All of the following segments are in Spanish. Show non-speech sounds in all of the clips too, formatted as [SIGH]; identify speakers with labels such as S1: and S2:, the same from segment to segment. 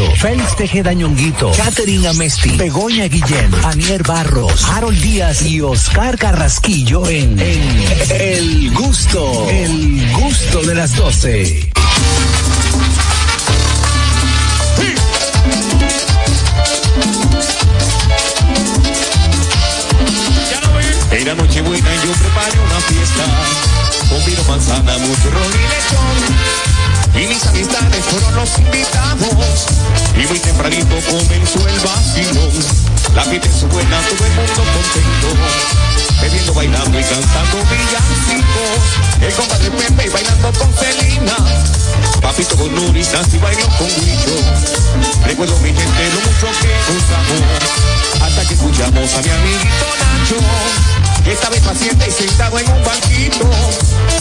S1: Pardo, Félix Tejeda Ñonguito, Catherine Amesti, Begoña Guillén, Anier Barros, Harold Díaz y Oscar Carrasquillo en, en El Gusto, El Gusto de las 12.
S2: Era noche buena y yo preparé una fiesta con vino, manzana, mucho ron y lechón. Y mis amistades fueron los invitados y muy tempranito comenzó el vacilón. La fiesta es buena, todo el mundo contento, bebiendo, bailando y cantando villancicos. El compadre Pepe bailando con Celina, papito con Nuri, y bailó con Guillo. Recuerdo mi gente lo mucho que gozamos, hasta que escuchamos a mi amiguito Nacho esta vez paciente y sentado en un banquito.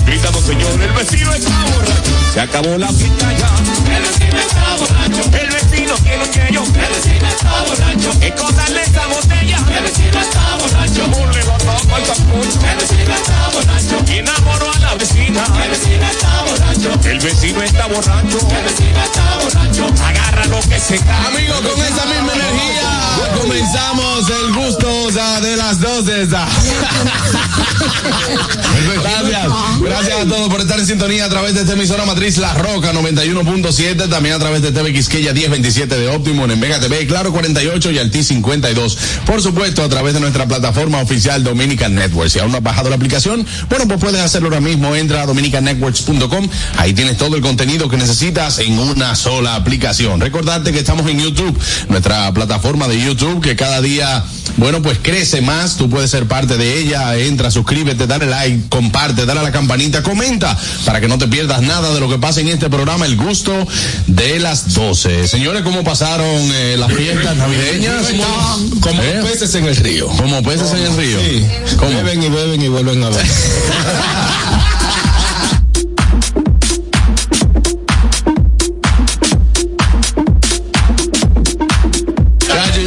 S2: Gritamos, señor, el vecino está borracho. Se acabó la fiesta ya.
S3: El vecino está borracho.
S2: El vecino tiene un yello.
S3: El vecino está borracho.
S2: Escóndale esa botella.
S3: El vecino está borracho.
S2: Al tapucho.
S3: El vecino está borracho.
S2: Y enamoró a la vecina.
S3: El vecino está borracho.
S2: El vecino está borracho.
S3: El vecino está borracho.
S2: Agarra lo que se cae.
S4: Amigos, con esa misma energía comenzamos el gusto o sea, de las dos de esa. [LAUGHS] Gracias. Gracias a todos por estar en sintonía a través de esta emisora matriz La Roca 91.7, también a través de TV Quisqueya 1027 de Optimum en Vega TV, Claro 48 y Alti 52. Por supuesto, a través de nuestra plataforma oficial Dominican Networks. Si aún no has bajado la aplicación, bueno, pues puedes hacerlo ahora mismo. Entra a dominicannetworks.com. Ahí tienes todo el contenido que necesitas en una sola aplicación. Recordarte que estamos en YouTube, nuestra plataforma de YouTube que cada día, bueno, pues crece más. Tú puedes ser parte de ella. Entra, suscríbete, dale like, comparte, dale a la campanita, comenta para que no te pierdas nada de lo que pasa en este programa, El Gusto de las 12. Señores, ¿cómo pasaron eh, las fiestas navideñas?
S5: Como
S4: ¿Eh?
S5: peces en el río.
S4: Como peces en el río.
S5: Sí.
S4: ¿Cómo?
S5: Beben y beben y vuelven a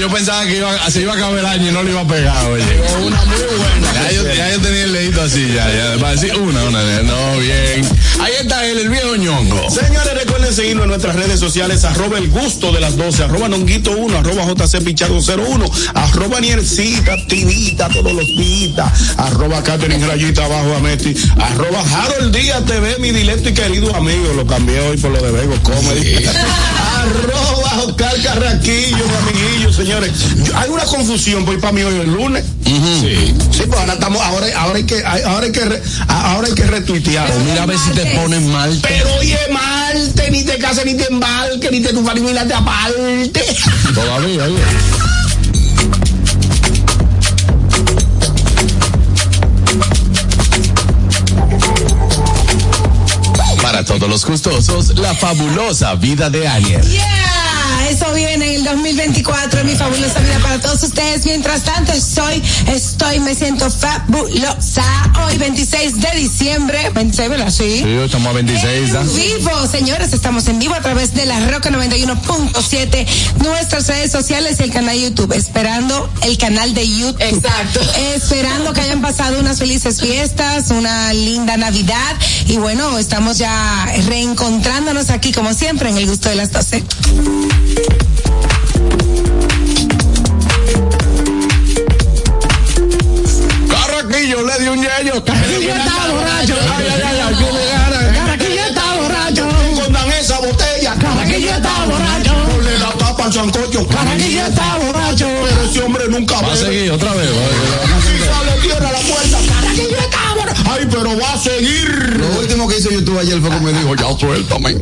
S4: yo pensaba que iba, se iba a acabar el año y no le iba a pegar, oye.
S5: Una muy buena.
S4: Ya yo, ya yo tenía el dedito así, ya, ya. Para decir una, una, no, bien. Ahí está él, el viejo ñongo.
S5: Señores, recuerden seguirnos en nuestras redes sociales, arroba el gusto de las 12, arroba nonguito 1, arroba JC Pichado 01, arroba Niercita, activita todos los días, arroba Catherine Rayita abajo a Meti, arroba Harold Díaz TV, mi directo y querido amigo, lo cambié hoy por lo de Vego Comedy, [LAUGHS] arroba Oscar Carraquillo, mi amiguillo, señores. Yo- hay una confusión, voy para mí hoy el lunes. Sí. Sí, pues ahora estamos, ahora, ahora hay que, ahora hay que, re- ahora hay que retuitear.
S4: Mira a ver si te ponen mal.
S5: Pero oye, malte, ni te cases, ni te embarque, ni te tu familia te aparte. [LAUGHS]
S4: Todavía, oye. Para todos los gustosos, la fabulosa vida de Anier.
S6: Yeah, viene en el 2024, mi fabulosa vida para todos ustedes. Mientras tanto, estoy, estoy, me siento fabulosa. Hoy, 26 de diciembre, 26, ¿verdad? Sí.
S4: Estamos a 26, ¿ah?
S6: En vivo, señores, estamos en vivo a través de la Roca 91.7, nuestras redes sociales y el canal de YouTube, esperando el canal de YouTube.
S7: Exacto.
S6: Esperando que hayan pasado unas felices fiestas, una linda Navidad y bueno, estamos ya reencontrándonos aquí como siempre en el gusto de las 12.
S4: Carraquillo le dio un yello. Carraquillo está borracho. Ay, ay, ay, ay, ¿quién le gana?
S6: Carraquillo está borracho.
S5: Encondan esa botella.
S6: Carraquillo está borracho.
S5: Ponle la tapa al sancocho.
S6: Carraquillo está borracho.
S5: Pero ese hombre nunca
S4: Va a seguir otra vez.
S5: Si sale, cierra la puerta. Carraquillo está borracho. Ay, pero va a seguir.
S8: Lo último que hizo YouTube ayer fue que me dijo, ya suéltame.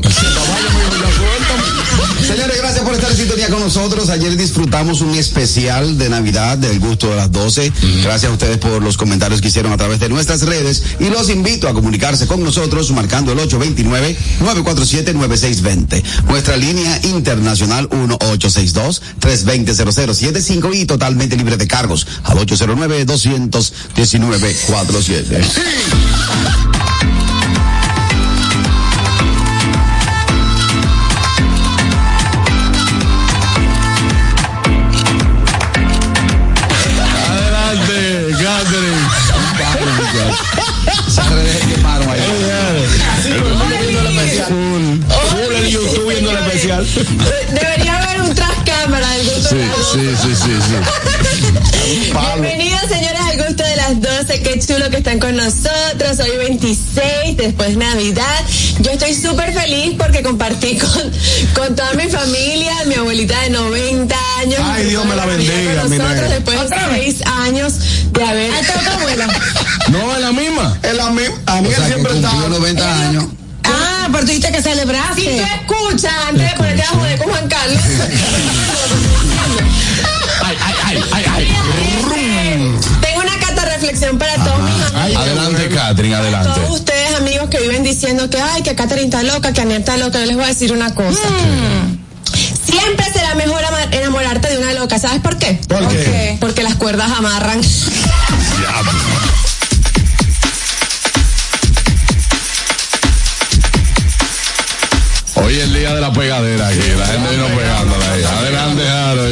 S8: Sintonía con nosotros. Ayer disfrutamos un especial de Navidad del gusto de las 12. Gracias a ustedes por los comentarios que hicieron a través de nuestras redes. Y los invito a comunicarse con nosotros marcando el 829-947-9620. Nuestra línea internacional 1862-320-0075 y totalmente libre de cargos al 809-219-47.
S4: Adelante,
S7: después Navidad. Yo estoy súper feliz porque compartí [LAUGHS] con, con toda mi familia, mi abuelita de 90 años.
S9: Ay, Dios me la
S7: Con
S9: bendiga, mi
S7: nosotros después de 6 años de haber.
S6: Abuela. [LAUGHS]
S4: No, es la misma.
S9: Es la misma. Aniel
S8: O sea,
S9: siempre está.
S8: cumplió 90 años.
S6: Ah, pero tú dijiste que
S7: Si tú
S6: celebraste.
S7: escuchas antes de ponerte a joder con Juan Carlos. [LAUGHS]
S4: Ay, ay, ay, ay, ay.
S7: Tengo una carta de reflexión para todos mis amigos.
S4: Adelante, Catherine, adelante.
S7: Todos ustedes, amigos, que viven diciendo que, ay, que Catherine está loca, que Aniel está loca, yo les voy a decir una cosa. Siempre será mejor enamorarte de una loca. ¿Sabes por qué?
S9: ¿Por qué?
S7: Porque las cuerdas amarran.
S4: Hoy es el día de la pegadera aquí, la gente vino pegándola ahí. Adelante, Jaro.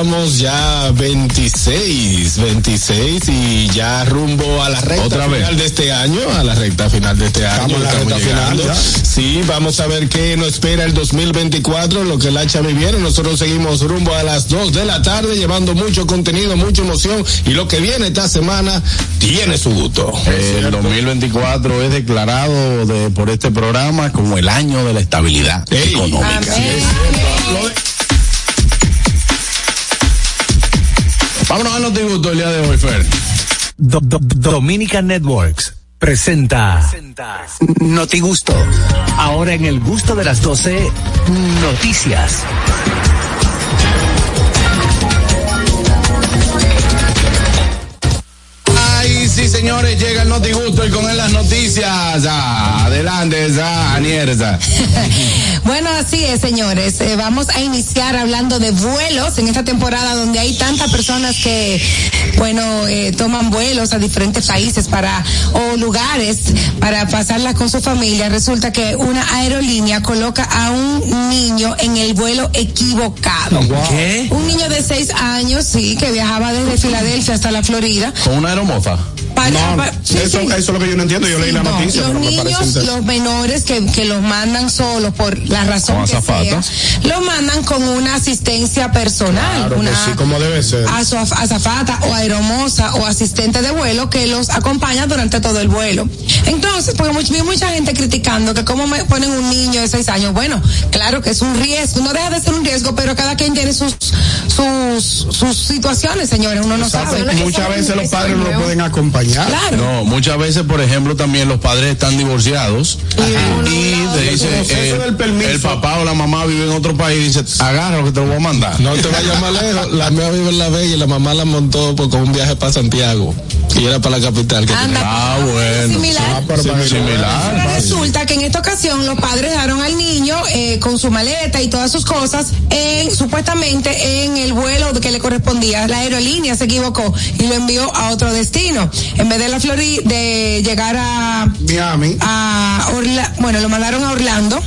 S9: Estamos ya 26, 26 y ya rumbo a la recta
S4: Otra vez.
S9: final de este año, a la recta final de este año.
S8: Estamos la recta final ya.
S9: Sí, vamos a ver qué nos espera el 2024, lo que el hacha viene. Nosotros seguimos rumbo a las 2 de la tarde, llevando mucho contenido, mucha emoción y lo que viene esta semana tiene su gusto.
S4: El 2024 es declarado de, por este programa como el año de la estabilidad
S9: Ey.
S4: económica.
S6: Amén.
S4: Vámonos a Notigusto el día de hoy, Fer.
S1: Do- Do- Dominica Networks presenta Notigusto. Ahora en el gusto de las 12, noticias.
S4: Señores, llega el Notigusto y con él las noticias. Ya, adelante, ya, Anierza. [LAUGHS]
S6: Bueno, así es, señores. Eh, vamos a iniciar hablando de vuelos en esta temporada donde hay tantas personas que, bueno, eh, toman vuelos a diferentes países para o lugares para pasarlas con su familia. Resulta que una aerolínea coloca a un niño en el vuelo equivocado.
S1: ¿Qué?
S6: Un niño de seis años, sí, que viajaba desde Filadelfia hasta la Florida.
S4: Con una aeromoza.
S6: Para-
S9: No,
S6: sí,
S9: eso,
S6: sí.
S9: eso es lo que yo no entiendo. Yo leí la
S6: No,
S9: noticia,
S6: los niños, los menores que, que los mandan solos por la razón que sea, los mandan con una asistencia personal,
S9: Claro
S6: una
S9: sí, como debe ser.
S6: azo- azafata o aeromoza o asistente de vuelo que los acompaña durante todo el vuelo. Entonces, porque vi mucha gente criticando que cómo me ponen un niño de seis años. Bueno, claro que es un riesgo, no deja de ser un riesgo, pero cada quien tiene sus sus sus situaciones, señores, uno no
S9: Exacto.
S6: sabe.
S9: Muchas veces los padres
S6: es
S9: no lo pueden acompañar.
S6: Claro.
S4: No, muchas veces, por ejemplo, también los padres están divorciados y te dice
S9: El proceso
S4: eh, el papá o la mamá vive en otro país y dice, agarra lo que te lo voy a mandar.
S9: No te vayas más lejos. La mía vive en La Vega y la mamá la montó por, con un viaje para Santiago. Y era para la capital. Que
S6: Anda,
S4: Ah, bueno.
S6: similar.
S9: Ah,
S4: Similar.
S6: Pero resulta que en esta ocasión los padres dejaron al niño eh, con su maleta y todas sus cosas en, supuestamente en el vuelo que le correspondía. La aerolínea se equivocó y lo envió a otro destino. En vez de la Florida, de llegar a,
S9: Miami.
S6: a Orla- bueno, lo mandaron a Orlando.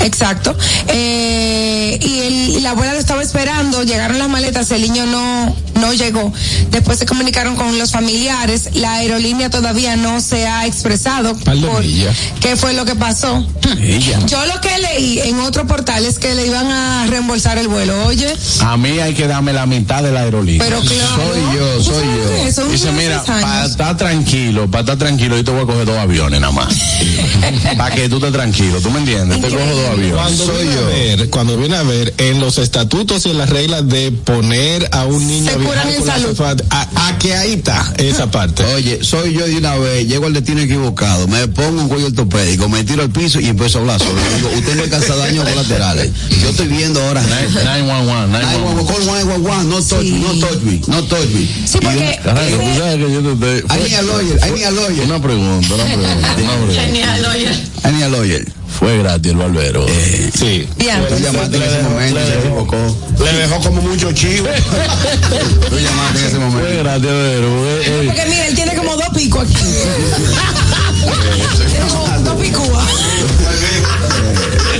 S6: Exacto. Eh, y, el- y la abuela lo estaba esperando, llegaron las maletas, el niño no, no llegó. Después se comunicaron con los familiares, la aerolínea todavía no se ha expresado por qué fue lo que pasó. Yo lo que leí en otro portal es que le iban a reembolsar el vuelo, oye,
S4: A mí hay que darme la mitad de la aerolínea.
S6: pero claro.
S8: Soy yo,
S6: ¿Tú
S8: soy yo.
S6: eso?
S4: Dice, mira, para estar tranquilo, para estar tranquilo, yo te voy a coger dos aviones nada más. [LAUGHS] para que tú estés tranquilo, ¿tú me entiendes? Te cojo dos aviones.
S9: Cuando
S8: Soy
S9: viene
S8: yo.
S9: a ver, cuando viene a ver en los estatutos y en las reglas de poner a un niño
S6: Se
S9: a viajar
S6: en
S9: con la
S6: salud.
S9: a, a que ahí está esa parte.
S8: Oye, soy yo de una vez, llego al destino equivocado, me pongo un cuello ortopédico, me tiro al piso y empiezo a hablar solo. Digo, usted no alcanza daños colaterales. Yo estoy viendo ahora.
S4: 911, 911.
S8: Call 911, no touch me, no touch me, no touch me.
S6: Sí, porque
S8: una-
S4: Carajo, tú sabes que yo te... te-
S8: I need a lawyer, I need a lawyer.
S4: Una pregunta, una pregunta, una pregunta. [LAUGHS]
S8: I need a lawyer.
S4: Fue gratis el barbero.
S9: Sí.
S6: Bien.
S8: Tú llamaste en ese momento y se equivocó.
S9: Le dejó como mucho chivo.
S8: Tú llamaste en ese
S4: Fue
S8: momento.
S4: gratis el barbero. eh, eh.
S6: Porque mira, él tiene como dos picos aquí. [LAUGHS] Dos picúas.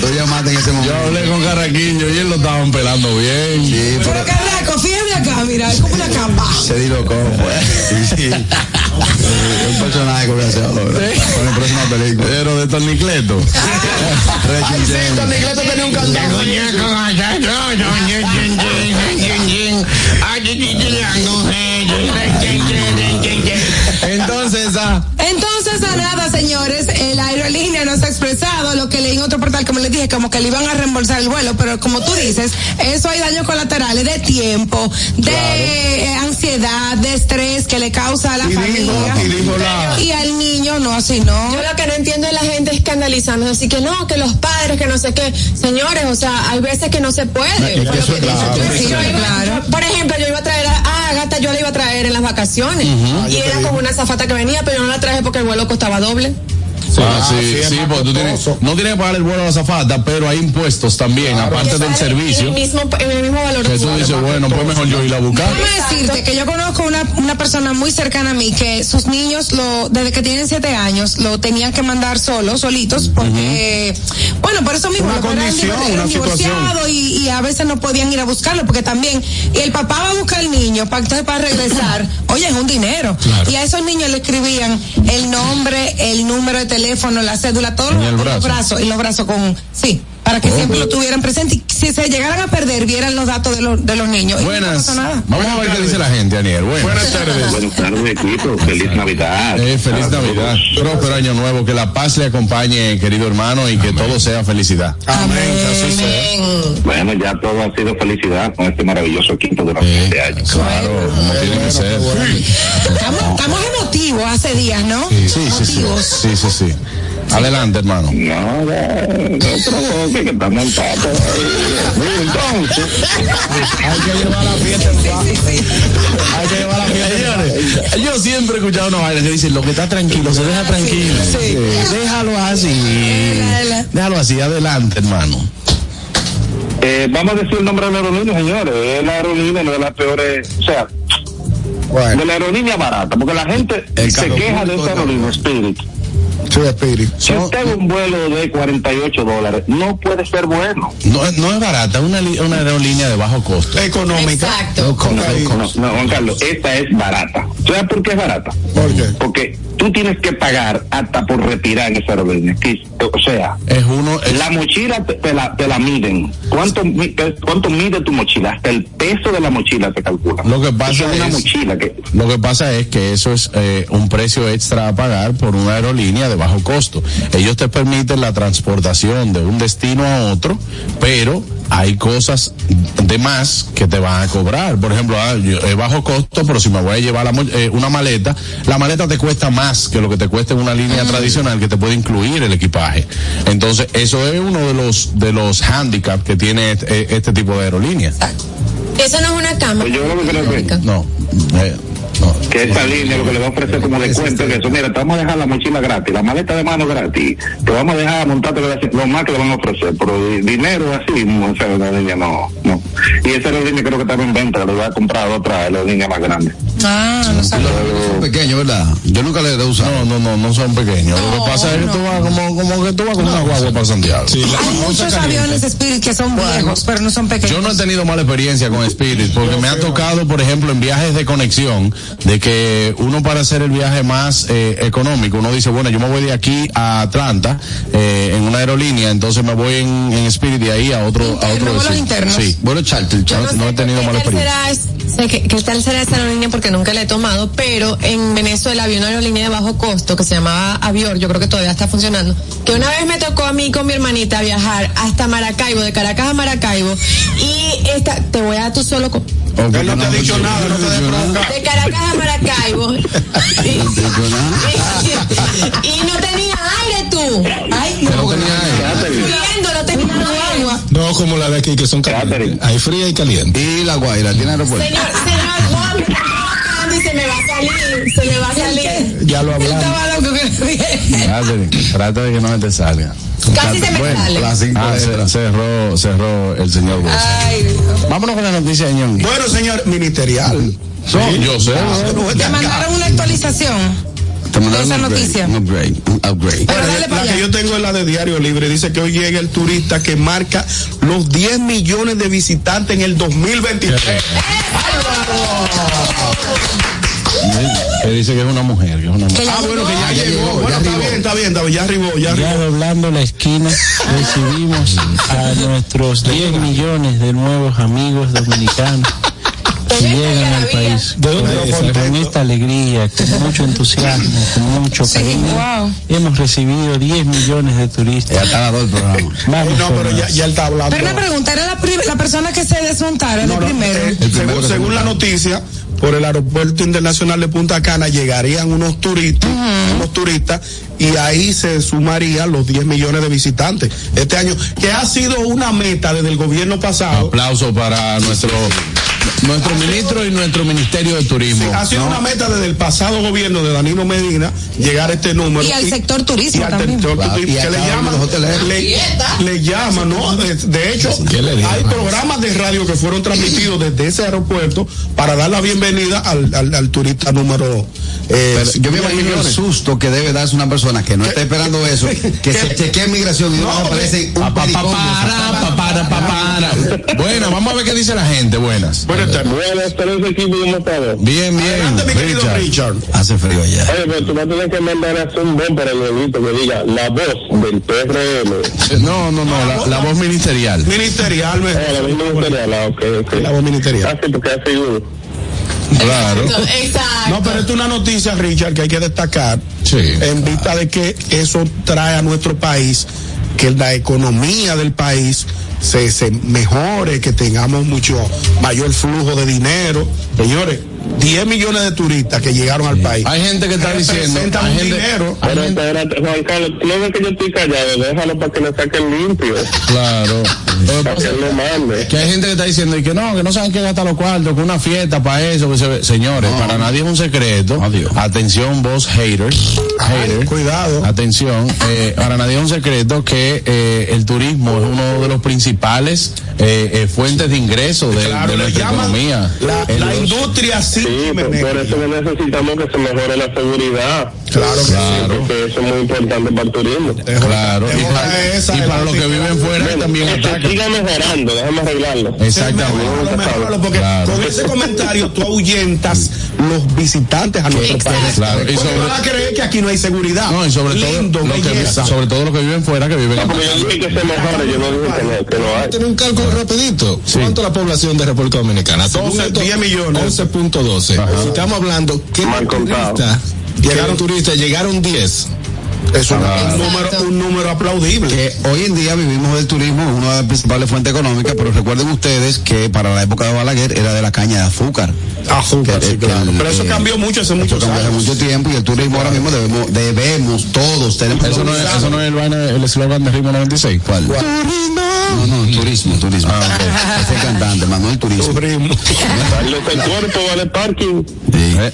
S8: Tú llamaste en ese
S4: Yo
S8: momento.
S4: hablé con Carraquillo y él lo estaban pelando bien.
S8: Sí, pero
S6: Pero Carraco, fíjate acá, mira, es como una camba.
S8: Se dilocó, pues. Sí, sí. Un personaje que voy a hacer ahora. Con la próxima película.
S4: Pero de tornicleto.
S8: Ay, sí,
S5: Tornicleto tenía un cantante.
S4: Entonces, ah,
S6: Entonces, a nada, señores, la aerolínea no se ha expresado, lo que leí en otro portal, como les dije, como que le iban a reembolsar el vuelo, pero como tú dices, eso hay daños colaterales de tiempo, de eh, ansiedad, de estrés que le causa a la
S5: Y dijo-
S6: familia.
S5: y dijo la-
S6: Y al niño, no, así no.
S7: Yo lo que no entiendo es la gente escandalizando, así que no, que los padres, que no sé qué. Señores, o sea, hay veces que no se puede.
S5: eso claro,
S6: sí,
S7: iba- por ejemplo, yo iba a traer yo la iba a traer en las vacaciones. Y era como una zafata que venía, pero yo no la traje porque el vuelo costaba doble.
S4: Ah, sí,
S5: sí, es
S4: sí,
S5: más
S4: porque tú tienes,
S5: costoso.
S4: no tienes que pagar el vuelo a la zafata, pero hay impuestos también, aparte del servicio.
S7: En el mismo, en el mismo valor.
S4: Que tú dices, bueno, pues mejor yo ir a buscar.
S6: Déjame decirte que yo conozco una, una persona muy cercana a mí que sus niños, lo, desde que tienen siete años, lo tenían que mandar solos, solitos, porque, bueno, por eso mismo,
S5: Una condición,
S6: eran
S5: una
S6: y, y a veces no podían ir a buscarlo, porque también, y el papá va a buscar al niño para, entonces para regresar, [COUGHS] oye, es un dinero. Y a esos niños le escribían el nombre, el número de teléfono, la cédula, todos
S4: En
S6: los,
S4: el
S6: los
S4: brazo.
S6: brazos, y los brazos con, sí, para que siempre lo tuvieran presente y si se llegaran a perder, vieran los datos de los, de los niños. Y no
S4: Buenas.
S6: nada.
S4: Vamos a ver qué dice la gente, Aniel. Buenas.
S5: Buenas tardes.
S10: Buenas tardes, equipo. Feliz Navidad.
S4: Eh, feliz Navidad, próspero año nuevo, que la paz le acompañe, querido hermano, y que todo sea felicidad.
S5: Amén. sea.
S10: Bueno, ya todo ha sido felicidad con este maravilloso equipo durante este año.
S4: Claro, como tiene que ser.
S6: Estamos, estamos emotivos hace días, ¿no?
S4: Sí, sí, sí, sí,
S6: Emotivos.
S4: sí, sí, sí. Adelante, hermano.
S10: No, no, no provoque, que estamos en. Entonces,
S5: Hay que llevar la fiesta en paz. Hay que llevar la fiesta.
S4: Señores, yo siempre he escuchado una vaina que dice, lo que está tranquilo, se deja tranquilo. Sí. Déjalo así. Déjalo así, adelante, hermano.
S10: eh, vamos a decir el nombre de la aerolínea, señores. Es la aerolínea, no de las peores. O sea, de
S5: Bueno,
S10: la aerolínea barata, porque la gente
S8: El
S10: se queja de esta
S8: no.
S10: aerolínea, Spirit.
S5: Sí.
S10: Si usted ve un vuelo de 48 dólares, no puede ser bueno.
S4: No, es- no es barata, es una, una aerolínea de bajo costo.
S5: Económica.
S7: Exacto.
S5: Con
S10: No, no, no, Juan Carlos, esta es barata. ¿Sabes por qué es barata?
S5: ¿Por qué?
S10: Porque tú tienes que pagar hasta por retirar esa aerolínea. Que- O sea,
S4: Es uno, es-
S10: la mochila te, te la, te la miden. ¿Cuánto, ¿Cuánto mide tu mochila? Hasta el peso de la mochila se calcula.
S4: Lo que pasa
S10: es una
S4: es-
S10: mochila que...
S4: Lo que pasa es que eso es eh, un precio extra a pagar por una aerolínea de bajo costo. Ellos te permiten la transportación de un destino a otro, pero hay cosas de más que te van a cobrar. Por ejemplo, ah, yo- es bajo costo, pero si me voy a llevar la eh, una maleta, la maleta te cuesta más que lo que te cuesta en una línea tradicional que te puede incluir el equipaje. Entonces, eso es uno de los de los handicaps que tiene este, este tipo de aerolínea.
S7: Eso no es una cama.
S10: Pues yo lo que creo que-
S4: No, eh, no.
S10: que esta línea lo que le va a ofrecer como descuento es eso, mira, te vamos a dejar la mochila gratis, la maleta de mano gratis, te vamos a dejar montarte lo más que le van a ofrecer, pero di- dinero así, no, esa aerolínea no, no. Y esa aerolínea creo que en venta, le voy a comprar otra aerolínea más grande.
S6: Ah, no sabía.
S8: Son pequeños, ¿verdad? Yo nunca le he usado.
S4: No, no, no, no son pequeños. lo que pasa es que tú vas como, como que tú vas con una guagua para Santiago.
S6: Hay muchos aviones Spirit que son viejos, pero no son pequeños.
S4: Yo no he tenido mala experiencia con Spirit porque me ha tocado, por ejemplo, en viajes de conexión, de que uno para hacer el viaje más eh, económico, uno dice, bueno, yo me voy de aquí a Atlanta eh, en una aerolínea, entonces me voy en, en Spirit de ahí a otro, a
S6: Interno,
S4: otro
S6: vuelos
S4: destino.
S6: internos.
S4: Sí,
S8: Bueno, charter, charter.
S4: no he tenido mala
S7: ¿Qué tal
S4: experiencia.
S7: será, sé que, qué tal será esa aerolínea? Porque nunca la he tomado, pero en Venezuela había una aerolínea de bajo costo que se llamaba Avior, yo creo que todavía está funcionando, que una vez me tocó a mí con mi hermanita viajar hasta Maracaibo, de Caracas a Maracaibo, y esta, te voy a dar tu solo... co-
S4: Ok,
S5: Él no te ha dicho nada, no te bronca.
S7: De Caracas a Maracaibo. y, [LAUGHS] [LAUGHS] y no tenía aire tú.
S6: Ay,
S4: no
S6: no.
S4: tenía aire.
S7: No tenía agua.
S5: No como la de aquí, que son calientes. Hay fría y caliente.
S8: Y la Guaira, ¿tiene aeropuerto?
S7: Señor, señor Juan, se me va a salir, se me va a salir.
S5: Ya lo hablamos.
S6: Estaba loco que lo dije.
S4: Trata de que no te salga.
S7: Casi se me
S4: Bueno,
S7: sale.
S8: las cinco
S4: Ah, cerró, cerró el señor.
S6: Ay, Dios.
S4: Vámonos con la noticia de Ñongui.
S5: Bueno, señor, ministerial.
S4: Yo sé.
S5: Ah,
S6: Te mandaron una actualización.
S8: Te mandaron
S6: esa
S8: un upgrade,
S6: noticia.
S8: Un upgrade, un upgrade.
S6: Pero dale para
S5: la
S6: allá.
S5: que yo tengo es la de Diario Libre. Dice que hoy llega el turista que marca los 10 millones de visitantes en el 2023.
S4: Que dice que es una mujer, que es una mujer.
S6: Ya
S5: Ah, bueno, que ya,
S8: ya
S5: llegó.
S8: llegó,
S5: Bueno,
S8: ya
S5: está
S8: arribó.
S5: bien, está bien, está bien, ya arribó, ya
S11: Ya
S5: arribó.
S11: doblando la esquina, recibimos a nuestros 10 millones de nuevos amigos dominicanos que llegan al país.
S5: ¿De dónde
S11: Con
S5: es?
S11: esa- Con esta alegría, con mucho entusiasmo, con mucho
S6: Sí,
S11: cariño,
S6: wow.
S11: hemos recibido 10 millones de
S8: Ya
S11: turistas.
S8: está dado el programa.
S11: Vamos
S5: No,
S11: por
S5: pero ya,
S11: más.
S5: ya él está hablando.
S6: Pero una pregunta, ¿era la, la persona que se desmontara
S5: No,
S6: el
S5: no,
S6: primero?
S5: eh, según, según la noticia, por el aeropuerto internacional de Punta Cana llegarían unos turistas, unos turistas, y ahí se sumarían los 10 millones de visitantes este año, que ha sido una meta desde el gobierno pasado.
S4: Aplauso para nuestro nuestro ministro y nuestro ministerio de turismo.
S5: Ha sido
S4: ¿no?
S5: una meta desde el pasado gobierno de Danilo Medina llegar a este número.
S6: Y al sector turismo
S5: y al
S6: también.
S5: sector turismo,
S8: y
S5: que le llaman, le, le ¿no? De, de hecho, hay programas de radio que fueron transmitidos desde ese aeropuerto para dar la bienvenida al, al, al turista número. Eh,
S8: Pero yo me
S5: 10
S8: imagino el
S5: millones.
S8: susto que debe darse una persona que no está esperando eso, [LAUGHS] que se chequee en migración y no,
S5: No,
S8: aparece un
S4: Pa, pa, pa,
S8: pericón.
S4: para, pa, para, pa, para. Buenas, vamos a ver qué dice la gente. Buenas.
S5: Buenas tardes.
S12: Buenas tardes, equipo, ¿cómo estás?
S4: Bien, bien.
S5: Adelante, mi querido
S4: Richard.
S5: Richard.
S8: Hace frío allá.
S12: Oye, pero tú vas a tener que mandar a hacer un bon para el huevito que diga la voz del PRM.
S4: No, no, no, la, la voz ministerial.
S5: Ministerial, me-
S12: Ah, la voz ministerial, ah, ok, ok.
S5: la voz ministerial.
S12: Ah, sí, porque hace uno.
S4: Claro.
S7: Exacto.
S5: No, pero esto es una noticia, Richard, que hay que destacar
S4: Sí.
S5: en vista de que eso trae a nuestro país que la economía del país se, se mejore, que tengamos mucho mayor flujo de dinero. Señores, 10 millones de turistas que llegaron al país.
S4: Hay gente que está diciendo. Hay gente,
S5: dinero.
S4: hay
S12: Pero
S4: gente-
S12: espérate, Juan Carlos, tú no ves que yo estoy callado, déjalo para que lo saquen limpio,
S4: claro. [LAUGHS]
S12: Para que mande.
S4: que hay gente que está diciendo y que no, que no saben qué gastar los cuartos, que una fiesta para eso. que se- Señores, para nadie es un secreto.
S8: Adiós.
S4: Atención, vos haters. haters.
S5: cuidado.
S4: Atención, eh, para nadie es un secreto que eh, el turismo es uno de los principales eh, eh, fuentes de ingresos de,
S5: Claro,
S4: de
S5: le
S4: nuestra economía.
S5: la, industria sí,
S12: por, eso que necesitamos que se mejore la seguridad.
S5: Claro que sí.
S4: Claro.
S12: Porque eso es muy importante para el turismo.
S4: Claro, y
S5: Mejora
S4: para,
S5: esa
S4: y para los que viven fuera
S12: Bueno,
S4: también
S12: que
S4: atacan.
S12: siga mejorando, déjame arreglarlo.
S4: Exactamente.
S5: Mejóralo, porque
S4: Claro.
S5: con ese comentario tú ahuyentas los visitantes a nuestro país.
S4: Claro, y sobre-
S5: van a creer que aquí no hay seguridad.
S4: No, y sobre
S5: Lindo,
S4: todo, los que, sobre todo los que viven fuera, que viven en
S12: Porque yo dije que se mejore, yo no dije que no, que no hay.
S9: Tener un cálculo rapidito. ¿Cuánto es la población de República Dominicana? Según
S5: 12,
S9: esto,
S5: 10 millones.
S9: 11.12. Si estamos hablando que
S12: Mal contado.
S9: turistas, llegaron turistas, llegaron 10.
S5: Es un,
S4: Ah.
S5: un número, un número aplaudible.
S8: Que hoy en día vivimos del turismo, una de las principales fuentes económicas, pero recuerden ustedes que para la época de Balaguer era de la caña de azúcar.
S5: Azúcar,
S8: Que-
S5: sí,
S8: que
S5: claro.
S8: el-
S5: Pero eso
S8: eh,
S5: cambió mucho hace
S8: Eso
S5: muchos
S8: cambió hace
S5: años.
S8: mucho tiempo y el turismo ahora mismo debemos, debemos todos, tenemos
S4: Eso no es, eso no es el, vaina- el eslogan de Ritmo 96.
S8: ¿Cuál? No, no, turismo, turismo.
S4: Ah,
S8: Ese cantante, Manuel Turismo.
S5: Turismo. [LAUGHS]
S12: Ese cuerpo, vale parking.
S8: Sí.
S4: Eh.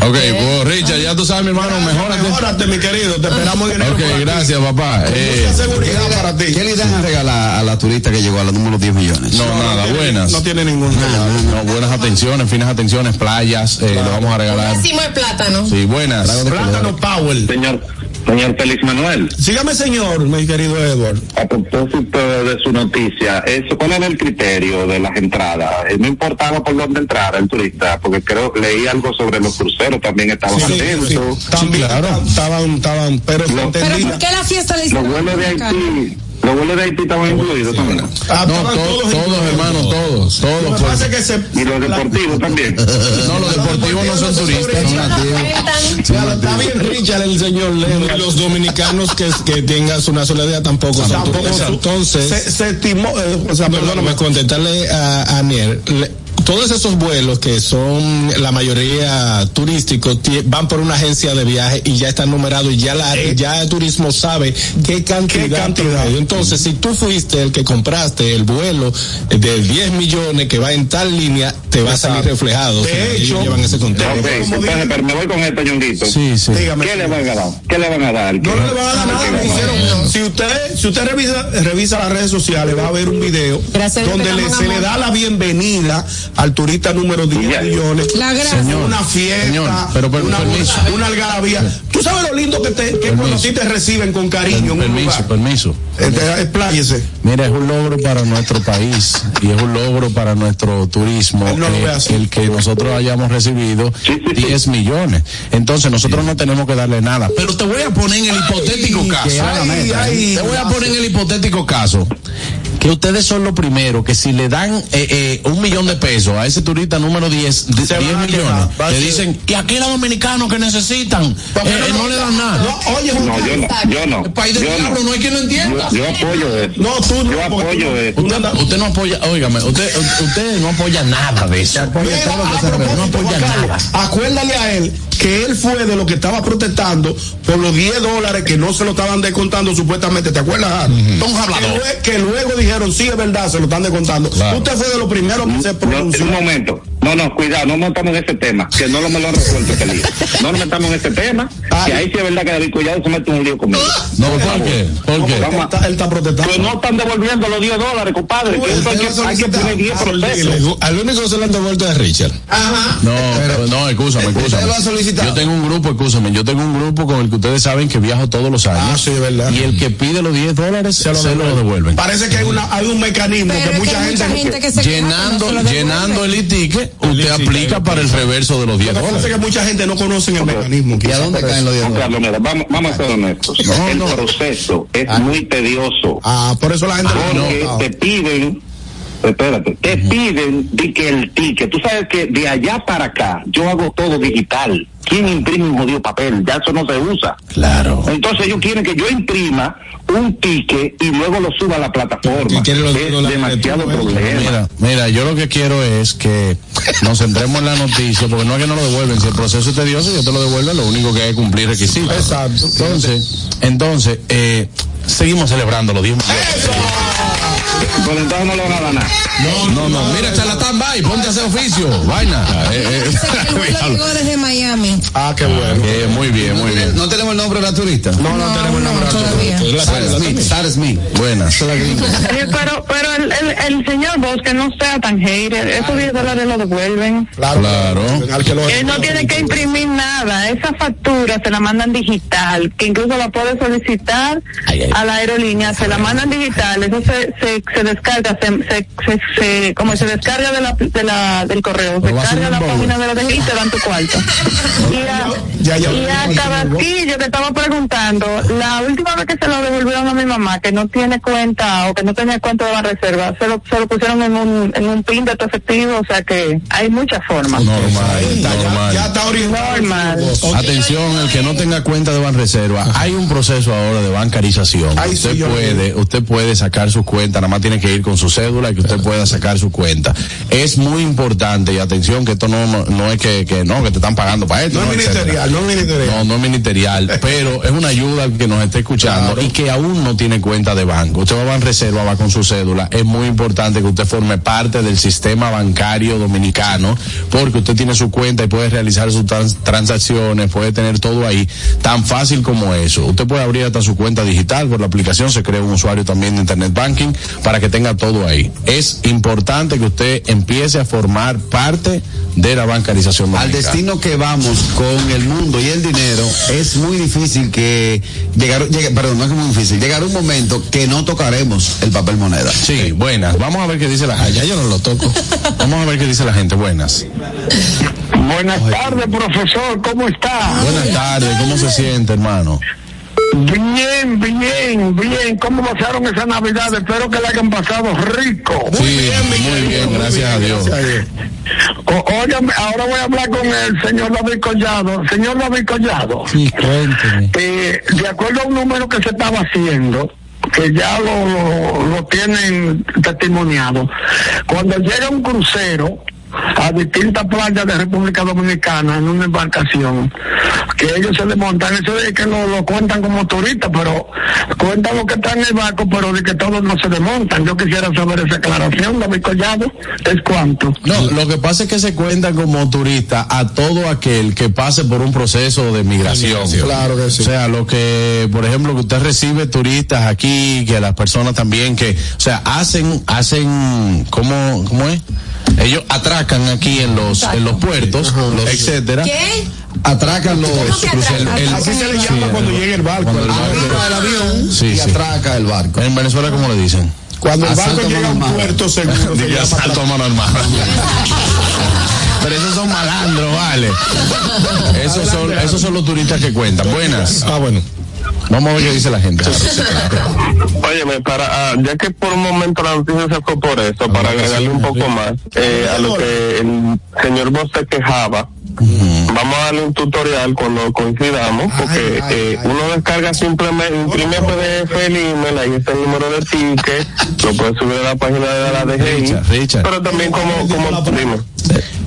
S4: Ok, pues Richard, ya tú sabes, mi hermano, mejórate.
S5: Mejórate, mi querido. Te esperamos en.
S4: Ok, gracias, papá. Eh,
S5: Mucha seguridad para ti.
S8: ¿Qué le dan a regalar a la turista que llegó a los números 10 millones?
S4: no, nada,
S5: tiene-
S4: buenas.
S5: No tiene ningún
S4: No, buenas atenciones, finas atenciones, playas, eh, lo vamos a regalar.
S7: Racimo de plátano.
S4: Sí, buenas.
S5: Plátano Powell.
S12: Señor, señor Félix Manuel,
S5: Sígame, señor, mi querido Edward.
S12: a propósito de su noticia, eso, ¿cuál era el criterio de las entradas? No importaba por dónde entrara el turista, porque creo leí algo sobre los cruceros, también estaban
S5: Sí,
S12: atentos.
S5: sí. También
S4: claro.
S5: estaban, estaban, pero
S12: No.
S6: Pero. ¿por qué la fiesta le
S12: Los vuelos de? Haití, los vuelos de Haití estaban incluidos también.
S5: Ah,
S4: No, to- todos,
S5: incluidos.
S4: hermano, todos, todos. pues.
S5: que se.
S12: Y los deportivos también. [LAUGHS]
S4: No, los deportivos no son turistas, son nativos.
S5: Está bien Richard el señor Leo.
S9: Y los dominicanos que, que tengan una sola idea tampoco son
S5: Tampoco
S9: turistas.
S5: su-
S9: Entonces,
S5: se, se estimó, eh, o sea,
S9: perdóname,
S5: perdóname,
S9: contestarle a, a Aniel. Todos esos vuelos que son la mayoría turísticos van por una agencia de viaje y ya están numerados y ya la ya el turismo sabe qué cantidad.
S5: ¿Qué cantidad?
S9: Entonces, si tú fuiste el que compraste el vuelo de 10 millones que va en tal línea, te va a salir reflejado.
S5: De
S9: O sea,
S5: hecho,
S9: ellos llevan ese contexto.
S12: Ok, entonces, pero me voy con esto, Ñonguito.
S4: Sí, sí.
S5: dígame.
S12: ¿Qué le van a dar? ¿Qué le van a dar?
S5: No le van a dar nada, hicieron. Si usted, si usted revisa, revisa las redes sociales, va a ver un video
S6: Gracias
S5: donde le- se le da la bienvenida al turista número 10
S12: Ya.
S5: millones.
S6: La gracia.
S5: una fiesta,
S4: señor, pero, pero,
S5: una,
S4: permiso.
S5: una algarabía. Tú sabes lo lindo que, te, que cuando a ti te reciben con cariño en un
S4: Permiso,
S5: lugar.
S4: permiso.
S5: Este, expláyese.
S4: Mira, es un logro para nuestro país y es un logro para nuestro turismo
S5: no
S4: eh, el que nosotros hayamos recibido 10 millones. Entonces nosotros no tenemos que darle nada. Pero te voy a poner en el hipotético caso.
S5: Ay, ay,
S4: te voy a poner en el hipotético caso que ustedes son los primeros que si le dan eh, eh, un millón de pesos a ese turista número 10, de-
S5: Se
S4: 10
S5: van a
S4: millones,
S5: quedar.
S4: Le
S5: ser-
S4: dicen que aquí los dominicanos que necesitan eh, eh, no, le dan nada.
S5: No, oye,
S10: No, yo no, yo no.
S4: El país del
S10: Yo
S4: diablo, no hay quien lo entienda.
S10: Yo, yo apoyo eso.
S5: No, tú no,
S10: Yo apoyo eso.
S4: Usted, usted no apoya, óigame, usted, usted no apoya nada de eso.
S5: Mira, a
S4: No apoya nada.
S5: Acuérdale a él que él fue de lo que estaba protestando por los 10 dólares que no se lo estaban descontando supuestamente. ¿Te acuerdas, Jaro?
S4: Un
S5: que, que luego dijeron, sí, es verdad, se lo están descontando.
S4: Claro.
S5: Usted fue de los primeros que se
S10: No,
S5: pronunció.
S10: un momento. No, no, cuidado, no montamos en ese tema, que no lo me lo han resuelto ese lío. No nos metamos en ese tema,
S5: Ay.
S10: que ahí sí es verdad que David Collado se mete en un lío conmigo.
S4: No, ¿por qué? ¿Por qué?
S5: porque él está, él está protestando.
S10: Que no están devolviendo los 10 dólares, compadre. Que eso hay que, hay que poner 10 procesos.
S9: Al único que se le han devuelto es Richard.
S4: No, no, escúchame, escúchame. Yo tengo un grupo, escúchame, yo tengo un grupo con el que ustedes saben que viajo todos los años.
S5: Ah, sí, es verdad.
S4: Y el que pide los 10 dólares se, lo, devuelven.
S5: Parece que hay, una, hay un mecanismo
S6: Pero
S5: que mucha gente...
S6: mucha gente que se queja que no
S4: Llenando,
S6: se
S4: el e-ticket, usted aplica para el reverso de los 10
S5: Lo que pasa es
S4: dólares.
S5: que mucha gente no conoce el mecanismo.
S8: ¿Y a dónde caen los 10
S10: Juan
S8: dólares?
S10: Mira, vamos, vamos a ser honestos. El proceso es muy tedioso.
S5: Ah, por eso la gente...
S10: Porque te piden, espérate, te piden de que el ticket, tú sabes que de allá para acá yo hago todo digital. ¿Quién imprime un jodido papel? Ya eso no se usa.
S4: Claro.
S10: Entonces ellos quieren que yo imprima un ticket y luego lo suba a la plataforma.
S9: Y quieren los
S10: es demasiado problema.
S4: Mira, mira, yo lo que quiero es que nos centremos en la noticia, porque no es que no lo devuelven, si el proceso es tedioso, yo te lo devuelvo, lo único que hay es cumplir requisitos.
S5: Exacto.
S4: Entonces, entonces, eh, seguimos celebrando los 10 millones.
S10: Pero entonces no le van a dar nada.
S4: No, no, no, mira, charlatán, bye, ponte a hacer oficio, vaina. Eh, eh,
S6: llegó desde [LAUGHS] Miami.
S5: Ah, qué bueno.
S4: eh, muy bien, muy bien.
S8: ¿No tenemos el nombre de la turista?
S5: No, no, tenemos el nombre.
S6: todavía.
S8: Sarah Smith, Sarah Smith.
S4: Buenas.
S13: Sí, [LAUGHS] pero, pero el, el, el señor Bosch que no sea tan hater, esos 10 dólares lo devuelven.
S5: Claro.
S4: Claro.
S5: Al que lo-
S13: Él no tiene que imprimir nada, esa factura se la mandan digital, que incluso la puede solicitar
S4: Ay, ay.
S13: A la aerolínea, se la mandan digital, eso se, se, se descarga, se, se, se, se- como se descarga de la, de la, del correo, se carga la página de la de y te dan tu cuarto. Y a,
S5: Ya, ya.
S13: y a Tabasquillo que estaba preguntando, la última vez que se lo devolvieron a mi mamá, que no tiene cuenta o que no tenía cuenta de la reserva, se lo, se lo pusieron en un, en un pin de tu efectivo, o sea que hay muchas formas.
S4: Normal,
S5: Ya, ya
S4: normal.
S5: está orientado.
S13: Normal.
S4: Atención, el que no tenga cuenta de Banreserva, hay un proceso ahora de bancarización. Usted
S5: yo
S4: puede, usted puede sacar su cuenta, nada más tiene que ir con su cédula y que usted pueda sacar su cuenta. Es muy importante y atención que esto no, no, no es que, que no, que te están pagando para esto.
S5: No es
S4: etcétera.
S5: ministerial, no es ministerial.
S4: No, no es ministerial, [LAUGHS] pero es una ayuda que nos esté escuchando y que aún no tiene cuenta de banco. Usted va a Banreserva, va con su cédula. Es muy importante que usted forme parte del sistema bancario dominicano porque usted tiene su cuenta y puede realizar sus trans- transacciones, puede tener todo ahí, tan fácil como eso. Usted puede abrir hasta su cuenta digital por la aplicación, se crea un usuario también de Internet Banking para que tenga todo ahí. Es importante que usted empiece a formar parte de la bancarización
S8: Al destino que vamos con el mundo y el dinero, es muy difícil que llegar, llegue- perdón, no es muy difícil, llegar un momento que no tocaremos el papel moneda.
S4: Sí, buenas. Vamos a ver qué dice la gente. Ya yo no lo toco. [LAUGHS] Vamos a ver qué dice la gente. Buenas.
S10: Buenas tardes, profesor, ¿cómo está?
S4: Buenas tardes. ¿Cómo se siente, hermano?
S10: Bien, bien, bien. ¿Cómo pasaron esa Navidad? Espero que la hayan pasado rico.
S4: sí, muy bien, gracias a Dios.
S10: Ahora voy a hablar con el señor David Collado. Señor David Collado,
S4: Sí, cuénteme.
S10: eh, de acuerdo a un número que se estaba haciendo, que ya lo, lo, lo tienen testimoniado, cuando llega un crucero a distintas playas de República Dominicana en una embarcación, que ellos se desmontan, eso de que lo, lo cuentan como turistas, pero cuentan lo que está en el barco, pero de que todos no se desmontan. Yo quisiera saber esa aclaración, David Collado, ¿es cuánto?
S4: No, lo que pasa es que se cuenta como turista a todo aquel que pase por un proceso de migración.
S5: Claro que sí.
S4: O sea, lo que, por ejemplo, que usted recibe turistas aquí, que las personas también que, o sea, hacen, hacen, ¿cómo, cómo es? Ellos atracan atracan aquí en los en los puertos, etcétera.
S6: ¿Qué?
S8: Atracan los
S6: ¿Cómo que
S8: cruceros.
S6: atracan?
S4: el-
S5: Así se le
S4: Sí,
S5: llama
S4: el-
S5: cuando llega el barco.
S4: cuando el barco-
S8: Atraca el avión
S4: Sí,
S8: y
S4: sí.
S8: atraca el barco.
S4: En Venezuela, ¿cómo le dicen?
S5: Cuando el barco llega a un puerto seguro, [LAUGHS] se llama
S4: asalto a mano armada. [LAUGHS] Pero esos son malandros, vale. [LAUGHS] Esos son, esos son los turistas que cuentan. Buenas.
S9: Ah, bueno.
S4: Vamos a ver qué dice la gente. [LAUGHS]
S12: Óyeme, para, ah, ya que por un momento la noticia se fue por eso, para agregarle un poco más eh, a lo que el señor Vos se quejaba, vamos a darle un tutorial cuando coincidamos, porque eh, uno descarga simplemente, imprime PDF el email, ahí está el número de ticket, lo puede subir a la página de la DGI,
S4: Richard, Richard.
S12: pero también como, como dime.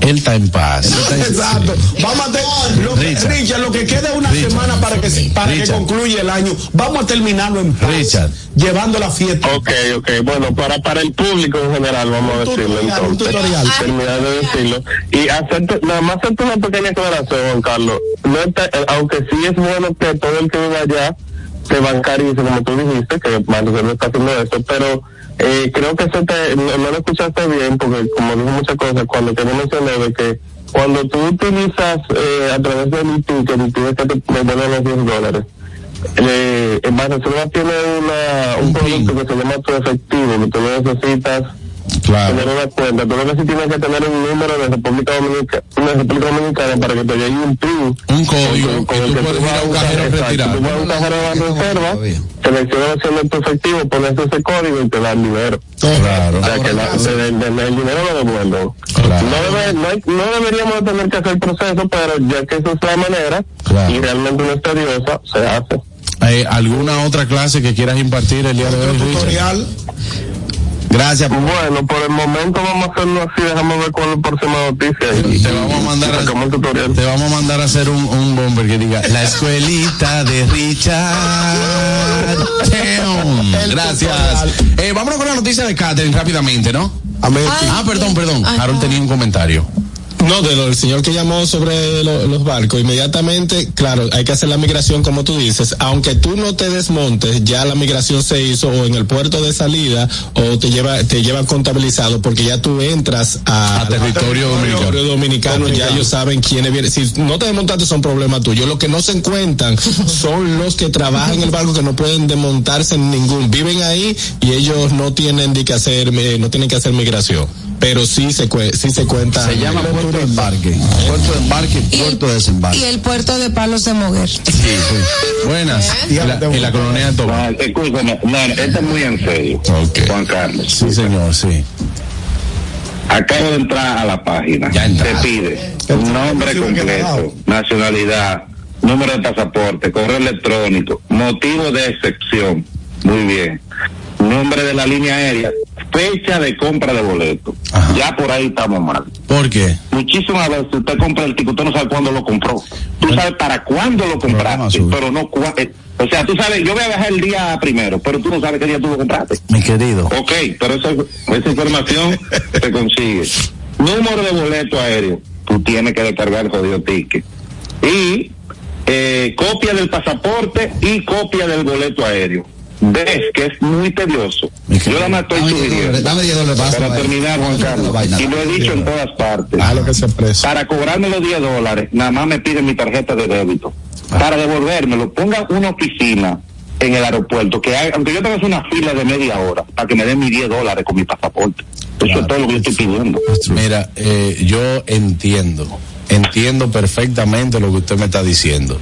S4: Él está en paz. Él está en-
S5: Exacto. Vamos a lo que,
S4: Richard.
S5: Richard, lo que queda una
S4: Richard.
S5: semana para que para que concluya el año. Vamos a terminarlo en paz.
S4: Richard.
S5: Llevando la fiesta.
S12: Ok, ok, bueno, para, para el público en general, vamos a decirlo
S5: tutorial, un
S12: entonces.
S5: tutorial.
S12: Terminar de decirlo. Y hacerte, nada más hacerte una pequeña aclaración, Juan Carlos. No está- eh, aunque sí es bueno que todo el que vive allá se bancarice, como tú dijiste, que Manuel está haciendo esto, pero eh, creo que eso te, no, no lo escuchaste bien, porque como dijo muchas cosas, cuando te mencioné de que cuando tú utilizas eh, a través del ITU, que el que te devuelven los 10 dólares, eh, en tiene una, un,
S4: Un
S12: producto que se llama tu efectivo, que tú no necesitas
S4: Claro.
S12: tener una cuenta, tú lo que sí tienes que tener un número de República Dominicana, una República Dominicana para que te llegue un PIN.
S4: Un código
S12: Con
S4: y
S12: el
S4: tú
S12: que
S4: puedes ir
S12: vas
S4: a un cajero retirar.
S12: Tú vas a un cajero de la opción de tu efectivo, pones ese código y te da el dinero.
S4: Claro.
S12: O sea, que la- de- de- de- el dinero lo devuelven.
S4: Claro.
S12: No, debe- no, hay- no deberíamos de tener que hacer el proceso, pero ya que esa es la manera
S4: Claro.
S12: y realmente no es tediosa, se hace.
S4: Eh, ¿Alguna otra clase que quieras impartir el día de hoy, Richard?
S8: Gracias.
S12: Bueno, por el momento vamos a hacerlo así, déjame ver cuál es la próxima noticia. Y
S4: Te vamos a mandar a-
S12: tutorial.
S4: Te vamos a mandar a hacer un, un bomber que diga la escuelita de Richard. Gracias. Eh, vámonos con la noticia de Catherine rápidamente, ¿no? Ah, perdón, perdón.
S6: Ay,
S4: Harold tenía un comentario.
S9: No, de lo, del señor que llamó sobre lo- los barcos, inmediatamente, claro, hay que hacer la migración como tú dices, aunque tú no te desmontes, ya la migración se hizo o en el puerto de salida o te lleva te llevan contabilizado porque ya tú entras a,
S4: A territorio dominicano.
S9: territorio dominicano, ya ellos saben quiénes vienen. Si no te desmontaste son problemas tuyos. Lo que no se encuentran [LAUGHS] son los que trabajan en el barco que no pueden desmontarse en ningún, viven ahí y ellos no tienen de que hacer eh, no tienen que hacer migración, pero sí se sí se cuenta.
S8: Se llama puerto de embarque. Puerto de embarque y
S6: Y
S8: puerto de
S6: Y
S8: desembarque.
S6: el puerto de Palos de Moguer.
S4: Sí, sí. Buenas. Y la, y la colonia de Tobar.
S10: No, escúchame, no, esto es muy en serio. Juan Carlos.
S4: Sí, señor, sí.
S10: Acabo de entrar a la página.
S4: Ya
S10: Te pide un nombre completo, nacionalidad, número de pasaporte, correo electrónico, motivo de excepción. Muy bien. Nombre de la línea aérea, fecha de compra de boleto.
S4: Ajá.
S10: Ya por ahí estamos mal.
S4: ¿Por qué?
S10: Muchísimas veces usted compra el ticket, usted no sabe cuándo lo compró. Tú sabes para cuándo lo compraste, pero no cua- eh, O sea, tú sabes, yo voy a viajar el día primero, pero tú no sabes qué día tú lo compraste.
S4: Mi querido.
S10: Ok, pero esa, esa información se consigue. Número de boleto aéreo. Tú tienes que descargar el jodido ticket. Y eh, copia del pasaporte y copia del boleto aéreo. Ves que es muy tedioso. Yo nada más estoy
S8: Dame 10
S10: sugiriendo.
S8: dólares, dame 10 dólares, pasa,
S10: Para terminar, Juan Carlos. Y lo he dicho en todas partes.
S9: Ah, lo que se.
S10: Para cobrarme los 10 dólares, nada más me piden mi tarjeta de débito. Para devolvérmelo, ponga una oficina en el aeropuerto, que hay- aunque yo tenga que una fila de media hora, para que me den mis 10 dólares con mi pasaporte. Eso es todo lo que yo estoy pidiendo.
S4: Mira, eh, yo entiendo, entiendo perfectamente lo que usted me está diciendo.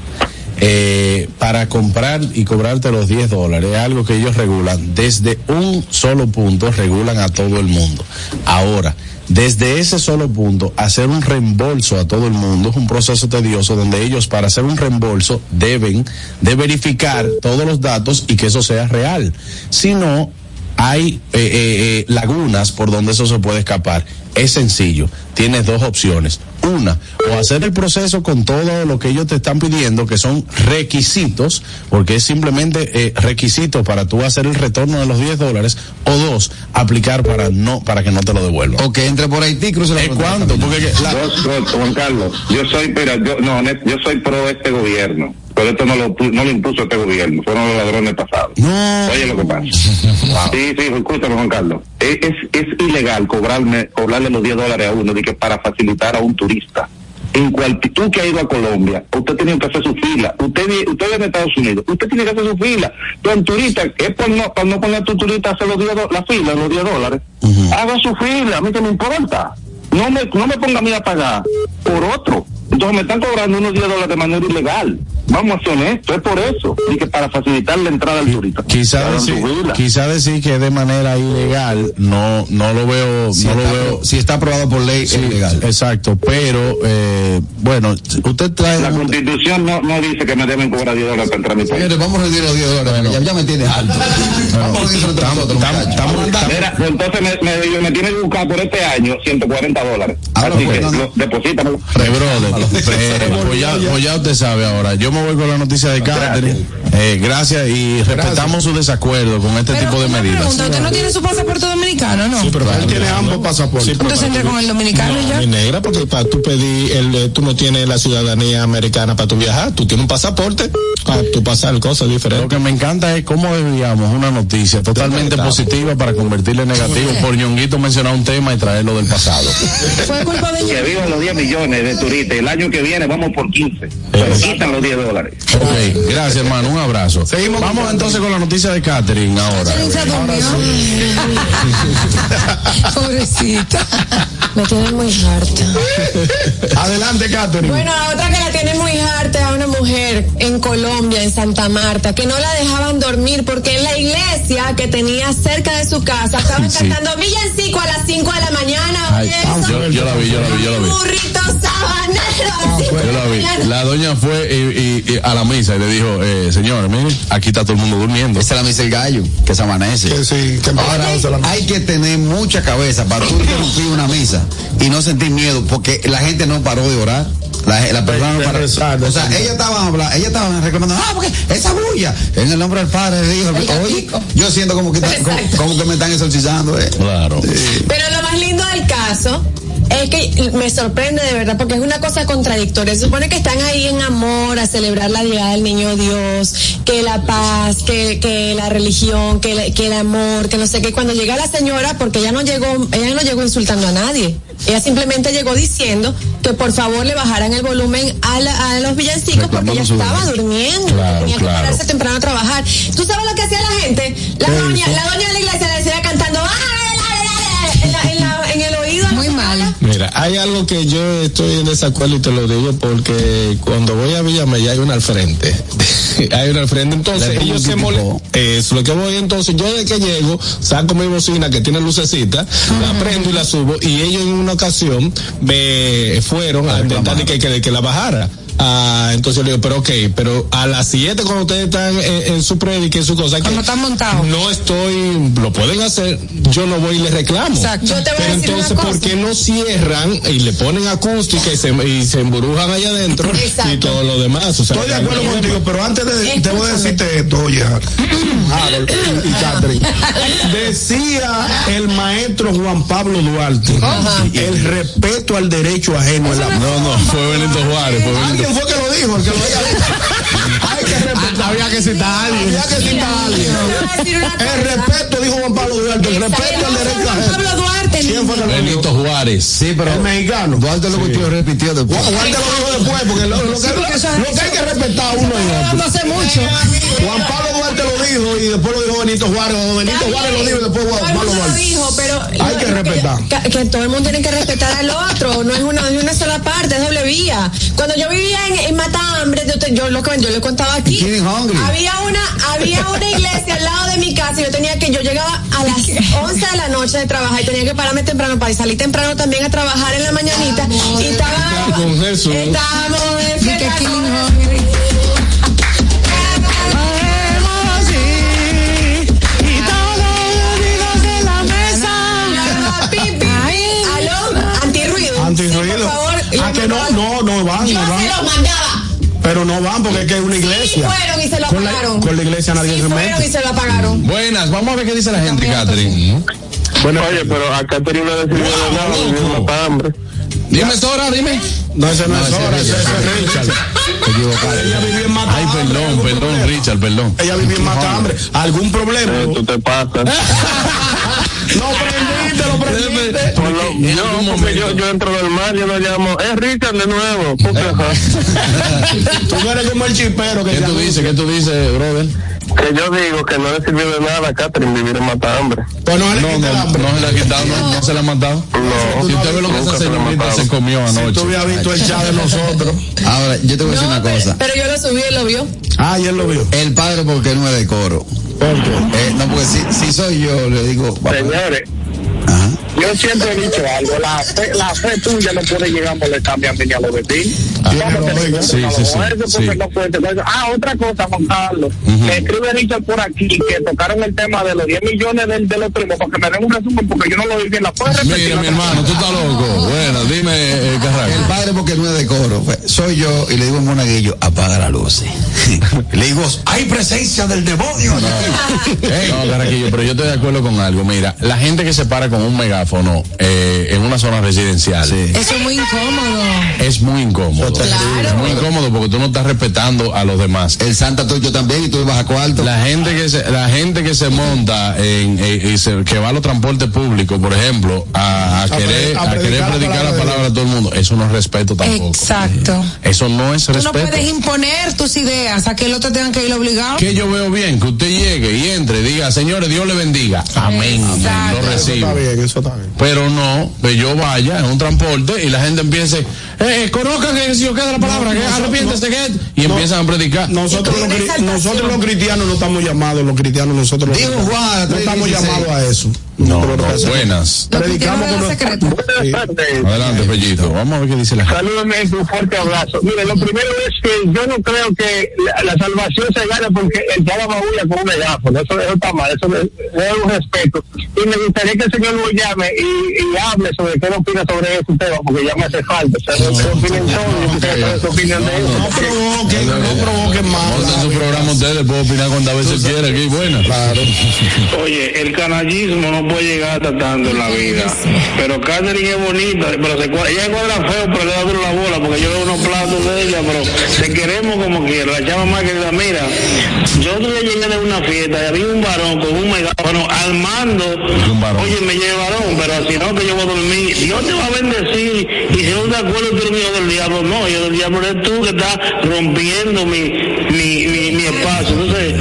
S4: Eh, para comprar y cobrarte los 10 dólares es algo que ellos regulan. Desde un solo punto regulan a todo el mundo. Ahora, desde ese solo punto, hacer un reembolso a todo el mundo es un proceso tedioso donde ellos para hacer un reembolso deben de verificar todos los datos y que eso sea real. Si no, hay eh, eh, eh, lagunas por donde eso se puede escapar. Es sencillo. Tienes dos opciones. Una, o hacer el proceso con todo lo que ellos te están pidiendo, que son requisitos, porque es simplemente eh, requisitos para tú hacer el retorno de los 10 dólares, o dos, aplicar para no para que no te lo devuelvan.
S8: O que entre por Haití, cruce la
S4: ¿Es
S8: frontera.
S4: cuánto? Porque que la-
S10: Dos cosas, Juan Carlos. Yo soy, mira, yo, no, yo soy pro este gobierno. Pero esto no lo, pu- no lo impuso este gobierno, fueron los ladrones pasados.
S4: No.
S10: Oye lo que pasa. [LAUGHS] Sí, sí, escúchame, Juan Carlos. Es, es, es ilegal cobrarme, cobrarle los 10 dólares a uno, de que para facilitar a un turista. En cual, tú que ha ido a Colombia, usted tiene que hacer su fila. Usted, usted viene a Estados Unidos, usted tiene que hacer su fila. Pero el turista, es por no, para no poner a tu turista a hacer los 10 do- la fila, los 10 dólares. Haga su fila, a mí que me importa. No me, no me ponga a mí a pagar por otro. Entonces me están cobrando unos 10 dólares de manera ilegal. Vamos a ser honestos, es por eso. Y que para facilitar la entrada al turista.
S4: Quizá decir, quizá decir que de manera ilegal no no lo veo
S8: Si
S4: no lo
S8: está
S4: veo
S8: si está aprobado por ley,
S4: Sí,
S8: es legal.
S4: exacto pero eh, bueno usted trae
S10: La constitución no, no dice que me deben cobrar 10 dólares para entrar a mi país.
S8: Señores, vamos a reducir los 10 dólares. ya, ya me tienes alto. vamos a nosotros,
S10: entonces me, me, me tiene que buscar por este año 140 dólares.
S8: Ahora,
S10: Así
S8: pues,
S10: que
S8: no,
S10: lo- [LAUGHS]
S4: eh, pues, ya, pues ya usted sabe ahora. Yo me voy con la noticia de Catherine. Eh, gracias y respetamos su desacuerdo con este tipo de medidas.
S6: pregunta, ¿usted no tiene su pasaporte dominicano, no?
S9: Sí, pero
S5: Él tiene ambos pasaportes.
S6: Entonces entra con el dominicano y ya.
S9: Mi negra, porque para tú pedir, el, eh, tú no tienes la ciudadanía americana para tu viajar, tú tienes un pasaporte para tú pasar cosas
S4: Lo
S9: diferentes.
S4: que me encanta es cómo desviamos una noticia totalmente positiva para convertirla en negativo por ñonguito mencionar un tema y traerlo del pasado.
S6: Fue culpa de
S10: Que vivan los 10 millones de turistas. El año que viene vamos por 15. Pero quitan los 10 dólares.
S4: Ok, gracias hermano, un abrazo.
S5: Seguimos
S4: Vamos
S5: con-
S4: entonces con la noticia de Catherine ahora.
S6: Se durmió. [LAUGHS] Pobrecita.
S7: Me tienen muy harta.
S5: Adelante, Catherine.
S7: Bueno, a otra que la tiene muy harta a una mujer en Colombia, en Santa Marta, que no la dejaban dormir porque en la iglesia que tenía cerca de su casa estaban
S4: Sí.
S7: cantando villancico a las 5 de la mañana.
S4: Ay, yo, yo la vi, yo la vi, yo la vi.
S7: burrito sabanero
S4: Yo la vi.
S7: mañana.
S4: La doña fue y- y- y a la misa y le dijo, eh, señor, mire, aquí está todo el mundo durmiendo.
S8: Esa es la misa del gallo, que se amanece.
S5: Que sí, que
S8: Ahora, hay que tener mucha cabeza para tú interrumpir una misa y no sentir miedo porque la gente no paró de orar. La, la persona no
S5: de
S8: paró. o sea, ella estaba hablando, ella estaba reclamando, ah, porque esa bulla, en el nombre del Padre, del Hijo, oye, yo siento como que, está- como, como que me están exorcizando, eh.
S4: Claro.
S7: Pero lo más lindo del caso es que me sorprende de verdad porque es una cosa contradictoria. Se supone que están ahí en amor a celebrar la llegada del niño Dios, que la paz, que, que la religión, que, la- que el amor, que no sé qué. Cuando llega la señora, porque ella no llegó, ella no llegó insultando a nadie. Ella simplemente llegó diciendo que por favor le bajaran el volumen a, la- a los villancicos porque ella estaba durmiendo,
S4: Claro,
S7: tenía que pararse temprano a trabajar. ¿Tú sabes lo que hacía la gente? La doña, la doña de la iglesia le decía cantando en, la- la- el
S9: Mira, hay algo que yo estoy en desacuerdo y te lo digo porque cuando voy a Villamella hay una al frente. [LAUGHS] hay una al frente, entonces ellos se molestan. Eso, lo que voy entonces, yo de que llego, saco mi bocina que tiene lucecita, la prendo y la subo y ellos en una ocasión me fueron a intentar de que, que, que la bajara. Ah, entonces le digo, pero ok, pero a las 7 cuando ustedes están en, en su predica, en su cosa, que
S6: Cuando están montados.
S9: no estoy, lo pueden hacer, yo no voy y les reclamo.
S6: Exacto.
S7: Yo te voy a
S9: Pero
S7: decir
S9: entonces,
S7: una
S9: ¿por qué no cierran y le ponen acústica y se, y se emburujan allá adentro
S7: Exacto.
S9: y todo lo demás? O sea,
S5: Estoy de acuerdo
S9: no
S5: contigo, pero antes de, debo decirte esto, oye, Harold y, y Catherine. Decía el maestro Juan Pablo Duarte, el respeto al derecho ajeno es la
S4: No, no, fue Benito Juárez, fue Benito.
S5: Alguien fue que lo dijo, el que lo. [LAUGHS] Hay que respetar.
S4: Había que citar a alguien.
S5: Había que citar a alguien.
S7: A
S5: El respeto, dijo Juan Pablo Duarte, el respeto al derecho
S7: Juan
S5: ajeno.
S7: Pablo Duarte,
S5: ¿Quién fue que lo dijo?
S4: Juárez.
S8: Sí, pero
S5: El mexicano.
S8: Duarte lo que repitió después.
S5: Juan Duarte lo dijo después, porque lo, lo que, hay que respetar uno y
S6: No
S5: otro.
S6: sé mucho.
S5: Juan Pablo Duarte lo dijo y después lo dijo Benito Juárez. O Benito Juárez lo dijo y después
S7: mundo lo dijo, pero
S5: Hay que respetar.
S7: Que, que todo el mundo tiene que respetar al otro, no es una, no es una sola parte, es doble vía. Cuando yo vivía en, en Matambre, yo, yo lo que yo le contaba aquí, había una, había una iglesia al lado de mi casa y yo tenía que, yo llegaba a las 11 de la noche de trabajar y tenía que pararme temprano para salir temprano también a trabajar en la mañanita y estaba
S9: Con Jesús.
S7: estábamos
S5: van,
S7: Yo
S5: no van.
S7: se los mandaba.
S5: Pero no van porque es que es una
S7: Sí
S5: iglesia.
S7: fueron y se lo
S5: Con la,
S7: apagaron.
S5: con la iglesia nadie
S7: Sí
S5: se
S7: fueron y
S5: mete.
S7: se lo apagaron.
S4: Buenas, vamos a ver qué dice la gente, Catherine.
S12: Bueno, oye, pero acá tenía una decisión de nada, hambre.
S4: Dime, Sora, dime.
S5: No, ese no, es
S8: ese
S5: Sora,
S8: es
S5: ese es Richard. Ella vivía en
S4: Ay,
S5: Matambre.
S4: perdón,
S5: ¿algún
S4: perdón,
S5: problema?
S4: Richard, perdón.
S5: Ella vivía en Matambre. ¿Algún problema?
S12: Eh, tú te pasas. [LAUGHS]
S5: Lo prendiste, lo prendiste.
S12: Por lo,
S14: No,
S4: algún
S14: porque yo, yo entro del mar, yo lo llamo, es Richard de nuevo. [LAUGHS] [LAUGHS]
S5: Tú no eres como el chipero que
S4: ¿Qué tú dices? ¿Qué tú dices, brother?
S14: que yo digo que no le sirvió de nada a Catherine vivir en Matambre.
S5: Pues no,
S4: No,
S5: no,
S4: no, no se la ha quitado, no, no se la ha matado.
S14: No,
S4: Si usted ve lo que esa señorita se comió
S5: Si
S4: anoche.
S5: tú hubieras visto el chat de nosotros.
S8: Ahora, yo te voy a decir
S7: No,
S8: una cosa.
S7: pero yo lo subí y lo vio.
S5: Ah, y él lo vio.
S8: El padre porque no es de coro.
S5: ¿Por qué?
S8: Eh, no, porque si, si soy yo, le digo, papá.
S12: Señores,
S8: Ajá.
S12: yo siempre he dicho algo, la fe, la fe tuya no puede llegar a molestarme a mí ni a los vecinos.
S5: Tiene
S12: Vamos a tener
S5: lógica.
S12: que
S4: Sí, sí, sí,
S12: porque no. Ah, otra cosa, Juan Carlos. Me escribe Richard por aquí que tocaron el tema de los 10 millones de, de los primos, para que me den un resumen porque yo no lo vi bien. ¿La puedes repetir?
S4: Mira, mi hermano, tú estás loco. Bueno, dime, eh,
S8: El
S4: Carraco.
S8: padre porque no es de coro. Pues, soy yo y le digo a Monaguillo, apaga la luz. [LAUGHS] le digo, hay presencia del demonio.
S4: No, [LAUGHS] Carraquillo, pero yo estoy de acuerdo con algo. Mira, la gente que se para con un megáfono eh, en una zona residencial
S6: Eso es muy incómodo.
S4: es muy incómodo. Es muy incómodo porque tú no estás respetando a los demás.
S8: El Santa Toyo también y tú vas a cuarto.
S4: La gente que se, la gente que se monta en, eh, y se- que va a los transportes públicos, por ejemplo, a, a
S5: A
S4: querer,
S5: pre- a
S4: a querer
S5: predicar la
S4: predicar la
S5: palabra
S4: a todo el mundo, eso no es respeto tampoco.
S6: Exacto.
S4: Eso no es
S6: Tú no
S4: respeto.
S6: puedes imponer tus ideas a que el otro tenga que ir obligado.
S4: que yo veo bien que usted llegue y entre y diga, señores, Dios le bendiga. Amén.
S6: Exacto.
S4: Lo
S5: Eso
S4: recibo.
S5: está bien, eso está bien.
S4: Pero no, que yo vaya en un transporte y la gente empiece, eh, conozcan que si yo queda la palabra, que arrepiéntese que y empiezan a predicar.
S5: Nosotros los, nosotros los cristianos no estamos llamados, los cristianos nosotros los cristianos,
S8: Juan,
S5: no estamos
S8: 3:16.
S5: llamados a eso.
S4: No, no,
S5: hacemos-
S4: buenas.
S5: Predicamos con. Sí.
S12: Buenas tardes.
S4: Adelante, Pellito. Vamos a ver qué dice la gente.
S12: Salúdame un fuerte abrazo. Mire, lo primero es que yo no creo que la, la salvación se gane porque el que haga babulla con un megáfono. Eso, eso está mal, eso es, un respeto. Y me gustaría que el señor lo llame y, y hable sobre qué opina sobre ese tema, porque ya me hace falta. O sea, no, no opinen todo, yo quisiera saber su opinión de eso.
S5: No provoquen, no provoquen
S4: Monten
S5: más.
S4: su programa ustedes, puedo opinar cuantas veces quiera, aquí, buena.
S5: Claro.
S14: Oye, el canallismo no puede llegar hasta tanto en la vida. Pero Catherine es bonita, pero se cuadra, ella cuadra feo, pero le da duro la bola, porque yo veo unos platos de ella, pero te queremos como quiera. La chava más querida, mira, yo otro día llegué de una fiesta y había un varón con un megáfono.
S4: Un varón.
S14: Oye, me lleve varón, pero si no, que yo voy a dormir. Dios te va a bendecir. Y si no te acuerdas, tú mío del diablo. No, yo del diablo eres tú que estás rompiendo mi, mi, mi, mi espacio. Entonces,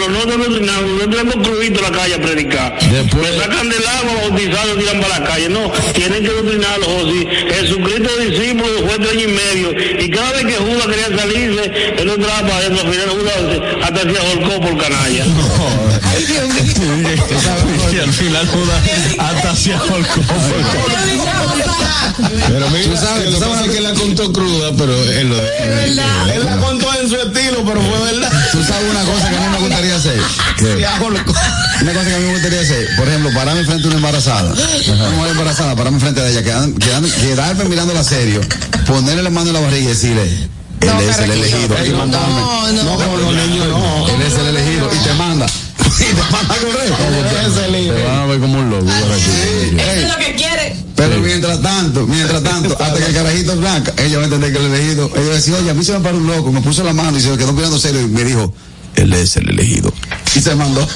S14: doctrinarlo, no deben doctrinarlo. No deben crudito a la calle a predicar.
S4: Después-
S14: Me sacan del agua, bautizados, tiran para la calle. No, tienen que doctrinarlo, José. Jesucristo discípulo fue tres años y medio. Y cada vez que Judas quería salirse, él no entraba para adentro. Al final Judas hasta se ahorcó por canalla.
S4: y al final Judas hasta se ahorcó.
S9: Pero mira,
S8: Tú sabes, tú
S9: que
S8: sabes
S9: que la contó cruda, pero él lo
S5: Él la contó en su estilo, pero fue verdad.
S8: Tú sabes una cosa que a mí me gustaría hacer.
S5: Se ahorcó.
S8: Una cosa que a mí me gustaría hacer, por ejemplo, pararme frente a una embarazada, una mujer embarazada, pararme frente a ella, quedan- quedan- quedarme mirándola serio, ponerle la mano en la barriga y decirle, él
S6: No,
S8: es el elegido, mandarme,
S6: No, no.
S5: No, con los niños no.
S8: él es el elegido, y te manda, [LAUGHS] y te manda a correr.
S4: Te van a ver como un loco.
S7: Eso es lo que quiere.
S8: Pero mientras tanto, mientras tanto, hasta que el carajito es blanca, ella va a entender que el elegido, ella va a decir, oye, a mí se me paró un loco, me puso la mano y se quedó mirando serio y me dijo, él es el elegido. Y se mandó.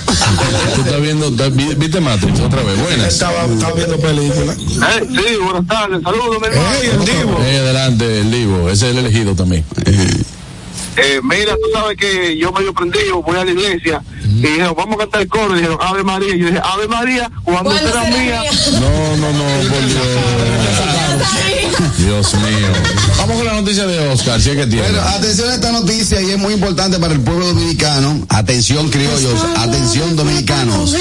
S4: Tú estás viendo, vi- viste Matrix otra vez. Buenas.
S5: Estaba, estaba viendo películas.
S12: Eh, sí, buenas tardes, saludos, mi hermano.
S5: Ey, el divo.
S4: Eh, adelante, el Divo. Ese es el elegido también.
S12: Eh, mira, tú sabes que yo medio prendido, voy a la iglesia y dijeron, vamos a cantar el coro. Y dijeron, Ave María. Y yo dije, Ave María, cuando
S7: ¿Cuándo
S12: será
S7: será
S12: mía.
S7: mía?
S4: No, no, no, [LAUGHS] por Dios. Dios mío. Vamos con la noticia de Oscar, si es que tiene.
S8: Bueno, atención a esta noticia y es muy importante para el pueblo dominicano. Atención criollos, atención dominicanos.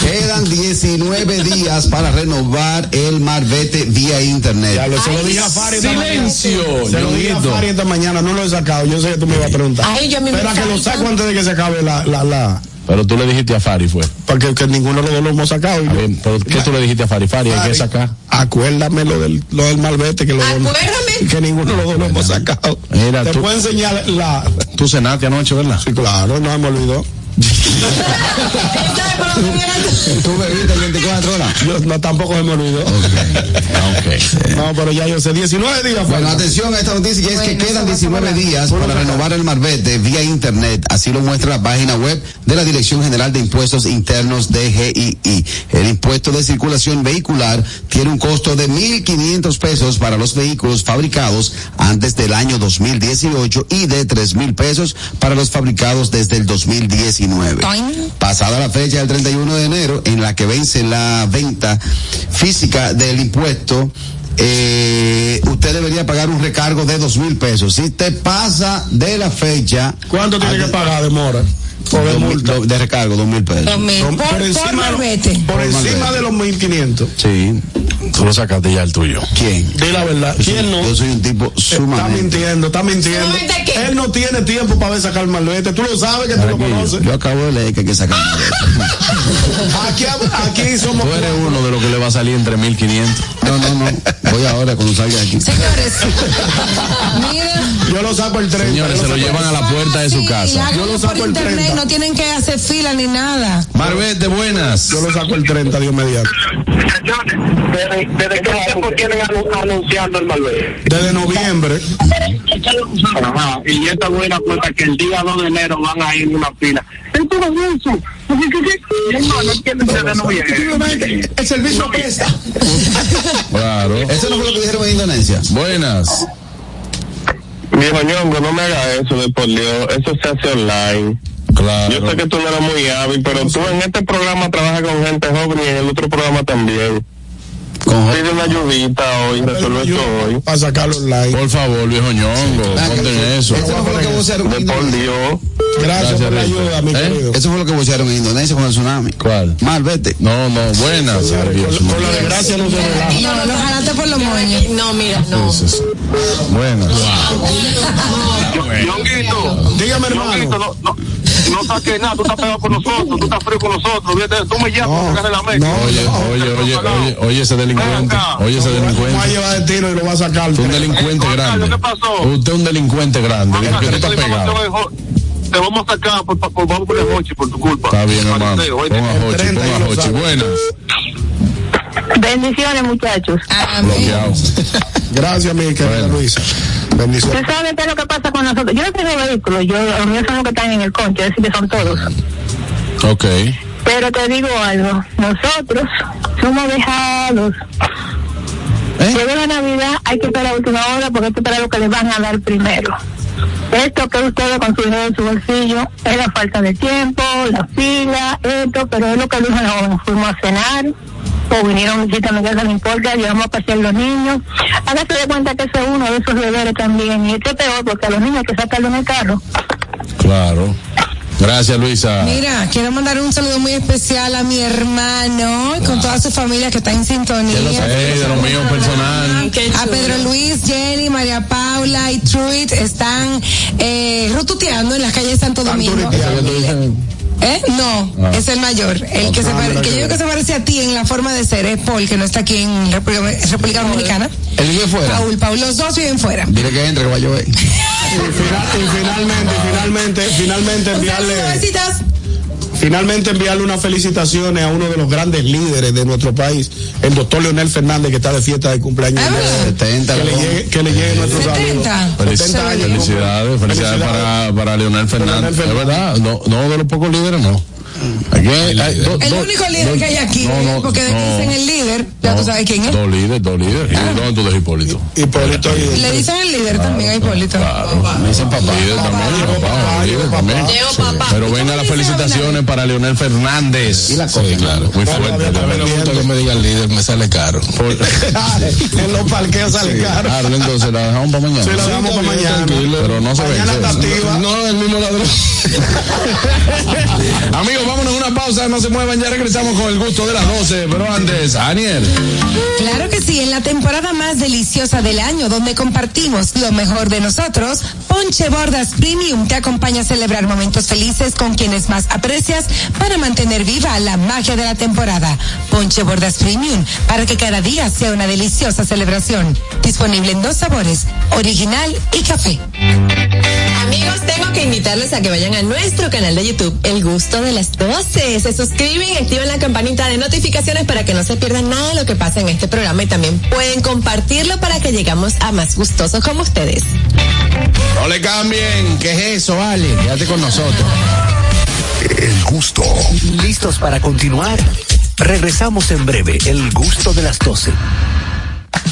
S8: Quedan 19 días para renovar el Marbete vía internet.
S5: Ya lo, se lo dije a Fari esta mañana.
S4: Silencio,
S5: Se lo dije a. Fari esta mañana, no lo he sacado. Yo sé que tú me ibas a preguntar.
S6: Ay, yo me
S5: Espera que lo saco antes de que se acabe la, la, la,
S4: Pero tú le dijiste a Fari, fue.
S5: porque que ninguno de los dos lo hemos sacado. Yo-
S4: ver, pero ¿qué tú le dijiste a Fari? Fari, hay que sacar.
S5: Acuérdame lo del, lo del malvete que lo
S7: Acuérdame.
S5: que ninguno de los dos lo hemos sacado.
S4: Mira,
S5: Te
S4: tú-
S5: puedo enseñar la.
S4: Tú cenaste anoche, ¿verdad?
S5: Sí, claro, no me olvidó.
S8: ¿Tú bebiste el 24 horas?
S5: Yo no, tampoco se me olvidó. No, pero ya yo sé, 19 días.
S8: Bueno, atención a esta noticia y es que quedan
S6: eso va
S8: 19
S6: a
S8: días para renovar el marbete vía internet. Así lo muestra la página web de la Dirección General de Impuestos Internos DGII. El impuesto de circulación vehicular tiene un costo de 1.500 pesos para los vehículos fabricados antes del año 2018 y de 3.000 pesos para los fabricados desde el 2019. Pasada la fecha del 31 de enero en la que vence la venta física del impuesto, eh, usted debería pagar un recargo de dos mil pesos. Si te pasa de la fecha.
S5: ¿Cuánto tiene que pagar de de
S8: dos mil-
S5: multa.
S8: do- de recargo, dos mil pesos.
S6: Dos mil.
S5: Por,
S6: Por,
S5: por
S6: por
S5: encima,
S6: marbete.
S5: por encima de los 1500.
S8: Sí.
S4: Tú lo sacaste ya el tuyo.
S8: ¿Quién?
S5: Di la verdad.
S8: Yo soy-
S5: ¿Quién no?
S8: Yo soy un tipo
S5: Está
S8: sumamente.
S5: mintiendo, está mintiendo.
S7: ¿Sumamente qué?
S5: Él no tiene tiempo para ver sacar malvete. Tú lo sabes que tú lo conoces.
S8: yo acabo de leer que hay que sacar. [LAUGHS]
S5: Aquí, aquí somos.
S4: Tú eres uno de los que le va a salir entre 1500.
S8: No, no, no. Voy ahora cuando salga de aquí.
S6: Señores, [LAUGHS] mira.
S5: Yo lo saco el 30.
S4: Señores, se lo llevan a la puerta de su casa.
S5: Yo lo saco el
S6: internet,
S5: 30.
S6: no tienen que hacer fila ni nada.
S4: Marbete, buenas.
S5: Yo lo saco el 30, Dios mediante.
S12: ¿Desde, desde qué tiempo tienen anu- anunciando el malvete?
S5: Desde noviembre.
S12: Ajá, y esta buena cuenta que el día 2 de enero van a ir en una fila. ¿Esto no es eso? No, no entienden desde noviembre.
S5: El servicio presta.
S4: Claro.
S8: Eso no fue lo que dijeron en Indonesia.
S4: Buenas.
S12: Viejo ñongo, no me hagas eso de por Dios. Eso se hace online.
S4: Claro.
S12: Yo sé que tú no eres muy hábil, pero tú en este programa trabajas con gente joven y en el otro programa también.
S8: Con
S12: Pide una ayudita hoy, resuelve esto hoy.
S5: Para sacarlo online.
S4: Por favor, viejo ñongo, ponte en eso.
S8: Eso no fue lo que vocearon en
S12: por
S8: Indonesia.
S12: Dios.
S5: Gracias, por la ayuda, mi
S4: ¿Eh?
S5: querido.
S8: Eso fue lo que vocearon en Indonesia con el tsunami.
S4: ¿Cuál?
S8: Mal, vete.
S4: No, no, mío.
S5: con la desgracia no se relaja.
S6: No, los jalaste por los moños.
S7: No, mira, no.
S4: Sí, sí, sí. Buenas.
S12: Ñonguito,
S5: Dígame, hermano.
S12: No, saques nada, tú estás pegado con nosotros, tú estás frío con nosotros, tú me llamas
S5: No,
S12: para sacarle la mesa.
S5: no,
S4: Oye, oye, oye, oye, oye ese delincuente. Oye ese
S5: Vamos a
S4: delincuente.
S5: llevar de tiro y lo va a sacar.
S4: Usted es un delincuente grande.
S12: ¿qué pasó?
S4: Usted es un delincuente grande. Porque tú estás pegado.
S12: Te vamos a sacar, por, por, vamos a poner Hochi por tu culpa.
S4: Está bien, hermano. Ponga Hochi,
S5: 30
S4: ponga Hochi. Buenas.
S13: Bendiciones, muchachos.
S6: Amén.
S4: Bloqueado.
S5: Gracias, mi querida
S4: Bueno.
S5: Luisa. Bendiciones.
S13: ¿Usted sabe qué es lo que pasa con nosotros? Yo no tengo vehículos, yo, los míos son los que están en el conche, es decir, que son todos.
S4: Ok.
S13: Pero te digo algo, nosotros somos dejados.
S8: ¿Eh?
S13: Llega la Navidad, hay que esperar a última hora porque que esperar lo que les van a dar primero. Esto que ustedes con su dinero en su bolsillo es la falta de tiempo, la fila, esto, pero es lo que dijo la joven. Fuimos a cenar, o vinieron visitas a mi casa, no importa, llevamos a pasear los niños. Hágase de cuenta que ese es uno de esos deberes también. Y esto es peor porque a los niños hay que sacarlo en el carro.
S4: Claro. Gracias, Luisa.
S6: Mira, quiero mandar un saludo muy especial a mi hermano y con toda su familia que está en sintonía.
S4: Ey, de lo mío personal.
S7: Qué
S6: A. Pedro Luis, Jenny, María Paula y Truit están eh, rututeando en las calles de Santo Domingo. ¿Eh? No,
S4: Ah.
S6: es el mayor. El que, se pare- que yo digo que se parece a ti en la forma de ser es Paul, que no está aquí en República, República Dominicana.
S8: Él vive fuera.
S6: Paul, Paul, los dos viven fuera.
S8: Dile que entre, que va a llover.
S5: Y, final- y finalmente, finalmente, finalmente enviarle. Finalmente enviarle unas felicitaciones a uno de los grandes líderes de nuestro país, el doctor Leonel Fernández, que está de fiesta de cumpleaños.
S6: Ah, ¿verdad?
S8: 70,
S5: que le llegue, que le llegue nuestro saludo.
S6: 70.
S5: 70 años.
S4: Felicidades, felicidades para, para Leonel Fernández. Es verdad, no, no de los pocos líderes, no. Aquí hay- hay do-
S6: El
S4: do-
S6: único líder
S4: do-
S6: que hay aquí,
S4: no, no,
S6: porque de que
S4: no.
S6: dicen el líder, ya
S4: No,
S6: tú sabes quién es.
S4: Dos líderes, dos líderes. ¿Y dónde tú dejas Hipólito?
S5: Hipólito y
S6: Le dicen el líder también a Hipólito.
S4: Claro, me dicen papá. Líder también, papá, líder también.
S7: Llegó papá.
S4: Pero venga las felicitaciones para Leonel Fernández.
S8: Y la
S4: Sí,
S8: cosa.
S4: claro, muy fuerte. Leonel.
S5: está
S9: gusta que me diga el líder, me sale caro. [LAUGHS]
S5: en los parqueos sale caro.
S4: Claro, entonces la dejamos para mañana.
S5: Sí, la dejamos para mañana.
S4: Pero no se
S5: activa.
S9: No, el mismo ladrón. [LAUGHS]
S4: Amigos, vámonos a una pausa, no se muevan, ya regresamos con el gusto de las 12. Pero antes, Aniel.
S6: Claro que sí, en la temporada más deliciosa del año, donde compartimos lo mejor de nosotros, Ponche Bordas Premium te acompaña a celebrar momentos felices con quienes más aprecias para mantener viva la magia de la temporada. Ponche Bordas Premium, para que cada día sea una deliciosa celebración. Disponible en dos sabores, original y café.
S7: Amigos, tengo que invitarles a que vayan a nuestro canal de YouTube, El Gusto de las 12. Se suscriben y activan la campanita de notificaciones para que no se pierdan nada de lo que pasa en este programa y también pueden compartirlo para que llegamos a más gustosos como ustedes.
S4: No le cambien. ¿Qué es eso, Ale? Quédate con nosotros.
S1: El gusto. ¿Listos para continuar? Regresamos en breve. El gusto de las 12.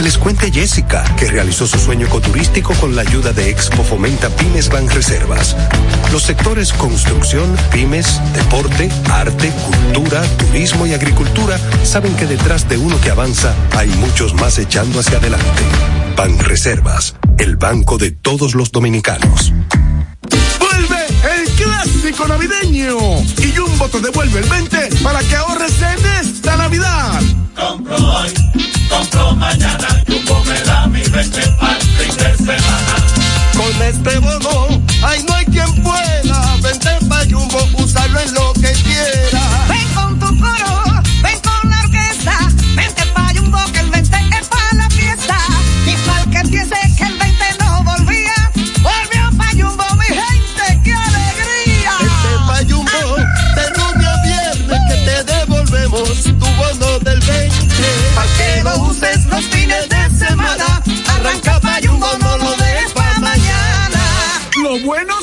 S15: Que les cuente Jessica, que realizó su sueño ecoturístico con la ayuda de Expo Fomenta Pymes Banreservas. Los sectores construcción, pymes, deporte, arte, cultura, turismo y agricultura saben que detrás de uno que avanza hay muchos más echando hacia adelante. Banreservas, el banco de todos los dominicanos.
S16: Vuelve el clásico navideño y Jumbo te devuelve el 20 para que ahorres en esta Navidad.
S17: Compro hoy, compro mañana, Jumbo me da mi 20 para fin de semana.
S16: Con este bono, ay no hay quien pueda vender pa' Jumbo, usarlo en lo que quiera.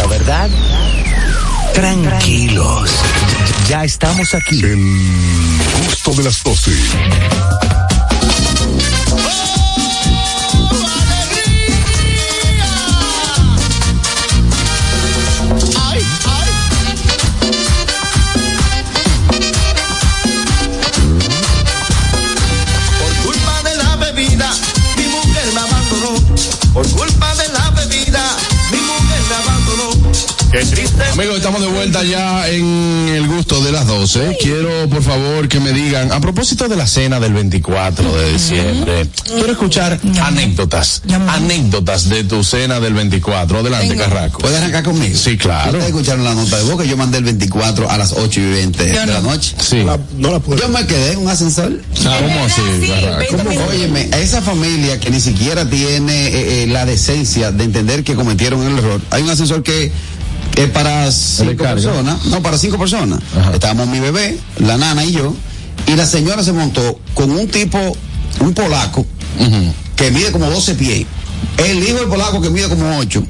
S1: Gusta, ¿verdad? Tranquilos. Ya estamos aquí.
S18: El gusto de las 12.
S16: Qué triste.
S4: Amigos, estamos de vuelta ya en el gusto de las 12. Quiero, por favor, que me digan, a propósito de la cena del 24 de diciembre, quiero escuchar anécdotas, anécdotas de tu cena del 24. Adelante, Carraco.
S8: ¿Puedes arrancar conmigo?
S4: Sí, claro.
S8: Ustedes escucharon la nota de que yo mandé el 24 a las 8 y 20 de la noche.
S4: Sí.
S5: no la puedo.
S8: Yo me quedé en un ascensor.
S4: ¿Cómo así, Carraco?
S8: ¿Cómo? Óyeme, a esa familia que ni siquiera tiene eh, eh, la decencia de entender que cometieron el error. Hay un ascensor que es para cinco personas. No, para cinco personas. Estábamos mi bebé, la nana y yo. Y la señora se montó con un tipo, un polaco, que mide como 12 pies. El hijo del polaco que mide como 8.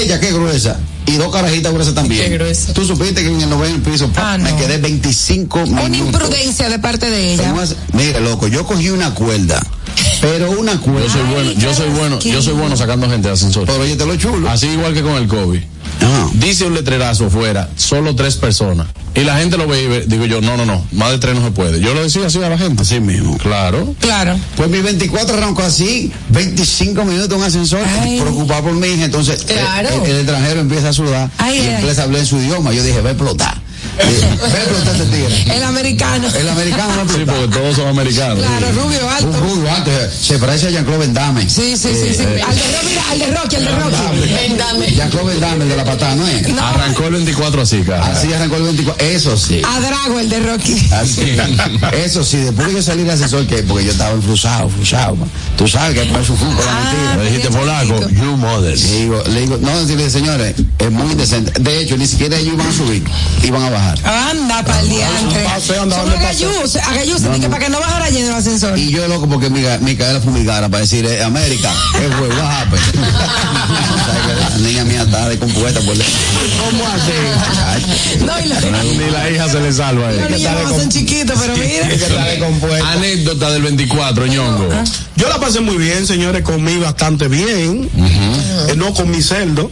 S8: Ella que es gruesa. Y dos carajitas gruesas también.
S6: Qué gruesa.
S8: Tú supiste que en el noveno piso pa,
S6: Ah,
S8: me quedé 25 minutos.
S6: Una imprudencia de parte de ella.
S8: Mire, loco, yo cogí una cuerda. Pero una cuerda.
S4: Yo soy bueno, yo soy bueno, yo soy bueno sacando gente de ascensor.
S8: Pero oye, te lo chulo.
S4: Así igual que con el COVID. Dice un letrerazo fuera, solo tres personas. Y la gente lo ve y ve- digo yo, no, no, no, más de tres no se puede. Yo lo decía así a la gente.
S8: Así mismo.
S4: Claro.
S6: Claro.
S8: Pues mi 24 arrancó así, 25 minutos en un ascensor, preocupado por mi hija. Entonces,
S6: Claro.
S8: el, el extranjero empieza a sudar
S6: Ay,
S8: y empieza a hablar en su idioma. Yo dije, va a explotar. Eh, tigre.
S6: El americano.
S8: El americano a
S4: Sí, porque todos son americanos.
S6: Claro, rubio
S8: Un
S6: alto.
S8: rubio alto, eh, se parece a Jean-Claude Van Damme.
S6: Sí, sí, sí, sí.
S8: Eh,
S6: Al de Rocky, mira, al de Rocky, al de Rocky. Vendame.
S8: Jean-Claude Van Damme, el de la patada, ¿no es?
S4: Arrancó el 24 así, cara.
S8: Así arrancó el 24. Eso sí.
S6: A Drago, el de Rocky.
S8: Así. Eso sí, después que yo salí del ascensor, que porque yo estaba enfrusado, enfrusado. man. Tú sabes que para su la
S6: Ah,
S8: mentira.
S4: Le dijiste polaco, you mother.
S8: Le digo, le digo, no, decirle, señores, es muy indecente. De hecho, ni siquiera ellos iban a subir, iban a bajar.
S6: Anda pa'l diantre. Que para que no bajara lleno el ascensor.
S8: Y yo loco porque mi, mi cadera fumigara para decir, eh, América, ¿qué fue? What happened? ¿Sabes [LAUGHS] que la niña mía está descompuesta por
S5: ¿Cómo así?
S6: No, y la,
S4: Ni la hija se le salva a
S6: los niños no son chiquitos, pero mira.
S5: Que está.
S4: Anécdota del 24, ñongo.
S5: Yo la pasé muy bien, señores, comí bastante bien. Eh, no comí cerdo,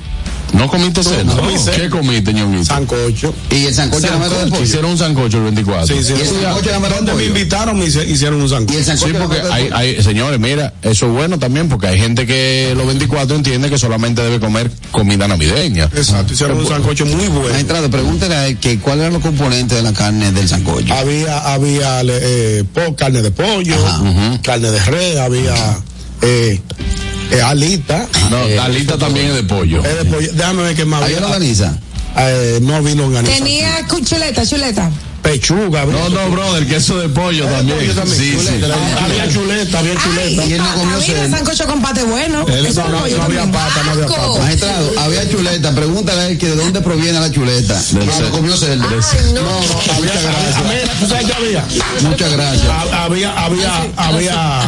S4: ¿No comiste cerdo?
S5: no.
S4: ¿Qué comiste, ñonguito?
S5: sancocho.
S8: Y el sancocho era mero de pollo.
S4: Hicieron un sancocho el 24.
S5: Sí, sí,
S8: Y el
S5: sí.
S8: sancocho era mero de
S5: Donde me invitaron me hicieron un
S8: Y
S5: sancocho.
S8: el sancocho
S4: Sí, porque hay, hay, señores, mira, eso es bueno también, porque hay gente que los 24 entiende que solamente debe comer comida navideña.
S5: Exacto, hicieron un sancocho muy bueno.
S8: Maestrado, pregúntele a él que cuáles eran los componentes de la carne del sancocho.
S5: Había, había eh, po- carne de pollo,
S8: Ajá.
S5: carne de res, había eh, eh, alita.
S4: No,
S5: eh,
S4: la lista también es de pollo.
S5: eh, de pollo. Déjame ver qué más
S8: ¿Había longaniza?
S5: Eh, no vino organizado.
S6: Tenía chuleta, chuleta.
S5: Pechuga.
S4: No, no, brother, queso de pollo también.
S5: pollo también,
S4: Sí, sí.
S5: Había chuleta, había chuleta.
S8: Y él no comió
S6: Había sancocho con pate bueno.
S5: Él-
S6: Eso
S5: no, no, no había pata, no había pata.
S8: Maestrado, había chuleta, pregúntale a él que de dónde proviene la chuleta.
S4: Del
S8: No,
S4: cerdo.
S8: no comió cerdo.
S5: No, no, había, había, mira, ¿tú sabes qué había?
S8: Muchas gracias.
S5: Ha- Había, había, había,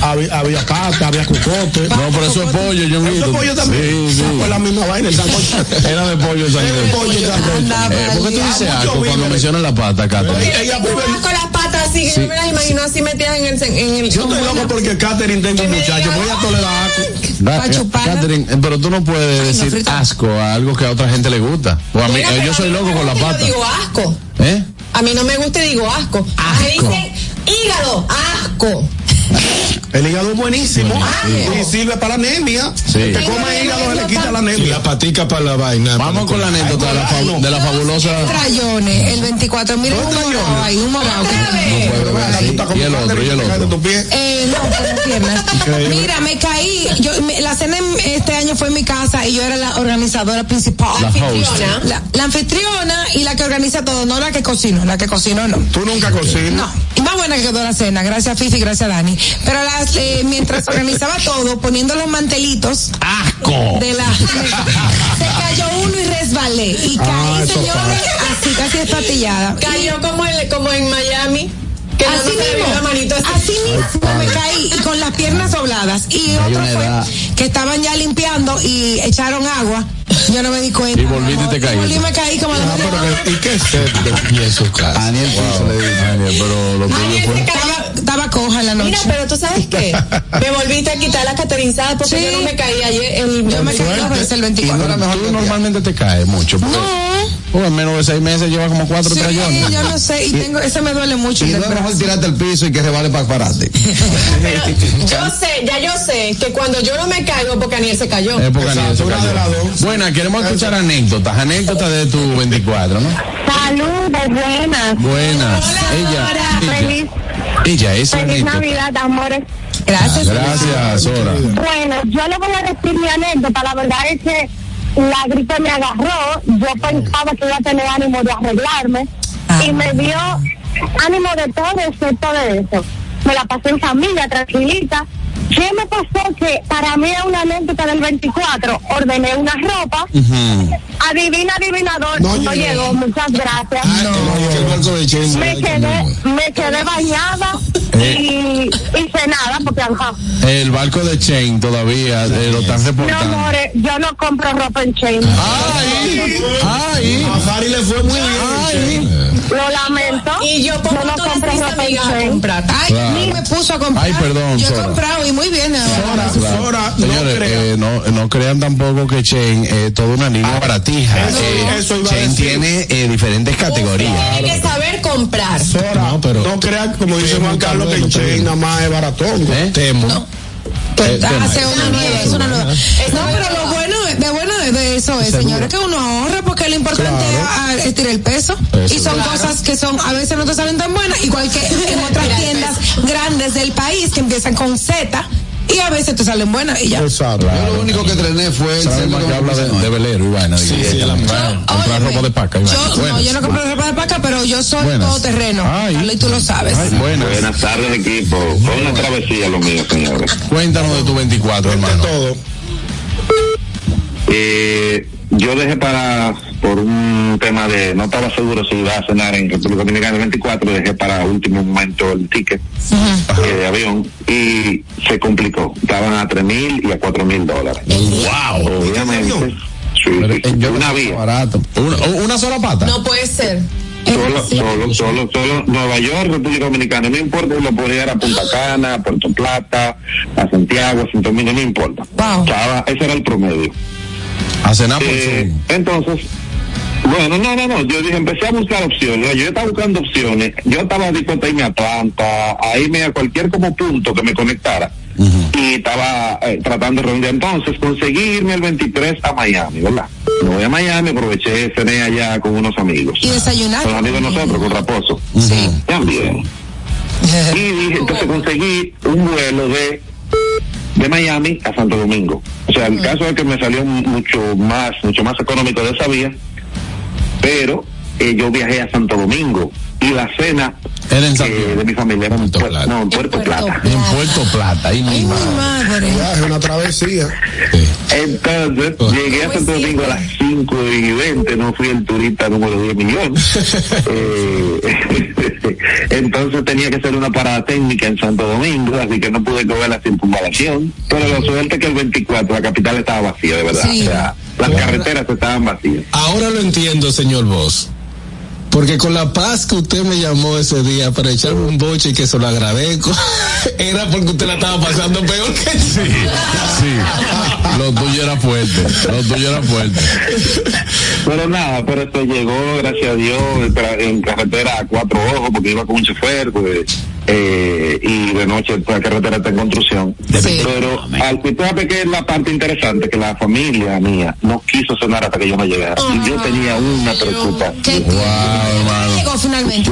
S5: había, había pata, había cocote.
S4: No, pero eso es pollo, yo
S5: ¿Eso es pollo también?
S4: Sí, sí.
S5: Fue la misma vaina, el sancocho.
S4: Era de pollo el
S5: Era de
S4: sancocho.
S5: pollo el sancocho.
S4: Eh, ¿Por qué tú dices algo cuando mencionas la pata, Catherine?
S5: Ella
S7: con las patas así, que yo me las imagino así metidas en el. En el
S5: Yo estoy loco porque Catherine tengo un muchacho, voy a tolerar asco.
S6: Chupar.
S4: Catherine, eh, pero tú no puedes
S6: Ay, no,
S4: decir asco a algo que a otra gente le gusta. O a mí,
S7: Mira,
S4: eh, yo soy loco con la pata.
S7: Yo digo asco.
S4: ¿Eh?
S7: A mí no me gusta y digo asco. Me dicen hígado, asco.
S5: El hígado es buenísimo y sirve para la anemia.
S4: Sí.
S5: El que come hígado se le quita la
S9: Y
S5: anemia.
S9: la patica para la vaina.
S4: Vamos con la anécdota de la, fa- de la fabulosa.
S6: Trayones, el 24. Miren un morado ahí, un morado.
S4: Y el otro, y el otro.
S6: Eh, no. Mira, me caí. Yo, me- la cena en- este año fue en mi casa y yo era la organizadora principal.
S4: La.
S6: La, la anfitriona y la que organiza todo, no la que cocino. La que cocino no.
S5: Tú nunca cocinas.
S6: No, y más buena que quedó la cena, gracias Fifi, gracias Dani. Pero las, eh, mientras [LAUGHS] organizaba todo, poniendo los mantelitos
S4: ¡Asco!
S6: de la [LAUGHS] se cayó uno y resbalé. Y caí,
S5: Ah, eso
S6: señores, así casi espatillada.
S7: Cayó como, el, como en Miami. Que
S6: Así
S7: vio la manito
S6: mismo,
S7: así.
S6: así mismo me caí y con las piernas dobladas. Y
S8: Hay
S6: otro fue
S8: edad.
S6: que estaban ya limpiando y echaron agua. Yo no me di cuenta.
S4: Y volviste y te
S6: Y
S4: caíste.
S6: volví y me caí como a la media hora.
S5: ¿Y qué es esto?
S9: Y eso, cara.
S8: Daniel Piso le.
S4: Daniel, pero lo tuyo
S7: Ay,
S4: fue.
S6: Estaba, estaba coja en la noche.
S7: Mira, pero tú sabes qué? [LAUGHS] Me volviste a quitar la caterizada porque
S6: Sí.
S7: yo no me caí ayer. El,
S6: yo me caí dos veces el
S8: Y no
S6: 24.
S8: mejor
S4: Tú
S8: que
S4: normalmente te caes mucho. porque-
S6: No.
S4: Oh, en menos de seis meses lleva como cuatro
S6: Sí,
S4: trayones.
S6: yo no sé, y tengo, ese me duele mucho.
S8: Y
S6: en
S8: no es mejor tirarte al piso y que rebale para pararte. [LAUGHS]
S7: Yo sé, ya yo sé que cuando yo no me caigo porque Aniel se cayó.
S4: Época ni eso cayó. Buena, queremos escuchar anécdotas, anécdotas de tu 24, ¿no?
S13: Saludos, buenas.
S4: Buenas. Ella, ella,
S13: Feliz,
S4: ella es
S13: feliz
S4: anécdota.
S13: Navidad, amores.
S6: Gracias.
S4: Gracias, Sora.
S13: Bueno, yo le voy a decir mi anécdota. La verdad es que la gripe me agarró. Yo pensaba que iba a tener ánimo de arreglarme. Y me dio ánimo de todo excepto de eso. Me la pasé en familia, tranquilita. ¿Qué me pasó? Que para mí es una anécdota del 24. Ordené una ropa. Adivina, adivinador. No, llegó. Muchas gracias. Me quedé, me quedé bañada y hice nada porque ajá.
S4: El barco de Chain todavía eh, lo están
S13: No,
S4: reportando.
S13: amores, yo no compro ropa en chain.
S4: Ay,
S5: A Fari le fue muy bien.
S13: Lo lamento.
S7: Y yo pongo
S13: no
S7: todas
S13: compro
S7: mis amigas a comprar.
S6: Ay,
S4: Claro.
S6: ni me puso a comprar.
S4: Ay, perdón,
S6: Yo he comprado y muy bien. verdad.
S5: Sora, Sora, no
S4: Señores,
S5: creas.
S4: eh, no, no crean tampoco que Chain es toda una línea baratija.
S5: eso-
S4: Eh,
S5: eso iba a
S4: Chain
S5: decir.
S4: tiene eh, diferentes categorías.
S7: Tiene que saber comprar.
S5: Sora,
S9: No, pero-
S5: no creas, como dice Juan Carlos, que en
S9: también,
S5: Chain nada más es baratón.
S4: ¿Eh?
S9: Temo.
S4: Eh,
S6: Ah, hace una nueva, es una nueva. No, pero lo bueno, de bueno de eso es, señores, que uno ahorra porque lo importante es, ah, es tirar el peso. y son cosas que son, a veces no te salen tan buenas, igual que [LAUGHS] en otras tiendas grandes del país que empiezan con Z y a veces te salen buenas y ya.
S5: Exacto.
S8: Yo lo único que trené fue el
S4: ¿Sabes
S8: centro
S4: más que habla de, de velero y vaina?
S9: Sí,
S4: Digo,
S9: sí, la
S4: comprar, ropa de paca.
S6: Yo, no, yo no compro ropa de paca, pero yo soy
S4: Buenas.
S6: todoterreno.
S4: Ay.
S6: Carlos, y tú lo sabes.
S4: Ay, buenas.
S10: Buenas tardes, equipo. Fue una travesía lo mío, señores.
S4: Cuéntanos de tu 24, hermano.
S5: Todo.
S10: Eh, yo dejé para, por un tema de, no estaba seguro si iba a cenar en República Dominicana el 24, dejé para último momento el ticket eh, de avión y se complicó. Estaban a tres mil y a cuatro mil dólares.
S4: ¡Wow!
S10: Obviamente. Sí, sí,
S4: yo
S10: una vía.
S4: barato. Una, una sola pata.
S7: No puede ser.
S10: Solo, solo, solo, solo Nueva York, República Dominicana, no importa si lo podía ir a Punta Cana, a Puerto Plata, a Santiago, a Santo Domingo, no importa.
S6: Wow.
S10: Estaba, ese era el promedio.
S4: A cenar por
S10: Eh,
S4: Zoom.
S10: entonces, bueno, no, no, no, yo dije, empecé a buscar opciones, yo estaba buscando opciones, yo estaba dispuesto a irme a Atlanta, a irme a cualquier como punto que me conectara, y estaba eh, tratando de reunir entonces, conseguirme el 23 a Miami, ¿verdad? Me voy a Miami, aproveché, cené allá con unos amigos,
S6: Y desayunar.
S10: con amigos de nosotros, con Raposo,
S6: Sí.
S10: también. [LAUGHS] Y dije, entonces conseguí un vuelo de de Miami a Santo Domingo. O sea, el caso es que me salió mucho más, mucho más económico de esa vía, pero eh, yo viajé a Santo Domingo y la cena
S4: Era en
S10: eh,
S4: Santiago.
S10: de mi familia era en
S4: Puerto
S10: Puerto,
S4: Plata.
S10: no, en Puerto Plata.
S4: En Puerto Plata. Ahí mismo.
S5: Viaje, una travesía.
S10: Entonces, llegué a Santo Domingo a las 5 y 20, no fui el turista número 10 millones. [LAUGHS] Eh, [LAUGHS] entonces tenía que hacer una parada técnica en Santo Domingo, así que no pude coger la circunvalación. Pero la suerte que el 24 la capital estaba vacía, de verdad.
S6: Sí.
S10: O sea, las carreteras estaban vacías.
S9: Ahora lo entiendo, señor Vos. Porque con la paz que usted me llamó ese día para echarme un boche y que se lo agradezco, [LAUGHS] era porque usted la estaba pasando peor que sí.
S4: Sí. Lo tuyo era fuerte. Lo tuyo era fuerte.
S10: Pero nada, pero esto llegó, gracias a Dios, en carretera a cuatro ojos, porque iba con un chofer, pues, eh, y de noche la carretera está en construcción.
S6: Sí.
S10: Pero al que que es la parte interesante, que la familia mía no quiso cenar hasta que yo no llegara. Y yo tenía una preocupación.
S6: ¿Qué
S4: Wow,
S6: llegó finalmente?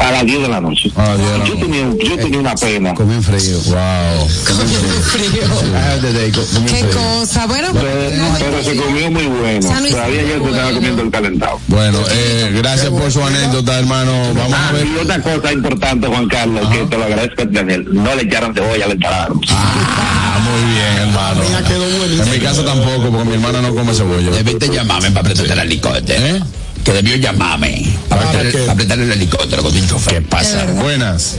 S10: A las 10 de la noche.
S4: A las 10 de la
S10: yo, tenía, yo tenía una pena.
S8: Comí en frío.
S4: Wow.
S8: Ah, comí en
S6: Qué
S8: frío.
S6: cosa. Bueno,
S10: Pero, pero se comió muy bueno. Todavía yo se estaba comiendo el calentado.
S4: Bueno, eh, gracias por su anécdota, hermano. Vamos a
S10: Ah,
S4: ver.
S10: y otra cosa importante, Juan Carlos, que te lo agradezco, Daniel. No le echaron cebolla, le echaron.
S4: Ah, muy bien, hermano.
S5: Quedó.
S4: En mi casa tampoco, porque mi hermana no come cebolla.
S19: Debiste llamarme para apretar el helicóptero.
S4: ¿Eh?
S19: Que debió llamarme para,
S5: ¿Para
S19: apretar, el helicóptero con un chofer.
S4: ¿Qué pasa? Buenas.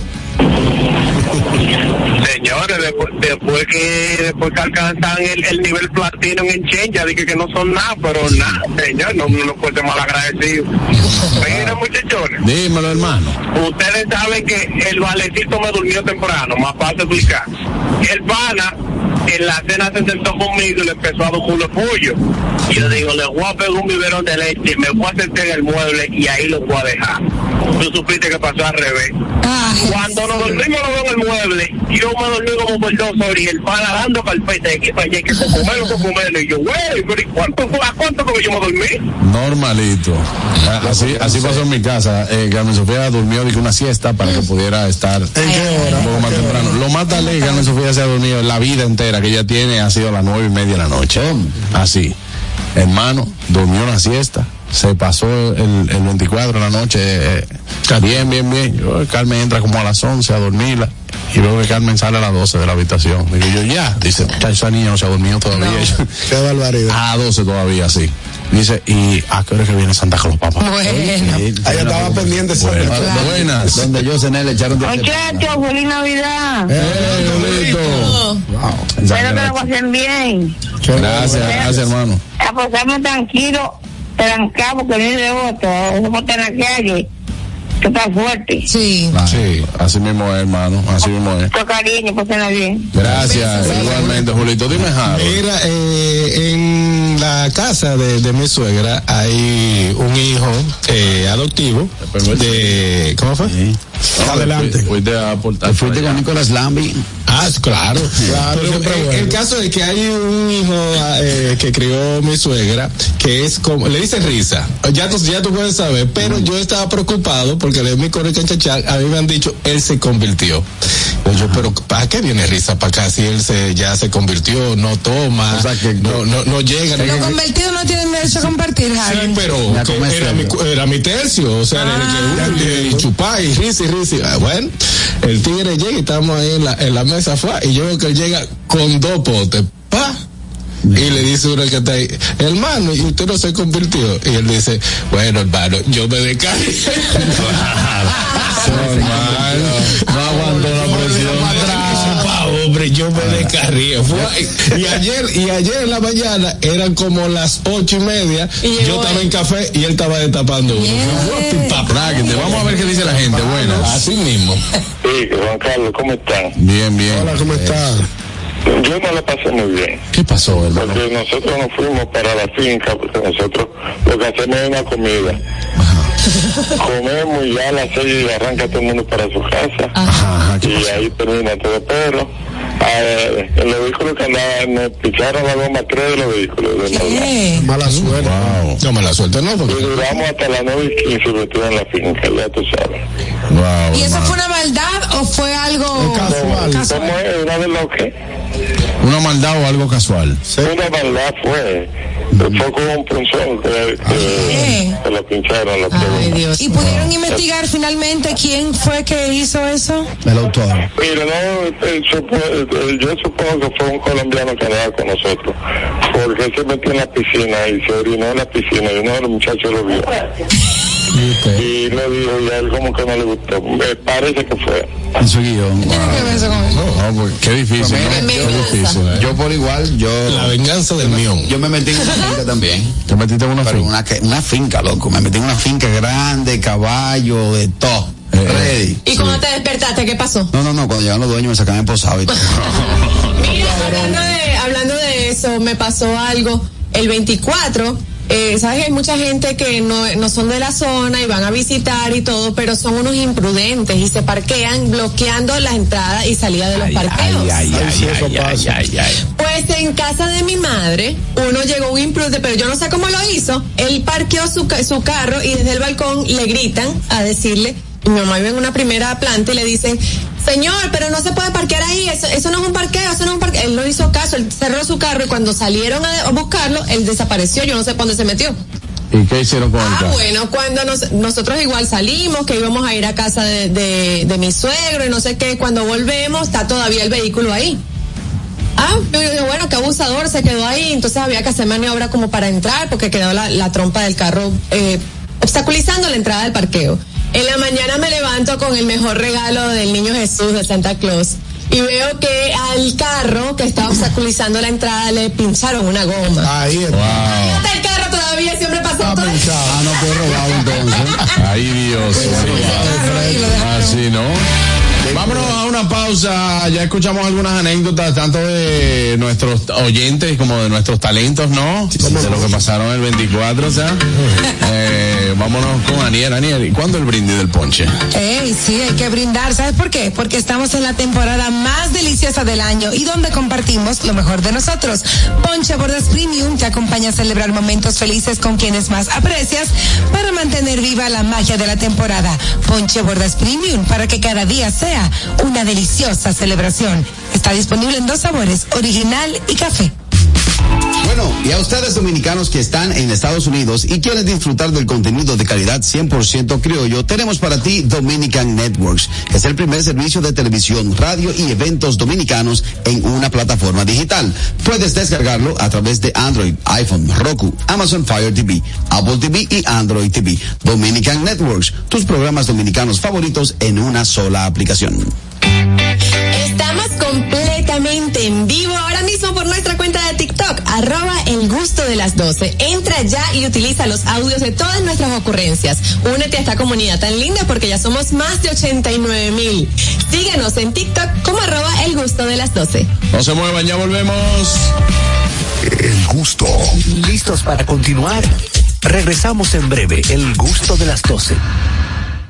S12: Señores, después, después que después que alcanzan el, el nivel platino en Chen, ya dije que no son nada, pero nada, señor, no, no puede ser mal agradecido. Miren, muchachones,
S4: Dímelo, hermano.
S12: ustedes saben que el valecito me durmió temprano, más fácil explicar. El pana en la cena se sentó conmigo y le empezó a dar un pollo. Y yo digo, le voy a pegar un biberón de leche, me voy a sentar en el mueble y ahí lo voy a dejar. Tú supiste que pasó al revés. Cuando nos dormimos los dos en el mueble, yo me dormí como por dos horas y el pana dando carpeta de aquí para allá, que cocumelo, cocumelo. Y yo, güey, pero ¿y cuánto fue? ¿A cuánto fue que yo me dormí?
S4: Normalito. Ah, Así, así pasó en mi casa. Eh, Carmen Sofía durmió dije, una siesta para que pudiera estar un poco más temprano. Lo más tarde que Carmen Sofía se ha dormido en la vida entera que ella tiene ha sido a las nueve y media de la noche. Así. Hermano, durmió una siesta. Se pasó el, el 24 de la noche. eh, bien, bien, bien. Yo, Carmen entra como a las 11 a dormirla. Y luego que Carmen sale a las 12 de la habitación. Digo yo, ya. Dice, "Ya, esa niña no se ha dormido todavía. [LAUGHS]
S5: Qué barbaridad.
S4: A 12 todavía, sí. Dice, ¿y a qué hora que viene Santa Claus, papá?
S6: Bueno.
S5: Ahí estaba pendiente esa
S4: Bueno, buenas.
S8: Donde yo cené le echaron de
S13: Muchachos, feliz Navidad. Espero que lo pasen bien.
S4: Gracias, gracias, hermano.
S13: A pasarme tranquilo, trancado, porque no hay de voto. Vamos en la calle. Que está fuerte.
S6: Sí.
S4: Sí, así mismo es, hermano. Así mismo es.
S13: Mucho cariño, pásenla bien.
S4: Gracias, igualmente, Julito. Dime, Harold.
S9: Mira, eh, en la casa de, de mi suegra hay un hijo eh, adoptivo de... ¿Cómo fue?
S4: Adelante. Fuiste a aportar.
S8: Fuiste con Nicolás Lambi.
S9: Ah, claro. Pero, eh, el caso es que hay un hijo eh, que crió mi suegra que es como, le dice risa. Ya tú, ya tú puedes saber, pero yo estaba preocupado porque le mi correo a mí me han dicho, él se convirtió. Yo, pero ¿para qué viene risa para acá si él se, ya se convirtió, no toma, no, no, no llega?
S6: Los
S9: no-
S6: convertidos no tienen derecho a compartir,
S9: Sí,
S6: Harold.
S9: pero que era, mi, cu- era mi tercio, o sea,
S6: Ah.
S9: el que- y chupar y risa y risa. ah, Bueno, el tigre llega y estamos ahí en la, en la mesa, fue, y yo veo que él llega con dos potes, pa. Y le dice uno que está ahí, hermano, y usted no se convirtió. Y él dice, bueno, hermano, yo me descargué.
S4: Normal. [LAUGHS] [LAUGHS] No aguantó la presión.
S9: Hombre, yo me descarrié. Fue- y ayer, y ayer en la mañana eran como las ocho y media. Yo estaba en café y él estaba destapando uno.
S4: Vamos a ver qué dice la gente. Buenas.
S9: Así mismo.
S12: Sí, Juan Carlos, ¿cómo están?
S4: Bien, bien.
S5: Hola, ¿cómo estás?
S12: Yo no la pasé muy bien.
S4: ¿Qué pasó, hermano?
S12: Porque nosotros nos fuimos para la finca, porque nosotros lo que hacemos es una comida. Comemos y ya a las seis arranca todo el mundo para su casa. y ahí termina todo. Pero eh, en los vehículos que andaban, nos picharon la goma tres de los vehículos. De maldad.
S5: Mala suerte.
S4: Wow.
S9: No me la suerte, no,
S12: Y
S9: porque
S12: duramos hasta las nueve y quince metidos en la finca, ya tú sabes.
S4: Wow.
S6: ¿Y eso fue una maldad o fue algo
S5: Casual.
S12: ¿Cómo es? ¿Una de lo que?
S4: Una maldad o algo casual.
S12: Una maldad fue. Fue con un punzón que, que, que lo pincharon. Lo
S6: Ay, Dios. ¿Y pudieron investigar finalmente quién fue que hizo eso?
S8: El autor.
S12: Mira, no, eh, supo- eh, yo supongo que fue un colombiano que andaba con nosotros, porque él se metió en la piscina y se orinó en la piscina y uno de los muchachos lo vio. [LAUGHS] Y le dijo, y a él como que no le gustó. Me parece que fue.
S8: En su guion.
S6: ¿Qué ves con eso?
S4: No, pues, qué difícil. ¿no?
S6: Qué
S4: difícil. ¿eh?
S8: Yo por igual, yo.
S9: la venganza del mión.
S8: Yo me metí en una finca también.
S4: Te metiste en una
S8: Pero
S4: finca.
S8: una, una finca, loco. Me metí en una finca grande, caballo, de todo.
S4: Eh,
S8: Ready.
S7: ¿Y cómo te despertaste? ¿Qué pasó?
S8: No, no, no. Cuando llegaron los dueños me sacaban posado y todo. [LAUGHS]
S7: Mira, hablando de, hablando de eso, me pasó algo el 24. Eh, Sabes que hay mucha gente que no, no son de la zona y van a visitar y todo, pero son unos imprudentes y se parquean bloqueando la entrada y salida de los parqueos.
S5: Sí, eso pasa.
S7: Pues en casa de mi madre, uno llegó un imprudente, pero yo no sé cómo lo hizo. Él parqueó su, su carro y desde el balcón le gritan a decirle, mi mamá vive en una primera planta y le dicen, señor, pero no se puede parquear ahí, eso, eso no es un parqueo, eso no es un cerró su carro y cuando salieron a, buscarlo, él desapareció, yo no sé dónde se metió.
S4: ¿Y qué hicieron con
S7: Ah, bueno, cuando nos- nosotros igual salimos, que íbamos a ir a casa de, de, de mi suegro y no sé qué, cuando volvemos está todavía el vehículo ahí. Ah, yo digo, bueno, qué abusador, se quedó ahí, entonces había que hacer maniobra como para entrar porque quedó la, la trompa del carro eh, obstaculizando la entrada del parqueo. En la mañana me levanto con el mejor regalo del niño Jesús de Santa Claus y veo que al carro que estaba obstaculizando la entrada le pincharon una goma.
S5: Ahí es.
S7: Hasta el carro todavía siempre pasó todo.
S8: Ah, no, fue robado entonces.
S4: Ay, Dios. Así, ¿no?
S20: Vámonos a una pausa. Ya escuchamos algunas anécdotas, tanto de nuestros oyentes como de nuestros talentos, ¿no? De lo que pasaron el 24, o sea. [LAUGHS] Eh, vámonos con Aniel. Aniel, ¿y cuándo el brindis del ponche?
S6: Ey, sí, hay que brindar. ¿Sabes por qué? Porque estamos en la temporada más deliciosa del año y donde compartimos lo mejor de nosotros. Ponche Bordas Premium te acompaña a celebrar momentos felices con quienes más aprecias para mantener viva la magia de la temporada. Ponche Bordas Premium para que cada día sea una deliciosa celebración. Está disponible en dos sabores, original y café.
S8: Bueno, y a ustedes dominicanos que están en Estados Unidos y quieren disfrutar del contenido de calidad 100% criollo, tenemos para ti Dominican Networks. Es el primer servicio de televisión, radio y eventos dominicanos en una plataforma digital. Puedes descargarlo a través de Android, iPhone, Roku, Amazon Fire TV, Apple TV y Android TV. Dominican Networks, tus programas dominicanos favoritos en una sola aplicación.
S7: Estamos completamente en vivo ahora mismo por nuestra cuenta de TikTok, arroba el gusto de las 12. Entra ya y utiliza los audios de todas nuestras ocurrencias. Únete a esta comunidad tan linda porque ya somos más de 89 mil. Síguenos en TikTok como arroba el gusto de las 12.
S20: No se muevan, ya volvemos.
S21: El gusto.
S1: ¿Listos para continuar? Regresamos en breve, el gusto de las 12.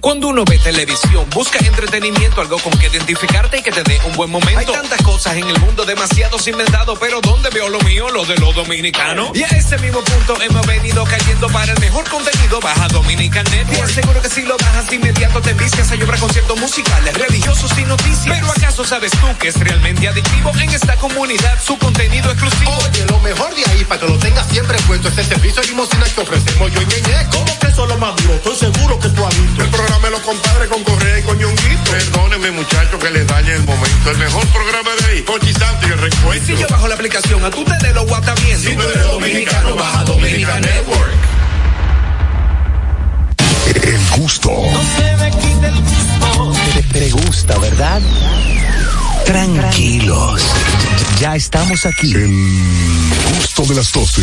S22: Cuando uno ve televisión, busca entretenimiento, algo con que identificarte y que te dé un buen momento. Hay tantas cosas en el mundo, demasiados inventados, pero ¿dónde veo lo mío? Lo de los dominicanos. Y a ese mismo punto hemos venido cayendo para el mejor contenido. Baja Dominican Network. Y aseguro que si lo bajas de inmediato te vicias a llorar conciertos musicales, religiosos y noticias. Pero ¿acaso sabes tú que es realmente adictivo en esta comunidad su contenido exclusivo?
S23: Oye, lo mejor de ahí para que lo tengas siempre puesto es el servicio de limosina que ofrecemos yo y Ñeñe. ¿Cómo que eso es lo más duro? Estoy seguro que tú El compadres con Correa y con Ñonguito. Perdónenme, muchachos, que les dañe el momento. El mejor programa de ahí, Conchi Santo y el recuento.
S22: Si yo bajo la aplicación, a tú te de lo guata bien.
S23: Si tú eres dominicano, baja Dominican Network.
S21: El gusto.
S1: Te, te gusta, ¿verdad? Tranquilos. Ya estamos aquí.
S21: El gusto de las 12.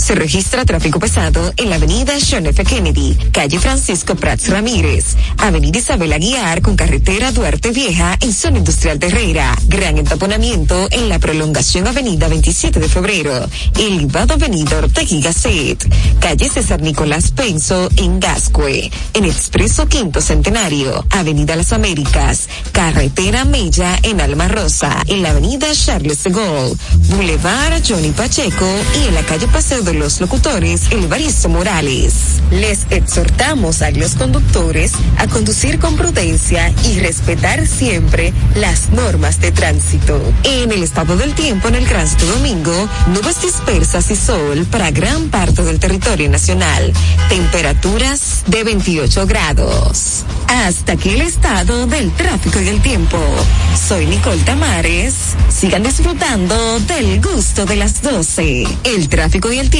S24: Se registra tráfico pesado en la avenida John F. Kennedy, calle Francisco Prats Ramírez, avenida Isabel Aguiar con carretera Duarte Vieja en zona industrial de Herrera, gran entaponamiento en la prolongación avenida 27 de febrero, elevado avenida Ortega Gasset, calle César Nicolás Penso en Gascue, en Expreso Quinto Centenario, avenida Las Américas, carretera Mella en Alma Rosa, en la avenida Charles de Gaulle, Boulevard Johnny Pacheco y en la calle Paseo de los Locutores, el Baristo Morales. Les exhortamos a los conductores a conducir con prudencia y respetar siempre las normas de tránsito. En el estado del tiempo en el Gran Domingo, nubes dispersas y sol para gran parte del territorio nacional. Temperaturas de 28 grados. Hasta aquí el estado del tráfico y el tiempo. Soy Nicole Tamares. Sigan disfrutando del gusto de las 12. El tráfico y el tiempo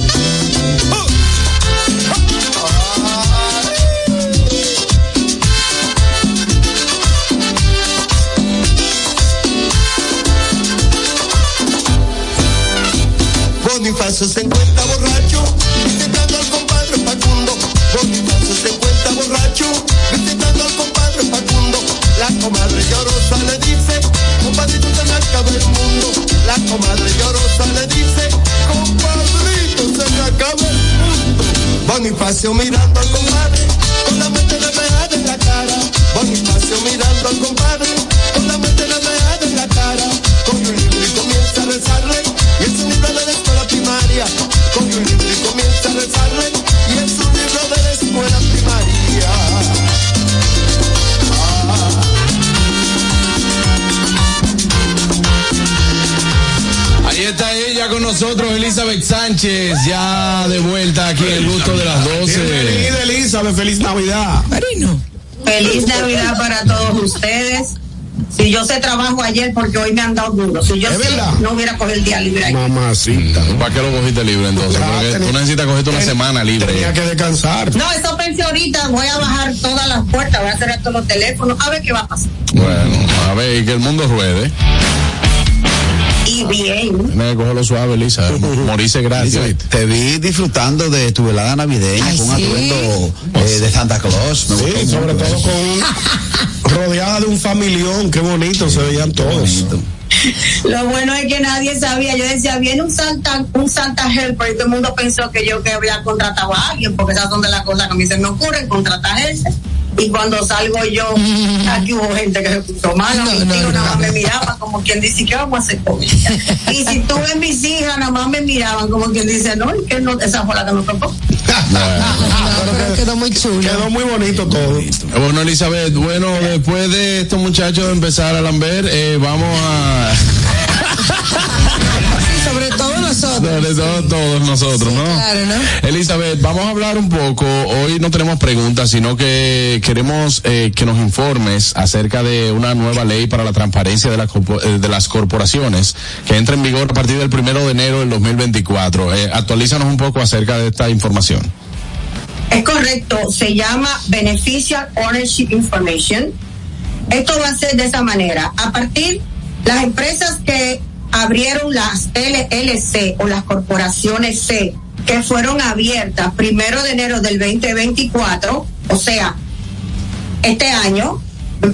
S16: Bonifacio se encuentra borracho, visitando al compadre Facundo. Bonifacio se encuentra borracho, visitando al compadre Facundo. La comadre llorosa le dice, compadrito se me acaba el mundo. La comadre llorosa le dice, compadrito se me acaba el mundo. Bonifacio mirando al compadre, con la mente remejada en la cara. Bonifacio mirando al compadre, con la mente remejada en la cara. Coge un libro y comienza a rezarle, primaria. Coge un libro y comienza a rezarle, y es un libro de la escuela primaria.
S4: Ahí está ella con nosotros, Elizabeth Sánchez, ya de vuelta aquí en el gusto de las 12.
S5: Bienvenida, Elizabeth, feliz Navidad.
S25: Feliz Navidad para todos ustedes. Si yo sé trabajo ayer porque hoy me han dado duro. Si yo
S5: ¿Es
S25: sé,
S5: verdad?
S25: no hubiera cogido el día libre ayer.
S5: Mamacita.
S4: ¿Para qué lo cogiste libre entonces? Porque tú necesitas cogerte una semana libre.
S5: Tenía que descansar.
S25: No, eso pensé ahorita. Voy a bajar todas las puertas, voy a cerrar todos los teléfonos, a ver qué va a pasar.
S4: Bueno, a ver, y que el mundo ruede.
S25: Y bien.
S4: Tiene que cogerlo suave, Elisa. Morirse.
S8: Elizabeth, Te vi disfrutando de tu velada navideña
S25: Ay,
S8: con un
S25: sí.
S8: atuendo eh, de Santa Claus. Me gustó
S5: Sí, sobre todo con [LAUGHS] rodeada de un familión, qué bonito se veían todos.
S25: Lo bueno es que nadie sabía. Yo decía, viene un Santa, un Santa Helper y todo el mundo pensó que yo que había contratado a alguien, porque esas son de las cosas que a mí se me ocurren, contratar gente. Y cuando salgo yo, aquí hubo gente que se puso mala, mis hijos nada más me miraban como quien dice, ¿qué vamos a hacer con ella? Y si tuve mis hijas, nada más me miraban como quien dice, no, ¿y que no, esa fue la que nos tocó.
S6: pero quedó muy chulo.
S5: Quedó muy bonito todo.
S4: Bueno, Elizabeth, bueno, después de estos muchachos empezar a lamber, eh, vamos a... [LAUGHS]
S6: Nosotros.
S4: Todo todos nosotros, ¿no?
S6: claro, ¿no?
S4: Elizabeth, vamos a hablar un poco. Hoy no tenemos preguntas, sino que queremos eh, que nos informes acerca de una nueva ley para la transparencia de, la corpo- eh, de las corporaciones que entra en vigor a partir del primero de enero del 2024. Eh, actualízanos un poco acerca de esta información.
S25: Es correcto, se llama Beneficial Ownership Information. Esto va a ser de esa manera. A partir, las empresas que abrieron las LLC o las corporaciones C, que fueron abiertas primero de enero del 2024, o sea, este año,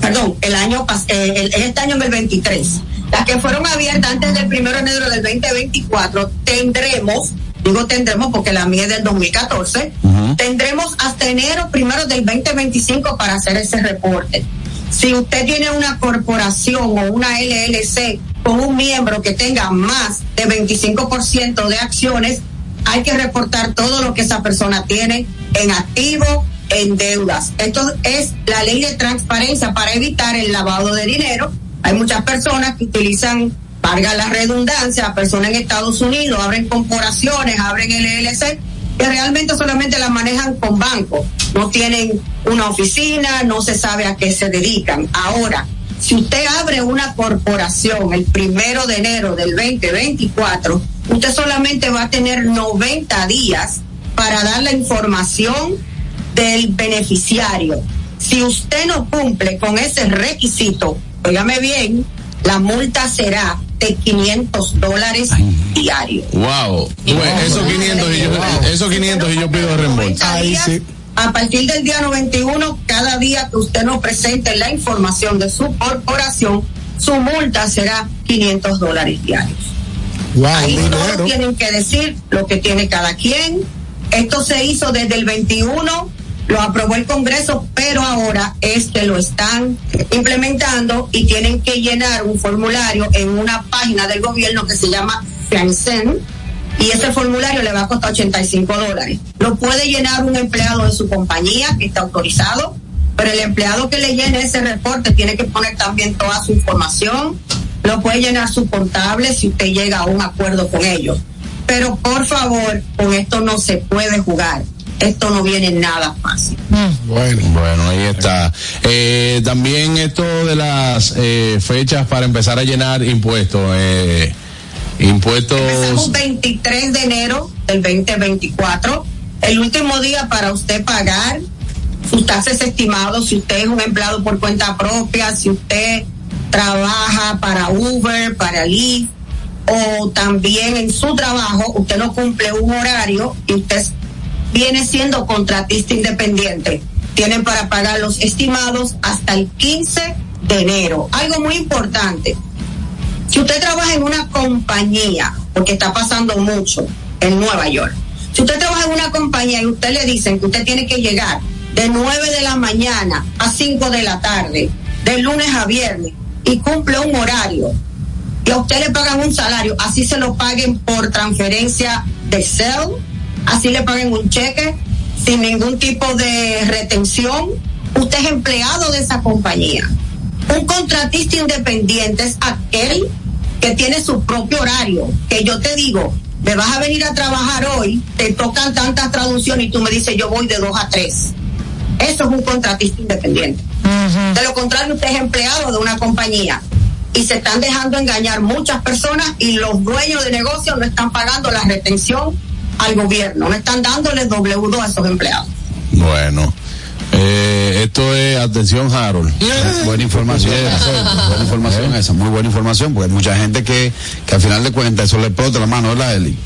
S25: perdón, el año eh, el- este año en el 23, las que fueron abiertas antes del primero de enero del 2024, tendremos, digo tendremos porque la mía es del 2014, tendremos hasta enero primero del 2025 para hacer ese reporte. Si usted tiene una corporación o una LLC con un miembro que tenga más de 25% de acciones, hay que reportar todo lo que esa persona tiene en activo, en deudas. Esto es la ley de transparencia para evitar el lavado de dinero. Hay muchas personas que utilizan, valga la redundancia, personas en Estados Unidos, abren corporaciones, abren LLC, que realmente solamente las manejan con bancos. No tienen una oficina, no se sabe a qué se dedican. Ahora, si usted abre una corporación el primero de enero del 2024, usted solamente va a tener 90 días para dar la información del beneficiario. Si usted no cumple con ese requisito, óigame bien, la multa será de 500 dólares diarios.
S4: Wow. Bueno, esos 500 y yo, esos 500 y yo pido reembolso.
S25: días, A partir del día 91, cada día que usted nos presente la información de su corporación, su multa será 500 dólares diarios. Ahí todos tienen que decir lo que tiene cada quien. Esto se hizo desde el 21 lo aprobó el Congreso, pero ahora es que lo están implementando y tienen que llenar un formulario en una página del gobierno que se llama Fiancen y ese formulario le va a costar 85 dólares. Lo puede llenar un empleado de su compañía que está autorizado, pero el empleado que le llene ese reporte tiene que poner también toda su información, lo puede llenar su contable si usted llega a un acuerdo con ellos. Pero por favor, con esto no se puede jugar. Esto no viene nada fácil.
S4: Bueno, bueno, ahí está. Eh, también esto de las eh, fechas para empezar a llenar impuestos. Eh, impuestos.
S25: Empezamos 23 de enero del 2024. El último día para usted pagar sus taxes estimados, si usted es un empleado por cuenta propia, si usted trabaja para Uber, para Lyft, o también en su trabajo usted no cumple un horario y usted viene siendo contratista independiente. Tienen para pagar los estimados hasta el 15 de enero. Algo muy importante. Si usted trabaja en una compañía, porque está pasando mucho en Nueva York, si usted trabaja en una compañía y usted le dicen que usted tiene que llegar de 9 de la mañana a 5 de la tarde, de lunes a viernes, y cumple un horario, y a usted le pagan un salario, así se lo paguen por transferencia de CEL, así le paguen un cheque sin ningún tipo de retención, usted es empleado de esa compañía. Un contratista independiente es aquel que tiene su propio horario, que yo te digo, me vas a venir a trabajar hoy, te tocan tantas traducciones y tú me dices yo voy de 2 a 3. Eso es un contratista independiente. De lo contrario, usted es empleado de una compañía y se están dejando engañar muchas personas y los dueños de negocios no están pagando la retención al gobierno, no están dándoles W2 a esos empleados.
S4: Bueno. Eh, esto es, atención Harold. [LAUGHS]
S8: Buena información. buena información esa, muy buena información, porque hay mucha gente que, que al final de cuentas eso le explota la mano, ¿verdad, Eli?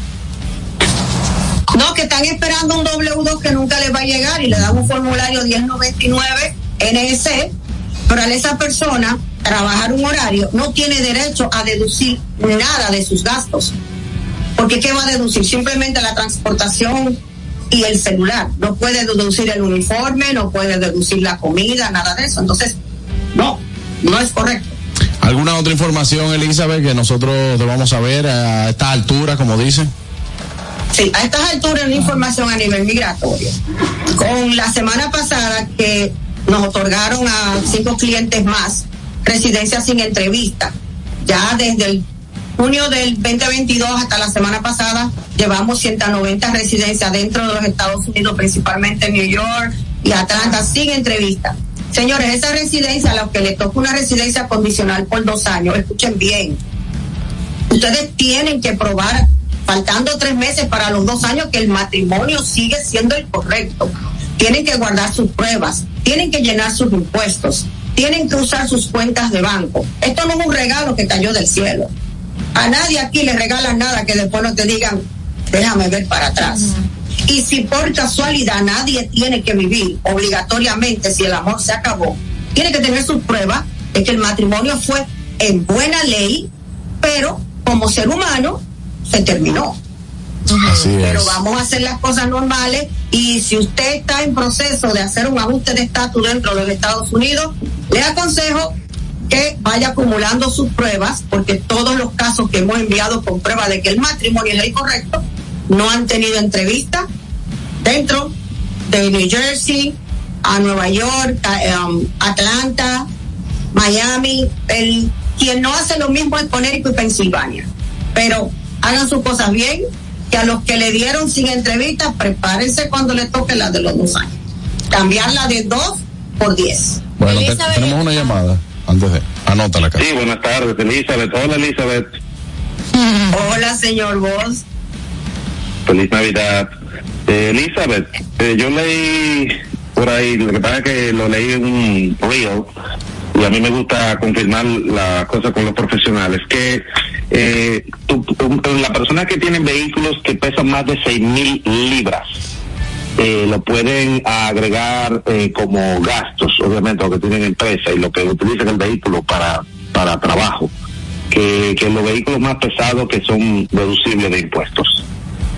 S25: No, que están esperando un W2 que nunca les va a llegar y le dan un formulario 1099 NS, pero a esa persona trabajar un horario no tiene derecho a deducir nada de sus gastos. Porque ¿qué va a deducir? Simplemente la transportación y el celular. No puede deducir el uniforme, no puede deducir la comida, nada de eso. Entonces, no, no es correcto.
S4: ¿Alguna otra información, Elizabeth, que nosotros debamos saber a esta altura, como dicen?
S25: Sí, a estas alturas una información a nivel migratorio. Con la semana pasada que nos otorgaron a cinco clientes más residencia sin entrevista. Ya desde el junio del 2022 hasta la semana pasada llevamos 190 residencias dentro de los Estados Unidos, principalmente en New York y Atlanta, sin entrevista. Señores, esa residencia, a los que le toca una residencia condicional por dos años, escuchen bien, ustedes tienen que probar, faltando tres meses para los dos años, que el matrimonio sigue siendo el correcto. Tienen que guardar sus pruebas, tienen que llenar sus impuestos, tienen que usar sus cuentas de banco. Esto no es un regalo que cayó del cielo. A nadie aquí le regalan nada que después no te digan, déjame ver para atrás. Y si por casualidad nadie tiene que vivir obligatoriamente, si el amor se acabó, tiene que tener sus pruebas de que el matrimonio fue en buena ley, pero como ser humano se terminó.
S4: Así
S25: Pero
S4: es.
S25: vamos a hacer las cosas normales y si usted está en proceso de hacer un ajuste de estatus dentro de los Estados Unidos, le aconsejo que vaya acumulando sus pruebas, porque todos los casos que hemos enviado con prueba de que el matrimonio es el correcto, no han tenido entrevista dentro de New Jersey, a Nueva York, a, um, Atlanta, Miami. El, quien no hace lo mismo es Connecticut y Pensilvania. Pero hagan sus cosas bien, que a los que le dieron sin entrevista, prepárense cuando le toque la de los dos años. Cambiarla de dos por diez.
S4: Bueno, te- tenemos una llamada. Antes de. Anótala acá.
S12: Sí, buenas tardes, Elizabeth. Hola, Elizabeth.
S25: Hola, señor Vos.
S12: Feliz Navidad. Eh, Elizabeth, eh, yo leí por ahí, lo que pasa es que lo leí en un reel y a mí me gusta confirmar las cosas con los profesionales, que eh, tú- tú- la persona que tiene vehículos que pesan más de seis mil libras, eh, lo pueden agregar eh, como gastos, obviamente, lo que tienen empresa y lo que utilizan el vehículo para, para trabajo, que, que los vehículos más pesados que son deducibles de impuestos.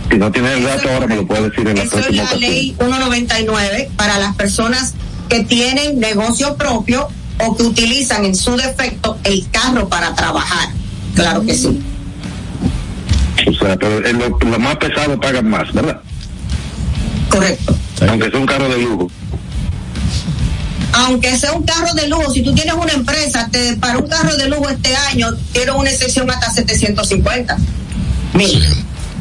S10: Si no tienes el dato ahora, me lo puedes decir en la
S25: Eso es la ley 199 para las personas que tienen negocio propio o que utilizan en su defecto el carro para trabajar. Claro que sí.
S10: O sea, pero lo, lo más pesado pagan más, ¿verdad?
S25: Correcto.
S10: Aunque sea un carro de lujo.
S25: Aunque sea un carro de lujo, si tú tienes una empresa, te, para un carro de lujo este año, tiene una excepción hasta 750 mil.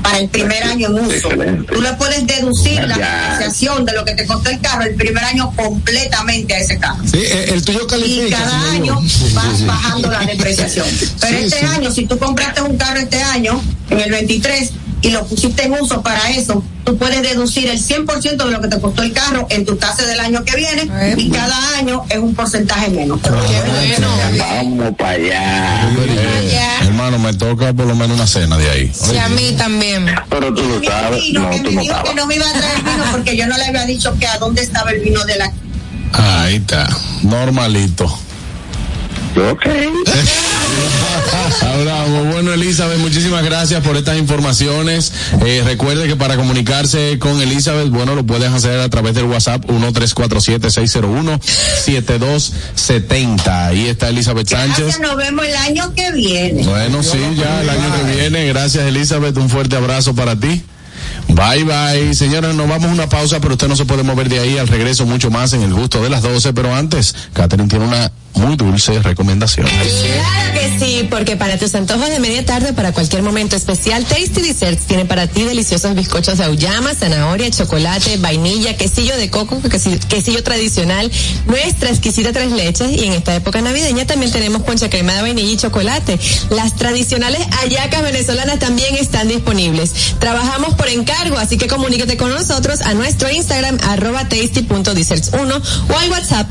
S25: Para el primer año en uso. Tú le puedes deducir la
S9: Ya.
S25: depreciación de lo que te costó el carro el primer año completamente a ese carro.
S9: Sí, eh, el tuyo califica.
S25: Y cada
S9: señor.
S25: año
S9: Sí,
S25: vas
S9: sí.
S25: bajando la depreciación. Pero
S9: Sí,
S25: este
S9: sí.
S25: año, si tú compraste un carro este año, en el 23, y lo pusiste en uso para eso, tú puedes deducir el 100% de lo que te costó el carro en tu tasa del año que viene y cada año es un porcentaje menos.
S10: Vamos para allá.
S4: Eh, hermano, me toca por lo menos una cena de ahí.
S6: Sí, a mí también.
S10: Pero tú lo sabes.
S25: Vino, que me dijo que no me iba a traer vino porque yo no le había dicho que a dónde estaba el vino de la
S4: Ahí está. Normalito.
S10: Ok. [LAUGHS]
S4: Hablamos. Bueno, Elizabeth, muchísimas gracias por estas informaciones. Eh, recuerde que para comunicarse con Elizabeth, bueno, lo puedes hacer a través del WhatsApp 1347-601-7270. Ahí está Elizabeth Sánchez.
S25: Gracias, nos vemos el año que viene.
S4: Bueno, sí, ya el año que viene. Gracias, Elizabeth. Un fuerte abrazo para ti. Bye bye. Señora, nos vamos a una pausa, pero usted no se puede mover de ahí. Al regreso, mucho más en el gusto de las 12. Pero antes, Catherine tiene una muy dulce recomendación.
S7: Claro que sí, porque para tus antojos de media tarde, para cualquier momento especial, Tasty Desserts tiene para ti deliciosos bizcochos de auyama, zanahoria, chocolate, vainilla, quesillo de coco, quesillo, tradicional, nuestra exquisita tres leches y en esta época navideña también tenemos poncha crema de vainilla y chocolate. Las tradicionales hallacas venezolanas también están disponibles. Trabajamos por encargo, así que comunícate con nosotros a nuestro Instagram arroba tasty.desserts1 o al WhatsApp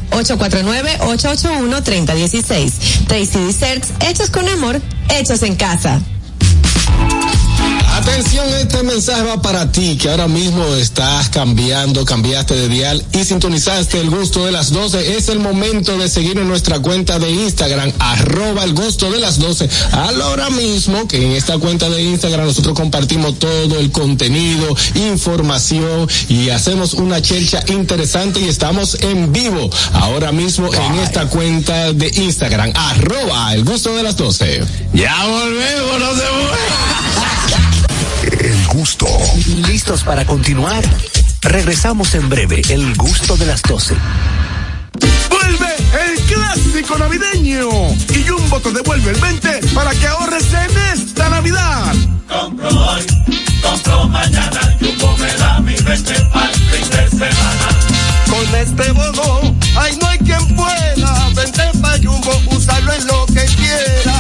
S7: 849-881-3016. Tasty Desserts, hechos con amor, hechos en casa.
S9: Atención, este mensaje va para ti que ahora mismo estás cambiando, cambiaste de dial y sintonizaste el gusto de las 12. Es el momento de seguir en nuestra cuenta de Instagram, arroba el gusto de las 12. Ahora mismo que en esta cuenta de Instagram nosotros compartimos todo el contenido, información y hacemos una chelcha interesante y estamos en vivo ahora mismo en esta cuenta de Instagram, arroba el gusto de las 12.
S4: Ya volvemos, no se
S18: El gusto.
S1: ¿Listos para continuar? Regresamos en breve, el gusto de las 12.
S26: Vuelve el clásico navideño y Jumbo te devuelve el 20 para que ahorres en esta Navidad.
S27: Compro hoy, compro mañana, Jumbo me da mi 20 para el fin de semana.
S16: Con este bono, ay no hay quien pueda. Vente pa' Jumbo, usarlo en lo que quiera.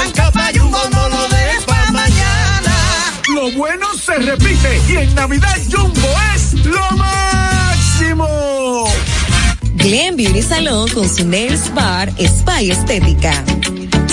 S28: Arranca pa' Jumbo, no lo dejes pa' mañana.
S26: Lo bueno se repite y en Navidad Jumbo es lo máximo.
S29: Glen Beauty Salon con su Nails Bar Spa y Estética.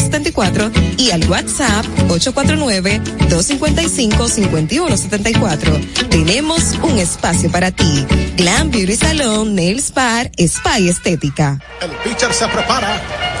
S29: 809-333-5174 y al WhatsApp 849-255-5174. Tenemos un espacio para ti. Glam Beauty Salon, Nails Bar, Spa y Estética.
S30: El pitcher se prepara,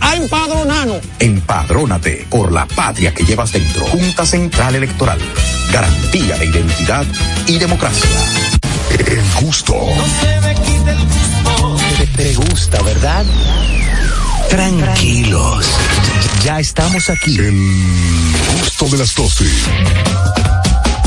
S31: a empadronarnos.
S2: Empadrónate por la patria que llevas dentro. Junta Central Electoral. Garantía de identidad y democracia.
S18: El gusto.
S1: Te, te gusta, ¿verdad? Tranquilos. Ya estamos aquí.
S18: El gusto de las 12.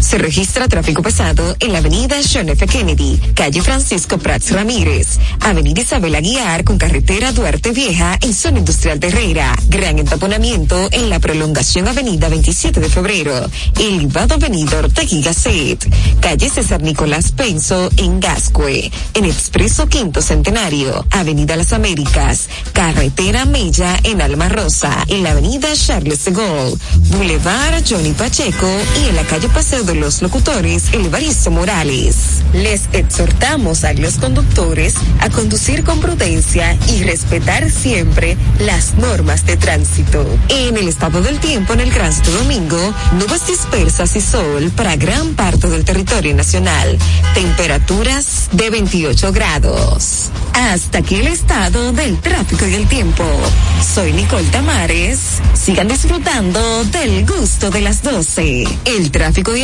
S24: Se registra tráfico pesado en la avenida John F. Kennedy, calle Francisco Prats Ramírez, avenida Isabel Aguiar con carretera Duarte Vieja en zona industrial de Herrera, gran entaponamiento en la prolongación avenida 27 de febrero, elevado avenida Ortega y calle César Nicolás Penso en Gascue, en Expreso Quinto Centenario, avenida Las Américas, carretera Mella en Alma Rosa, en la avenida Charles de Gaulle, Boulevard Johnny Pacheco y en la calle Paseo de los Locutores Elvaristo Morales. Les exhortamos a los conductores a conducir con prudencia y respetar siempre las normas de tránsito. En el estado del tiempo en el Gran Domingo, nubes dispersas y sol para gran parte del territorio nacional. Temperaturas de 28 grados. Hasta aquí el estado del tráfico y el tiempo. Soy Nicole Tamares. Sigan disfrutando del gusto de las 12. El tráfico y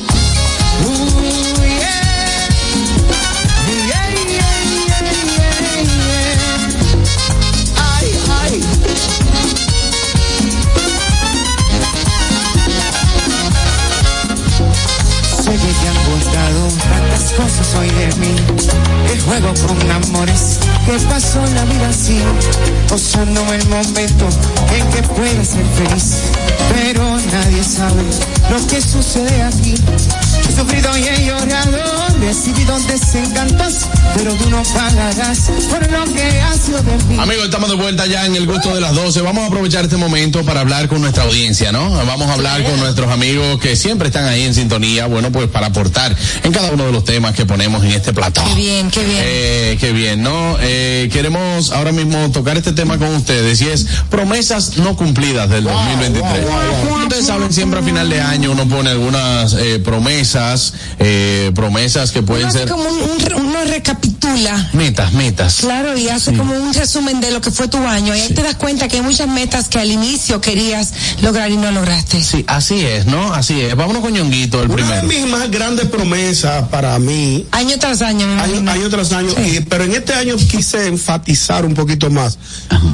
S32: Tantas cosas hoy de mí. Que juego con amores, que pasó la vida así. Gozando el momento en que puedes ser feliz. Pero nadie sabe lo que sucede aquí. He sufrido y he llorado, recibido desencantos. Pero tú no pagarás por lo que has sido de mí.
S4: Amigos, estamos de vuelta ya en el gusto de las 12. Vamos a aprovechar este momento para hablar con nuestra audiencia, ¿no? Vamos a hablar con nuestros amigos que siempre están ahí en sintonía, bueno, pues para aportar en cada uno de los temas que ponemos en este plató.
S33: Qué bien, qué bien.
S4: Eh, qué bien, ¿no? Eh, queremos ahora mismo tocar este tema con ustedes y es promesas no cumplidas del 2023. Ustedes saben, siempre a final de año uno pone algunas eh, promesas, eh, promesas que pueden
S33: Uno hace
S4: ser
S33: como un, un- uno recapitula.
S4: metas, metas.
S33: Claro, y hace
S4: Sí.
S33: como un resumen de lo que fue tu año. Y ahí te das cuenta que hay muchas metas que al inicio querías lograr y no lograste.
S4: Sí, así es, ¿no? Así es. Vámonos con Ñonguito, el
S5: Una de
S4: primero.
S5: mis más grandes promesas para mí,
S33: Año tras año, me
S5: año,
S33: imagino.
S5: año tras año, y- pero en este año quise enfatizar un poquito más.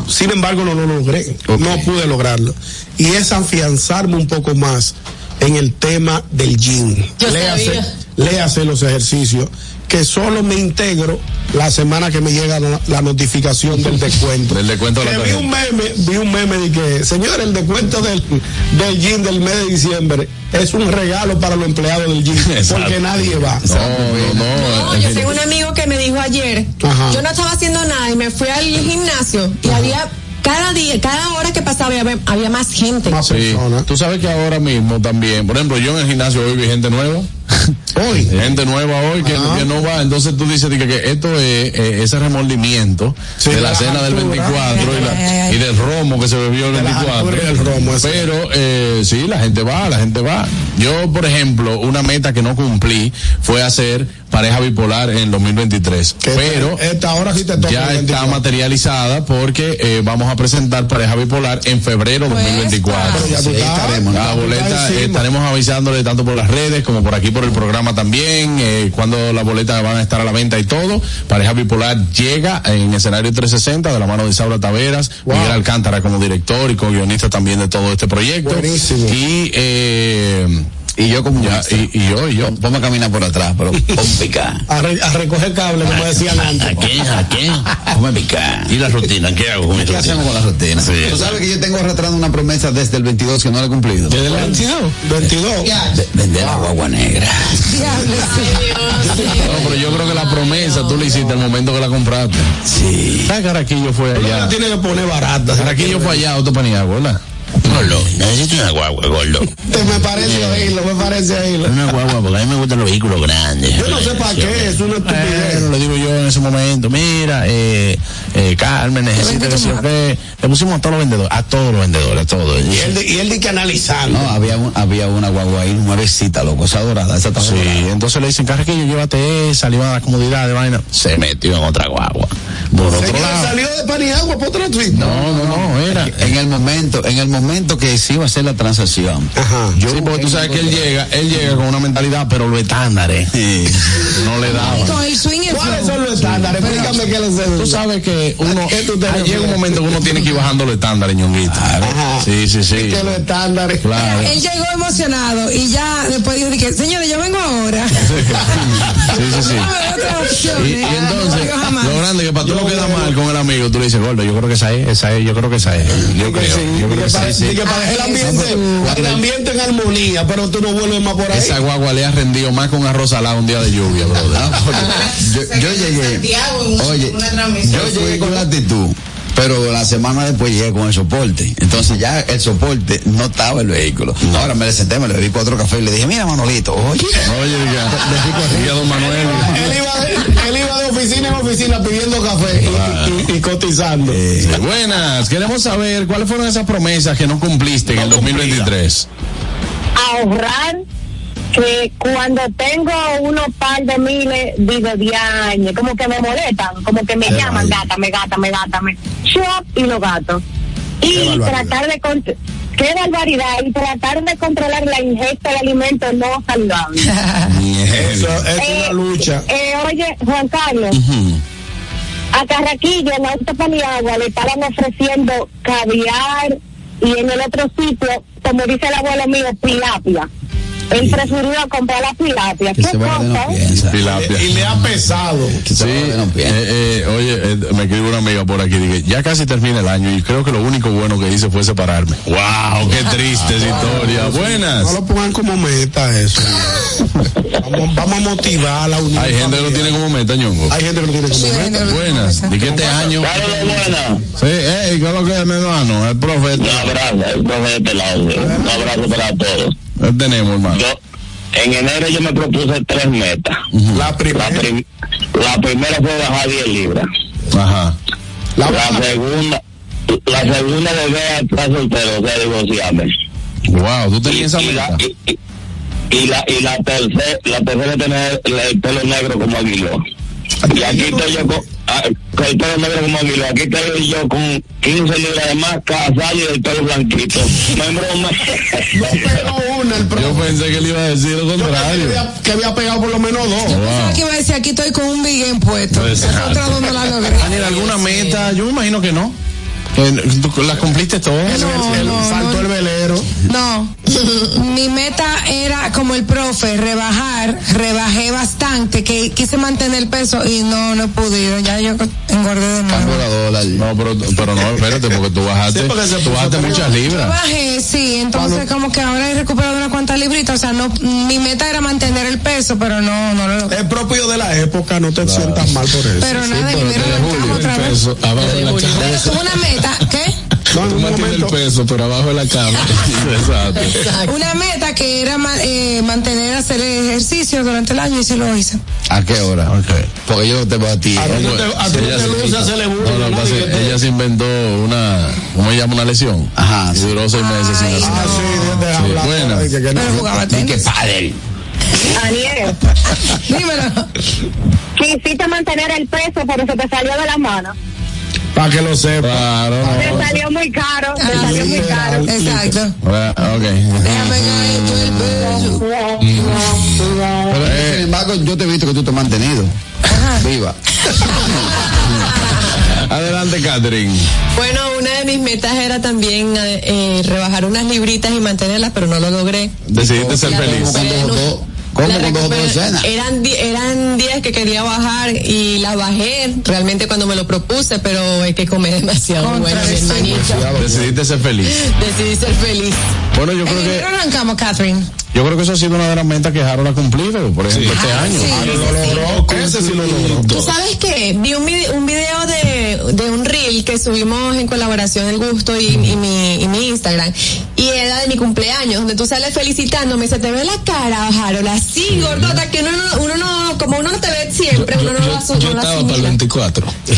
S5: Sin embargo, no lo logré, no pude lograrlo. Y es afianzarme un poco más en el tema del gym. Léase, léase los ejercicios, que solo me integro la semana que me llega la, la notificación del descuento.
S4: Del descuento de la
S5: Que vi un meme, vi un meme de que, señor, el descuento del, del gym del mes de diciembre es un regalo para los empleados del gym,
S4: Exacto.
S5: porque nadie va.
S4: No, no, no.
S7: No,
S4: en
S7: yo tengo un amigo que me dijo ayer,
S5: Ajá.
S7: yo no estaba haciendo nada y me fui al gimnasio y había cada día, cada hora que pasaba había, había más gente.
S5: Más
S4: Sí.
S5: personas.
S4: Tú sabes que ahora mismo también, por ejemplo, yo en el gimnasio hoy vi gente nueva. [LAUGHS]
S5: Hoy.
S4: Gente nueva hoy que, que no va. Entonces tú dices di que, que esto es eh, ese remordimiento
S5: Sí,
S4: de la
S5: la
S4: cena del
S5: factura.
S4: 24 y, la- y del romo que se bebió el
S5: De la
S4: 24.
S5: factura y del romo.
S4: Pero eh, sí, la gente va, la gente va. Yo, por ejemplo, una meta que no cumplí fue hacer pareja bipolar en 2023.
S5: Que
S4: pero
S5: esta hora sí te toca
S4: ya está
S5: 24.
S4: materializada porque eh, vamos a presentar pareja bipolar en febrero
S6: Pues
S4: 2024.
S5: Pero ya
S8: Sí, estaremos,
S4: La boleta eh, estaremos avisándole tanto por las redes como por aquí por el programa también, eh, cuando las boletas van a estar a la venta y todo. Pareja Bipolar llega en escenario 360 de la mano de Isaura Taveras,
S5: Wow.
S4: Miguel Alcántara como director y co-guionista también de todo este proyecto.
S8: Buenísimo.
S4: Y, eh,
S8: Y yo como
S4: ya, y, y yo, y yo.
S8: Vamos a caminar por atrás, pero [LAUGHS] ponme picar.
S5: A, re- a recoger cable, como decían antes.
S8: qué? ¿A qué? Ponme picar.
S4: ¿Y la rutina? ¿Qué hago con mi
S8: ¿Qué hacemos con la rutina? Tú sabes que yo tengo arrastrando una promesa desde el 22 que no la he cumplido.
S5: Desde el 22. 22.
S8: De- Vender la guagua negra.
S6: Diablo, sí.
S4: No, pero yo creo que la promesa tú la hiciste al momento que la compraste.
S8: Sí.
S4: ¿Sabes que Araquillo fue allá?
S5: la tienes que poner barata.
S4: Araquillo fue allá a Otopaniago, ¿verdad?
S34: Gordo, necesito una guagua, gordo.
S5: Te me parece oírlo, me parece oírlo.
S34: Una guagua, porque a mí me gustan los vehículos grandes.
S5: Yo no sé para qué, es una estupidez.
S4: Bueno, le digo yo en ese momento, mira, eh, eh, Carmen, necesita que se ve. Le pusimos a todos los vendedores, a todos los vendedores, a todos.
S5: Y él, de- y él di que analizando.
S8: No, había, un- había una guagua ahí, nuevecita, loco, esa dorada, esa está
S4: Sí,
S8: dorada.
S4: entonces le dicen, Carraquillo, llévate esa, le iban a dar comodidad de vaina. Se metió en otra guagua. Por otro lado.
S5: salió de Paniagua por otro tweet.
S4: No, no, no, era.
S8: En el momento, en el momento que se iba a hacer la transacción.
S5: Ajá.
S8: Yo
S4: Sí, porque tú sabes que él llega, él llega con una mentalidad, pero los estándares no le daban.
S6: Con el swing y el
S5: ¿Cuáles son los estándares? Explícame qué los sé.
S4: Tú sabes que uno,
S5: ¿Qué tú te
S4: ah, llega un momento que uno tiene que ir bajando los estándares, ñonguito.
S5: Ajá.
S4: Sí, sí, sí.
S5: Que los estándares.
S4: Claro.
S6: Él llegó emocionado y ya después dijo que, señores, yo vengo ahora.
S4: Sí, sí, sí. [LAUGHS] Y, y
S6: Ah,
S4: entonces, lo grande que para tú no quedar mal con el amigo, tú le dices, gordo, yo creo que esa es, esa es, yo creo que esa es. Yo creo, yo creo que esa es.
S5: Di que para dejar el ambiente, el ambiente en armonía, pero tú no vuelves más por ahí.
S4: Esa guagua le ha rendido más con arroz salado un día de lluvia, brother.
S8: Ah, [LAUGHS] yo, yo llegué. Oye, yo llegué con la actitud. Pero la semana después llegué con el soporte. Entonces ya el soporte no estaba el vehículo. Ahora me le senté, me le bebí cuatro cafés y le dije, mira Manolito, oye.
S4: Oye, [LAUGHS] diga, don Manuel.
S5: Él iba, de, él iba de oficina en oficina pidiendo café y, y- y cotizando.
S4: Sí, buenas, queremos saber cuáles fueron esas promesas que no cumpliste en el 2023.
S35: ahorrar que cuando tengo unos par de miles, digo, diañe, como que me molestan, como que me llaman, gátame, gátame, gátame, shop y lo gato. Y tratar de, con- qué barbaridad, y tratar de controlar la ingesta de alimentos no saludables. [LAUGHS]
S5: Eso es
S35: Eh,
S5: una lucha.
S35: eh, oye, Juan Carlos, a Carraquillo en la Autopaniagua le estaban ofreciendo caviar y en el otro sitio, como dice el abuelo mío, tilapia. Él prefirió comprar la tilapia. ¿Qué
S8: de no
S35: cosa?
S8: piensa.
S4: Tilapia.
S5: Y le ha pesado.
S8: Que se
S4: Sí,
S8: no
S4: eh, eh, oye, eh, me escribe una amiga por aquí, dije, ya casi termina el año y creo que lo único bueno que hice fue separarme. ¡Wow! ¡Qué triste esa historia!
S5: No
S4: Buenas.
S5: lo pongan como meta eso. Vamos, vamos a motivar a la unión.
S4: Hay gente que lo tiene como meta, ñongo.
S5: Hay gente que lo tiene como meta.
S4: Buenas. ¿Y que este año?
S34: buena.
S4: Sí, eh, ¿qué es lo que es, mi hermano? El profeta.
S34: Un abrazo, el profe de pelado. Un abrazo para todos.
S4: ¿Qué tenemos, hermano?
S34: Yo, en enero yo me propuse tres metas.
S5: La primera.
S34: La, prim- la primera fue bajar 10 libras.
S4: Ajá.
S5: La,
S34: La segunda, la segunda a estar soltero, o sea, divorciarme.
S4: Wow, tú tenías esa
S34: y, la,
S4: meta.
S34: y, y- y la y la tercera la tercera es tener el, el pelo negro como aguiló y aquí estoy yo con, ah, con el pelo negro como aguiló aquí estoy yo con 15 libras de más casado y el pelo blanquito no es broma
S5: no pegó una el
S4: Yo pensé que él iba a decir lo
S5: Yo pensé que
S4: contrario.
S5: había, que había pegado por lo menos dos.
S4: Wow.
S6: Aquí iba a decir, aquí estoy con un biguén puesto.
S4: Pues,
S6: Otra donde la logré.
S4: ¿alguna meta? Yo me imagino que no. ¿Tú las cumpliste todas?
S6: No,
S5: El-
S6: no,
S5: saltó
S6: no.
S5: el velero.
S6: No, mi meta era como el profe, rebajar, rebajé bastante, que quise mantener el peso y no, no he podido, ya yo engordé de nuevo.
S8: Cambio la dólar.
S4: No, pero, pero no, espérate, porque tú bajaste,
S5: Sí, porque se
S4: tú bajaste muchas
S6: Yo
S4: libras.
S6: bajé, sí, entonces como que ahora he recuperado una cuantas libritas, o sea, no, mi meta era mantener el peso, pero no, no lo.
S5: Es propio de la época, no te sientas mal por eso.
S6: Pero nada, y
S4: pero
S6: me levantamos
S4: julio
S6: otra vez.
S4: empezó, abajo de la
S6: Es una meta, ¿qué?
S9: Tú mantienes el peso por abajo de la cama. [LAUGHS] Exacto.
S6: Una meta que era eh, mantener hacer ejercicio durante el año y sí lo hice.
S8: ¿A qué hora? Porque yo no te voy a ti.
S5: No te- a ti no te luce hacerle bullying,
S4: No, no,
S5: ¿no?
S4: que ella se inventó una, ¿cómo se llama? Una lesión.
S8: Ajá.
S4: Y duró seis meses sin hacer. Sí, buena.
S6: Pero jugaba tenis.
S8: padre.
S35: Aniel, [LAUGHS]
S6: Dímelo.
S35: quisiste mantener el peso, pero se te salió de la mano.
S5: Para que lo sepa.
S4: Claro.
S35: Te salió muy caro, te salió muy caro.
S6: Exacto.
S4: Ah, Ok.
S8: Pero, eh, sin embargo, yo te he visto que tú te has mantenido. Viva. [LAUGHS]
S4: Adelante, Catherine.
S36: Bueno, una de mis metas era también eh, eh, rebajar unas libritas y mantenerlas, pero no lo logré.
S4: Decidiste ser feliz.
S8: ¿Cómo
S36: la
S8: cuando escenas?
S36: eran, eran días que quería bajar y las bajé realmente cuando me lo propuse, pero hay que comer demasiado. Bueno, mi.
S4: Decidiste ser feliz.
S36: Decidí ser feliz.
S4: Bueno, yo creo que
S6: arrancamos, Catherine.
S4: Yo creo que eso ha sido una de las metas que Harold ha cumplido, por ejemplo, este año.
S6: sí.
S4: Ah,
S6: Sí,
S4: lo logró. Ese sí lo logró.
S36: ¿Tú sabes qué? Vi un, vide- un video de, de un reel que subimos en colaboración El Gusto y, y mi, y mi Instagram. Y era de mi cumpleaños, donde tú sales felicitándome y se te ve la cara, Harold, así gordota, que uno no, uno no, como uno no te ve siempre, uno no lo asu-
S9: Yo
S36: lo
S9: estaba para el
S36: asimila.
S9: 24.
S4: Sí,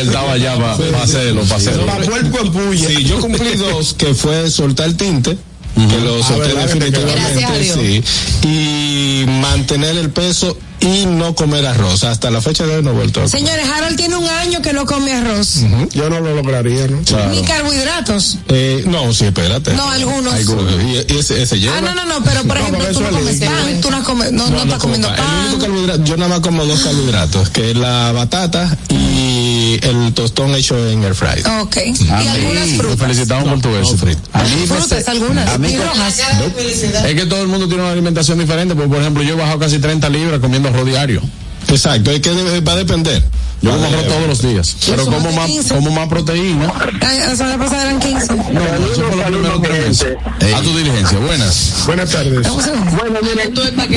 S4: él estaba allá para hacerlo, para hacerlo.
S9: Sí, yo cumplí dos, que fue soltar tinte, que lo
S5: que
S36: a
S9: definitivamente, sí, y mantener el peso y no comer arroz. Hasta la fecha de hoy no he vuelto a comer.
S6: Señores, Harold tiene un año que no come arroz.
S5: Yo no lo lograría, ¿no?
S6: Ni carbohidratos.
S9: Eh, no, sí, espérate.
S6: No, algunos.
S9: Algunos. Y, y ese, ese lleva.
S6: Ah, no, no, no, pero por ejemplo, tú no comes pan, tú no, comes, no, no, estás comiendo
S9: pan. El
S6: pan.
S9: único carbohidrato, yo nada más como dos carbohidratos, que es la batata y el tostón hecho en air fry.
S6: Ok. Y algunas frutas.
S4: felicitamos por tu éxito.
S8: A mí me
S6: Frutas, algunas.
S8: a mí
S6: rojas.
S4: Es que todo el mundo tiene una alimentación diferente, porque por ejemplo yo he bajado casi 30 libras comiendo arroz diario.
S9: Exacto, es que debe- va a depender.
S4: Yo como arroz todos los días, pero como
S6: más de
S4: más,
S6: 15.
S4: como más proteína.
S6: La semana pasada eran 15.
S4: No, eso fue los primeros tres meses. A tu diligencia, buenas.
S5: Buenas tardes.
S23: Bueno, miren,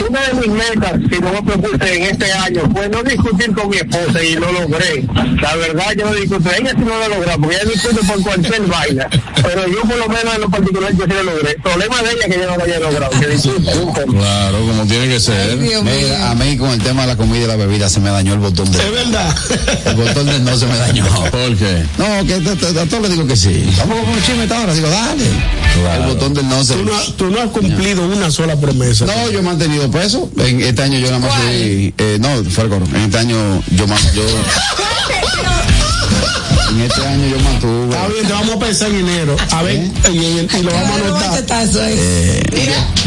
S23: una de mis metas que yo me propuse en este año fue no discutir con mi esposa y lo logré. La verdad, yo no discutí. Ella sí no lo logró, porque ella discute por cualquier vaina. Pero yo, por lo menos, en lo particular, yo sí lo logré. El problema de ella es que yo no lo haya logrado, que discute.
S4: Claro, como tiene que ser.
S8: Mira, a mí con el tema de la comida y la bebida se me dañó el botón de.
S5: Es verdad.
S8: El botón del no se me dañó. [LAUGHS]
S4: ¿Por qué?
S8: No, que a todos les digo que sí. Vamos con un chisme esta hora. Digo, dale. El botón del no se.
S5: Tú no, tú no has cumplido una sola promesa.
S8: No, yo he mantenido peso. En este año yo nada más fui. Eh, no, fue el coro. En este año yo más. Yo, [LAUGHS] en este año yo mantuve.
S5: Está bien, te vamos a pensar en enero. A ver, y, y- y lo vamos a anotar.
S8: Eh,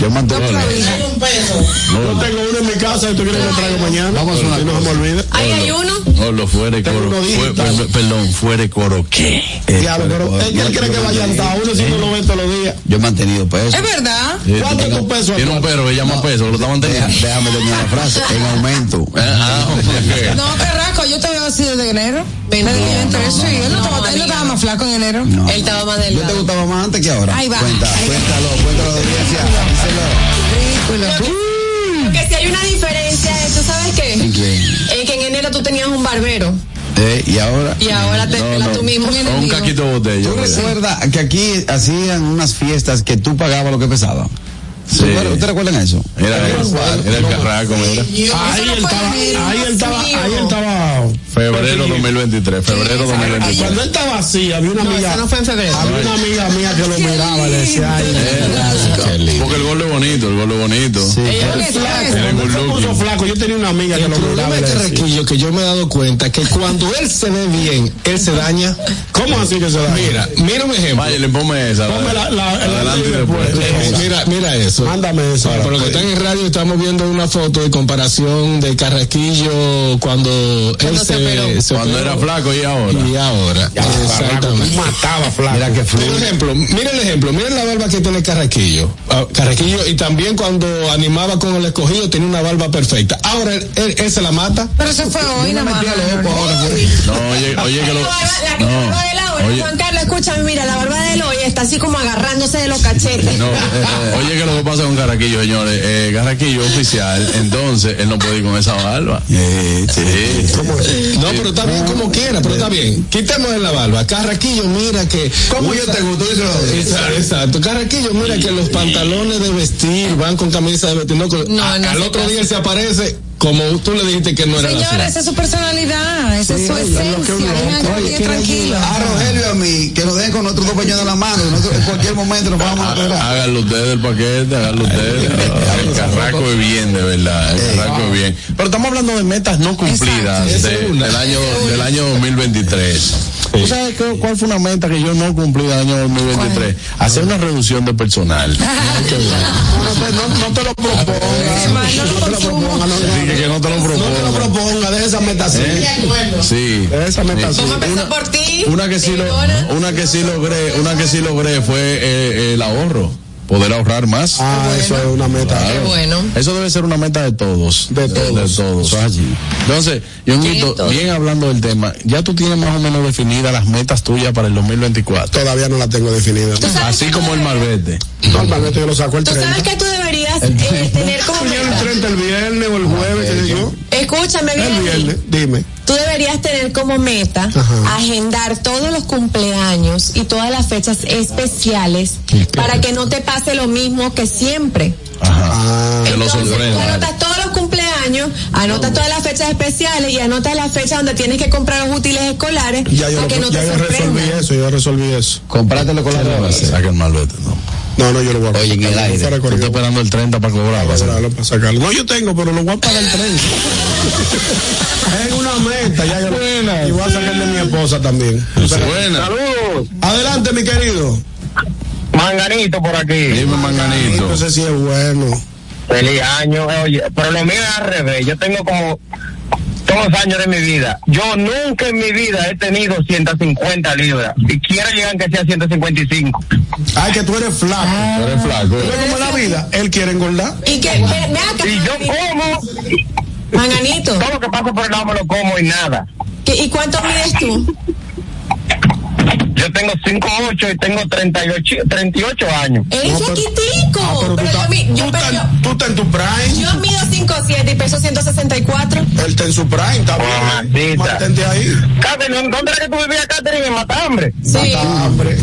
S8: yo mantuve.
S5: Yo tengo uno en mi casa y tú quieres que lo traigo mañana.
S8: Vamos a una
S5: Si no se me olvida.
S36: Ahí hay uno.
S4: No, lo fuere coro. perdón, fuere coro qué.
S8: Eh,
S5: Diablo, pero es que él cree que vaya a andar. Uno si no lo ve todos los días.
S8: Yo he mantenido peso.
S6: Es verdad.
S5: ¿Cuánto es tu peso?
S4: Tiene un perro que llama peso, lo está manteniendo.
S8: déjame terminar la frase. En aumento. [LAUGHS]
S4: Ah.
S6: No, Carrasco, yo te veo así desde enero. Dije yo entré, sí. Él no, estaba, él no estaba más flaco en enero.
S8: No.
S36: Él estaba más
S8: ¿Yo te
S36: delgado.
S8: gustaba más antes que ahora?
S6: Ahí va.
S8: Cuenta,
S6: Ahí va.
S8: cuéntalo, cuéntalo, audiencia.
S6: Ridículo.
S36: Porque si hay una diferencia, ¿tú sabes qué?
S8: ¿En quién?
S36: En que en enero tú tenías un barbero
S8: Eh, y ahora.
S36: y ahora te pelas tú mismo.
S4: O un caquito de botella.
S8: ¿Tú recuerdas que aquí hacían unas fiestas que tú pagabas lo que pesaba?
S4: Sí.
S8: ¿Ustedes recuerdan eso?
S4: Era, era el carraco, mira.
S5: Ahí él estaba, ahí él estaba, ahí él estaba.
S4: Febrero 2023, febrero 2023.
S5: Cuando él estaba así, había una
S36: No,
S5: amiga.
S36: no fue en febrero.
S5: Había una amiga mía que lo miraba, le decía, ay,
S4: Qué lindo. Porque el gol es bonito, el gol es bonito.
S5: El
S6: que
S5: flaco, flaco, yo tenía una amiga que
S9: El
S5: lo miraba
S9: problema
S5: decía,
S9: Carraquillo que yo me he dado cuenta que cuando él se ve bien, él se daña.
S5: ¿Cómo así que se da?
S9: Mira, mira un ejemplo.
S4: Vaya, le ponme esa.
S5: Ponme la- la- el
S4: Adelante y
S5: después.
S4: después.
S9: Eh, Mira, mira eso.
S5: Mándame eso.
S9: Para los que están en radio estamos viendo una foto de comparación de Carraquillo cuando él
S36: Cuando se
S9: se, se
S4: Cuando
S9: operó
S4: era flaco y ahora.
S9: y ahora. Exactamente.
S5: mataba flaco.
S8: Mira que
S9: Por
S8: fluye.
S9: ejemplo, mira el ejemplo, miren la barba que tiene Carraquillo. Ah, Carraquillo, y también cuando animaba con el escogido tenía una barba perfecta. Ahora él, él- él se la mata.
S6: Pero eso fue hoy nada más.
S4: No, oye, oye que lo. No.
S7: ahora,
S4: Oye.
S7: Juan Carlos, escúchame, mira, la barba de Eloy está así como agarrándose de los cachetes.
S4: No, eh, oye, que lo que pasa con Carraquillo, señores, eh, Carraquillo oficial, entonces él no puede ir con esa barba. sí.
S9: No, pero está bien como quiera, pero está bien. Quitemos de la barba. Carraquillo, mira que.
S8: ¿Cómo yo te gusto?
S9: Exacto, exacto. Carraquillo, mira que los pantalones de vestir van con camisa de vestir. No,
S6: No,
S9: a-
S6: no
S9: al otro día se aparece como tú le dijiste que no era
S6: Señora,
S9: así.
S6: esa es su personalidad, esa es su esencia.
S9: oye,
S6: tranquilo.
S8: A Rogelio y a mí, que nos den con nuestros dos peñones en la mano. nosotros en cualquier momento nos vamos a esperar.
S4: Háganlo ustedes el paquete, háganlo ustedes. El carraco es bien, de verdad. El carraco es bien. Pero estamos hablando de metas no cumplidas de- del año del año 2023. ¿Tú sabes qué- cuál fue una meta que yo no cumplí del año 2023? Hacer una reducción de personal. [LAUGHS]
S5: No, no te lo propongas. No te lo propongas. No, no,
S4: Dije que no te lo
S5: no te lo
S4: propongo.
S5: propongas. Deja esa meta así.
S4: Sí.
S5: Deja esa meta así.
S4: Una que sí, una que sí logré, una que sí logré fue eh, el ahorro, poder ahorrar más.
S5: Ah, eso es una meta.
S4: Claro.
S7: Qué bueno.
S4: Eso debe ser una meta de todos.
S5: De todos.
S4: De todos. Entonces, Yonguito,
S7: Quieto.
S4: bien hablando del tema, ya tú tienes más o menos definidas las metas tuyas para el 2024.
S5: Todavía no la tengo definida.
S7: sabes
S4: Así como
S7: tú
S4: el malvete.
S5: Normalmente yo lo saco el
S7: Tú
S5: 30.
S7: sabes que tú deberías eh, tener como
S5: Yo el
S7: meta.
S5: 30 el viernes o el jueves, qué sé yo.
S7: Escúchame
S5: El
S7: bien.
S5: viernes, dime.
S7: Tú deberías tener como meta
S5: Ajá.
S7: agendar todos los cumpleaños y todas las fechas especiales para que no te pase lo mismo que siempre.
S4: Ajá.
S5: Ah,
S4: que lo
S7: Entonces, tú anotas todos los cumpleaños, anotas todas las fechas especiales y anotas las fechas donde tienes que comprar los útiles escolares
S5: ya yo,
S7: para que
S5: lo-
S7: no
S5: ya
S7: te
S5: yo resolví eso, yo resolví eso.
S8: Comprátelo con la droga.
S4: Saca el malvete, no.
S5: No, no, yo lo voy a
S8: Oye, en el aire.
S5: Corrido.
S4: esperando el 30 para cobrar.
S5: Para cobrarlo, para sacarlo. No, yo tengo, pero lo voy a pagar el 30. [LAUGHS] es una meta, ya yo lo- Y voy a sacar de mi esposa también.
S4: Buena.
S10: Saludos,
S5: Adelante, mi querido.
S10: Manganito por aquí.
S4: Dime, manganito.
S5: No sé si es bueno.
S10: Feliz año. Oye, pero lo mío es al revés. Yo tengo como todos los años de mi vida. Yo nunca en mi vida he tenido 150 libras. Y quiero llegar que sea 155.
S5: Ay, que tú eres flaco.
S4: Tú eres flaco.
S5: ¿Tú ves cómo es la vida? Él quiere engordar.
S7: Y que, ve, ve acá,
S10: Y yo como,
S7: Manganito,
S10: todo lo que pasa por el lado me lo como y nada.
S7: ¿qué- ¿y cuánto mides tú?
S10: Yo tengo 5'8 y tengo 38, 38 años.
S7: Eres
S5: No,
S7: chiquitico.
S5: Ah, pero tú
S7: pero yo,
S5: estás
S7: mi- yo,
S5: tú
S7: yo-
S5: tú estás en tu prime.
S7: yo mido 5'7 y peso 164.
S5: Él está en su prime, está bien.
S10: Mamacita.
S5: Mantente ahí.
S10: Catherine, ¿dónde era que tú vivías, Catherine? En Matambre.
S7: Sí.
S5: Mata hambre.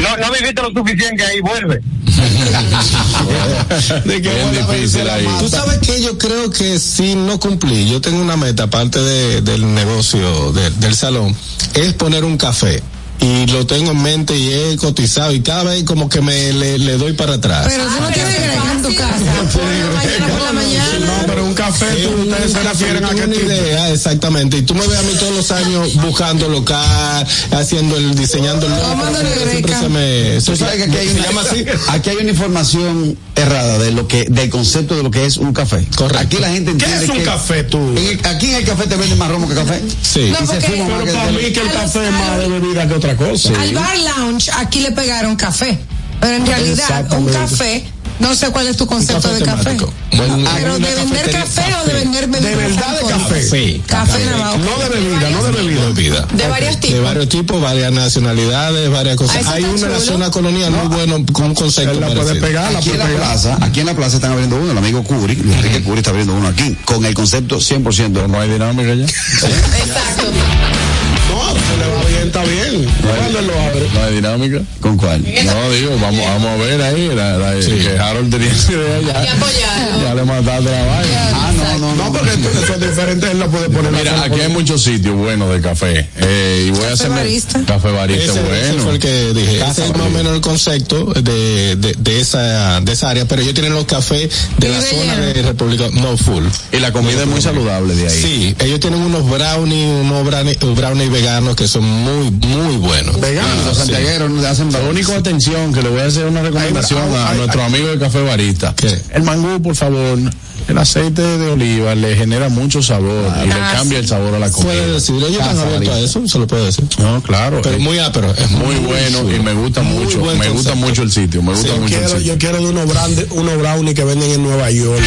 S10: No, no viviste lo suficiente ahí, vuelve. [LAUGHS]
S5: De que
S4: Bien difícil ahí.
S9: Tú sabes que yo creo que si no cumplí, yo tengo una meta aparte de, del negocio de- del salón, es poner un café. Y lo tengo en mente y he cotizado y cada vez como que me le, le doy para atrás.
S6: Pero tú no tienes greca en tu casa. Por la mañana, por la mañana.
S5: No, pero un café,
S9: Es
S5: tú,
S9: un-
S5: ustedes se refieren a qué tipo.
S9: idea, exactamente. Y tú me ves a mí todos los años buscando local, haciendo el, diseñando el logo. Siempre
S6: greca.
S9: se me,
S8: Tú sabes que aquí hay,
S9: se
S8: una,
S9: llama así. [LAUGHS]
S8: aquí hay una información errada de lo que, del concepto de lo que es un café.
S9: Correcto.
S8: Aquí la gente
S5: ¿Qué
S8: entiende
S5: es un
S8: que
S5: café, tú?
S8: en el- aquí en el café te venden más romo que café.
S9: Sí.
S6: No,
S8: Y se
S6: porque-
S5: Pero para mí que el café es más de bebida que otra cosa.
S6: Al bar lounge aquí le pegaron café. Pero en realidad, un café, no sé cuál es tu concepto
S9: café
S6: de café.
S9: Bueno,
S6: Pero de vender café o de vender bebidas.
S5: De verdad de café.
S9: Sí.
S6: Café nada más.
S5: No de bebida, no de bebida.
S9: Bebida.
S7: De varios
S9: De
S7: tipos.
S9: varios tipos, varias nacionalidades, varias
S7: Ah,
S9: cosas.
S7: eso
S9: Hay una en la zona colonial muy bueno con un concepto
S5: la puede pegar, la
S8: Aquí en la plaza, aquí en la plaza están abriendo uno, el amigo Curi, Luis Enrique Curi está abriendo uno aquí, con el concepto 100%.
S4: No hay dinámica ya.
S7: Exacto.
S5: No, se le va bien, está bien. ¿Cuándo él lo abre?
S4: No hay dinámica.
S8: ¿Con cuál?
S4: No, digo, vamos, vamos a ver ahí. La, la- Que Harold tenía esa idea ya.
S7: apoyarlo.
S4: Ya le mataste la vaina.
S8: Ah, no, no,
S5: No, porque esto- eso es diferente, él lo puede poner la
S4: Mira, aquí hay muchos sitios buenos de café. Eh, y voy a hacer
S6: barista.
S4: café barista
S9: Ese, ese
S4: bueno.
S9: fue el que dije. Ese es más o menos el concepto de, de, de esa, de esa área, pero ellos tienen los cafés de la
S6: ¿Y
S9: zona de República, no full.
S4: Y la comida es muy saludable de ahí.
S9: Sí, ellos tienen unos brownies, unos brownies, brownies veganos que son muy, muy buenos.
S8: Veganos, los
S9: Sí.
S8: santiagueros hacen
S4: Lo único, atención, que le voy a hacer una recomendación
S5: Ay,
S4: a
S5: ay,
S4: nuestro amigo de Café Barista.
S9: ¿Qué?
S4: El mangú, por favor, el aceite de oliva le genera mucho sabor y le cambia el sabor a la comida.
S9: Puede decir, ellos están abiertos a eso, se lo puede decir.
S4: No, claro.
S9: Pero
S4: es
S9: muy ápero, es
S4: muy bueno y me gusta
S9: Muy
S4: mucho. Me gusta mucho el sitio, me gusta
S5: Yo
S4: mucho el
S5: quiero,
S4: sitio.
S5: yo quiero de unos brownies, unos brownies que venden en Nueva York.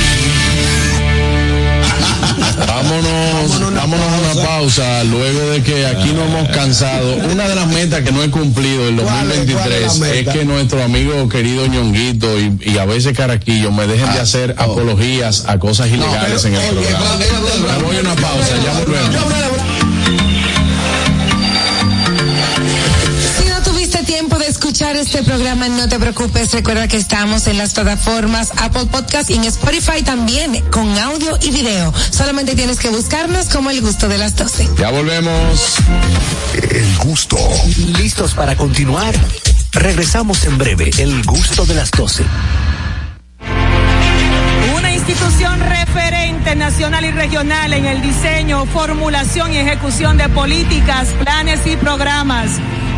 S4: Vámonos, vámonos a una pausa luego de que aquí nos hemos cansado. Una de las metas que no he cumplido en
S5: ¿Cuál es-
S4: 2023
S5: cuál es
S4: es, que nuestro amigo querido ñonguito y, y a veces Caraquillo me dejen de hacer apologías a cosas ilegales en el programa. Me voy a una pausa, ya volvemos.
S6: Escuchar este programa, no te preocupes. Recuerda que estamos en las plataformas Apple Podcast y en Spotify también, con audio y video. Solamente tienes que buscarnos como el gusto de las 12.
S4: Ya volvemos.
S1: El gusto. ¿Listos para continuar? Regresamos en breve. El gusto de las 12.
S37: Una institución referente nacional y regional en el diseño, formulación y ejecución de políticas, planes y programas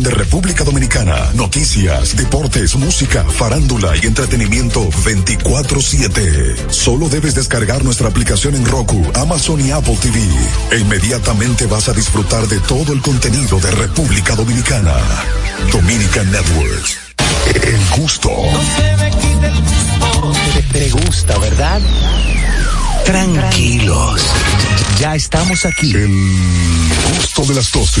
S18: de República Dominicana, noticias, deportes, música, farándula y entretenimiento 24/7. Solo debes descargar nuestra aplicación en Roku, Amazon y Apple TV. E inmediatamente vas a disfrutar de todo el contenido de República Dominicana. Dominican Networks. El gusto.
S1: Te, te gusta, ¿verdad? Tranquilos. Ya estamos aquí.
S18: El gusto de las 12.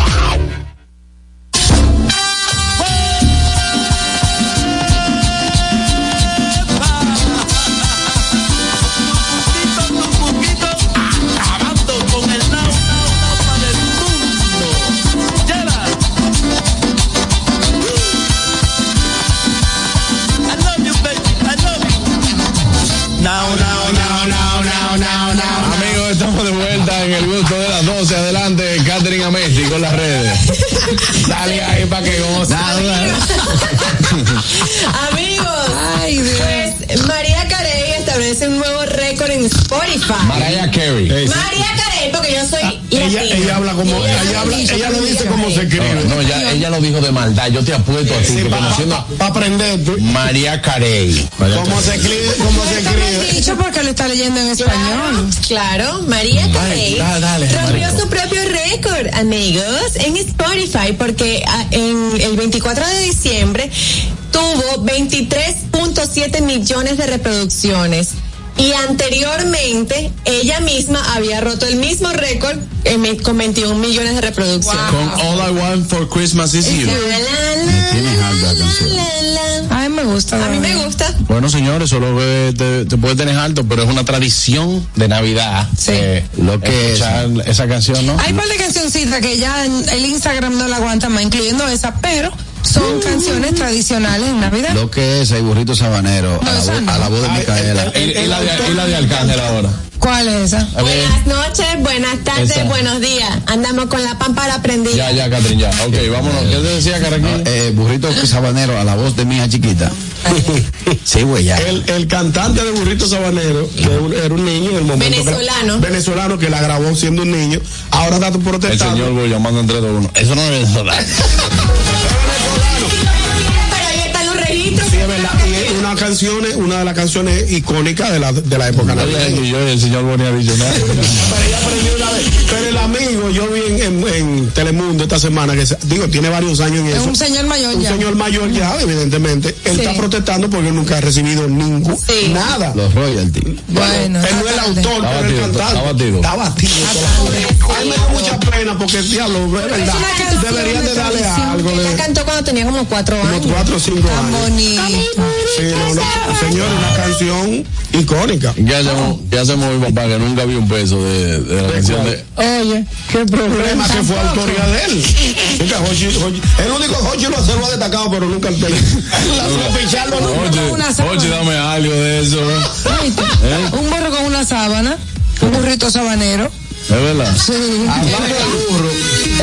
S4: En el gusto de las 12. Adelante, Catherine Amesti con las redes. Dale ahí para que goce. [LAUGHS]
S7: Amigos, pues María Carey establece un nuevo récord en Spotify.
S4: Mariah Carey.
S7: María Carey, porque yo soy
S5: Ella, ella habla como, ella, habla, ella lo dice como se escribe.
S4: No, no, ya, ella lo dijo de maldad. Yo te apuesto a ti, que conociendo
S5: Para aprenderte.
S4: María Carey.
S5: ¿Cómo se escribe? ¿Cómo se escribe?
S6: dicho porque lo está leyendo en español.
S7: Claro, María Carey
S4: dale, dale,
S7: rompió su propio récord, amigos, en Spotify, porque ah, en el 24 de diciembre tuvo 23.7 millones de reproducciones. Y anteriormente, ella misma había roto el mismo récord con 21 millones de reproducciones.
S4: Con All I Want for Christmas is You.
S7: La,
S4: Tienes.
S6: A mí me gusta.
S7: A mí me gusta.
S4: Bueno, señores, solo que te, te puede tener alto, pero es una tradición de Navidad.
S6: Sí.
S4: eh,
S8: Lo que
S4: escuchar esa canción, ¿no?
S6: Hay un par de cancioncitas que ya en- el Instagram no la aguanta más, incluyendo esa, pero son canciones tradicionales en Navidad.
S8: Lo que es el burrito sabanero, a la, voz,
S6: no.
S8: a la voz de Micaela.
S4: Y, y la de, y la de Arcángel ahora.
S6: ¿Cuál es esa?
S7: Buenas noches, buenas tardes,
S4: Esa.
S7: buenos días. Andamos con la pámpara prendida.
S4: Ya, ya, Catherine, ya. Ok, vámonos. ¿Qué te decía, Caraquillo?
S8: Eh, burrito sabanero, a la voz de mi hija chiquita. [LAUGHS] sí, güey, ya.
S5: El, el cantante de Burrito Sabanero, que era un- era un niño en el momento. que-
S7: Venezolano.
S5: venezolano que la grabó siendo un niño. Ahora está
S4: El
S5: protestando.
S4: señor voy llamando entre dos uno. Eso no es verdad. [LAUGHS]
S5: una una canción, una de las canciones icónicas de la, de la época navideña.
S4: Y yo y el señor.
S5: Pero. Pero el amigo, yo vi en, en- en Telemundo esta semana, que se- digo, tiene varios años en
S6: Es
S5: eso.
S6: un señor mayor
S5: Un
S6: ya.
S5: señor mayor ya, evidentemente. Él
S6: Sí.
S5: está protestando porque él nunca ha recibido ningún, nada.
S8: Los royalties.
S6: Bueno,
S5: él no es el autor,
S4: Está
S5: pero el
S4: batido,
S5: cantante.
S4: está batido.
S5: Está batido. A mí me da mucha pena porque, diablo, es verdad. Deberían de darle algo
S36: Ella cantó cuando tenía como cuatro
S5: como
S36: años.
S5: cuatro o cinco años.
S6: bonito.
S5: Sí, no, no, señor, una canción icónica.
S4: ¿Qué hacemos, qué hacemos mi papá que nunca vio un peso de, de la canción de.
S5: Oye, qué problema que fue autoría de él. Nunca Jochi- Jochi- el único Jochi lo, se lo ha destacado, pero nunca el tele. [LAUGHS]
S4: Oye, oye, dame algo de eso. ¿eh?
S6: Un burro con una sábana, un burrito sabanero.
S4: ¿Es verdad?
S6: Sí.
S5: Hablando de burro,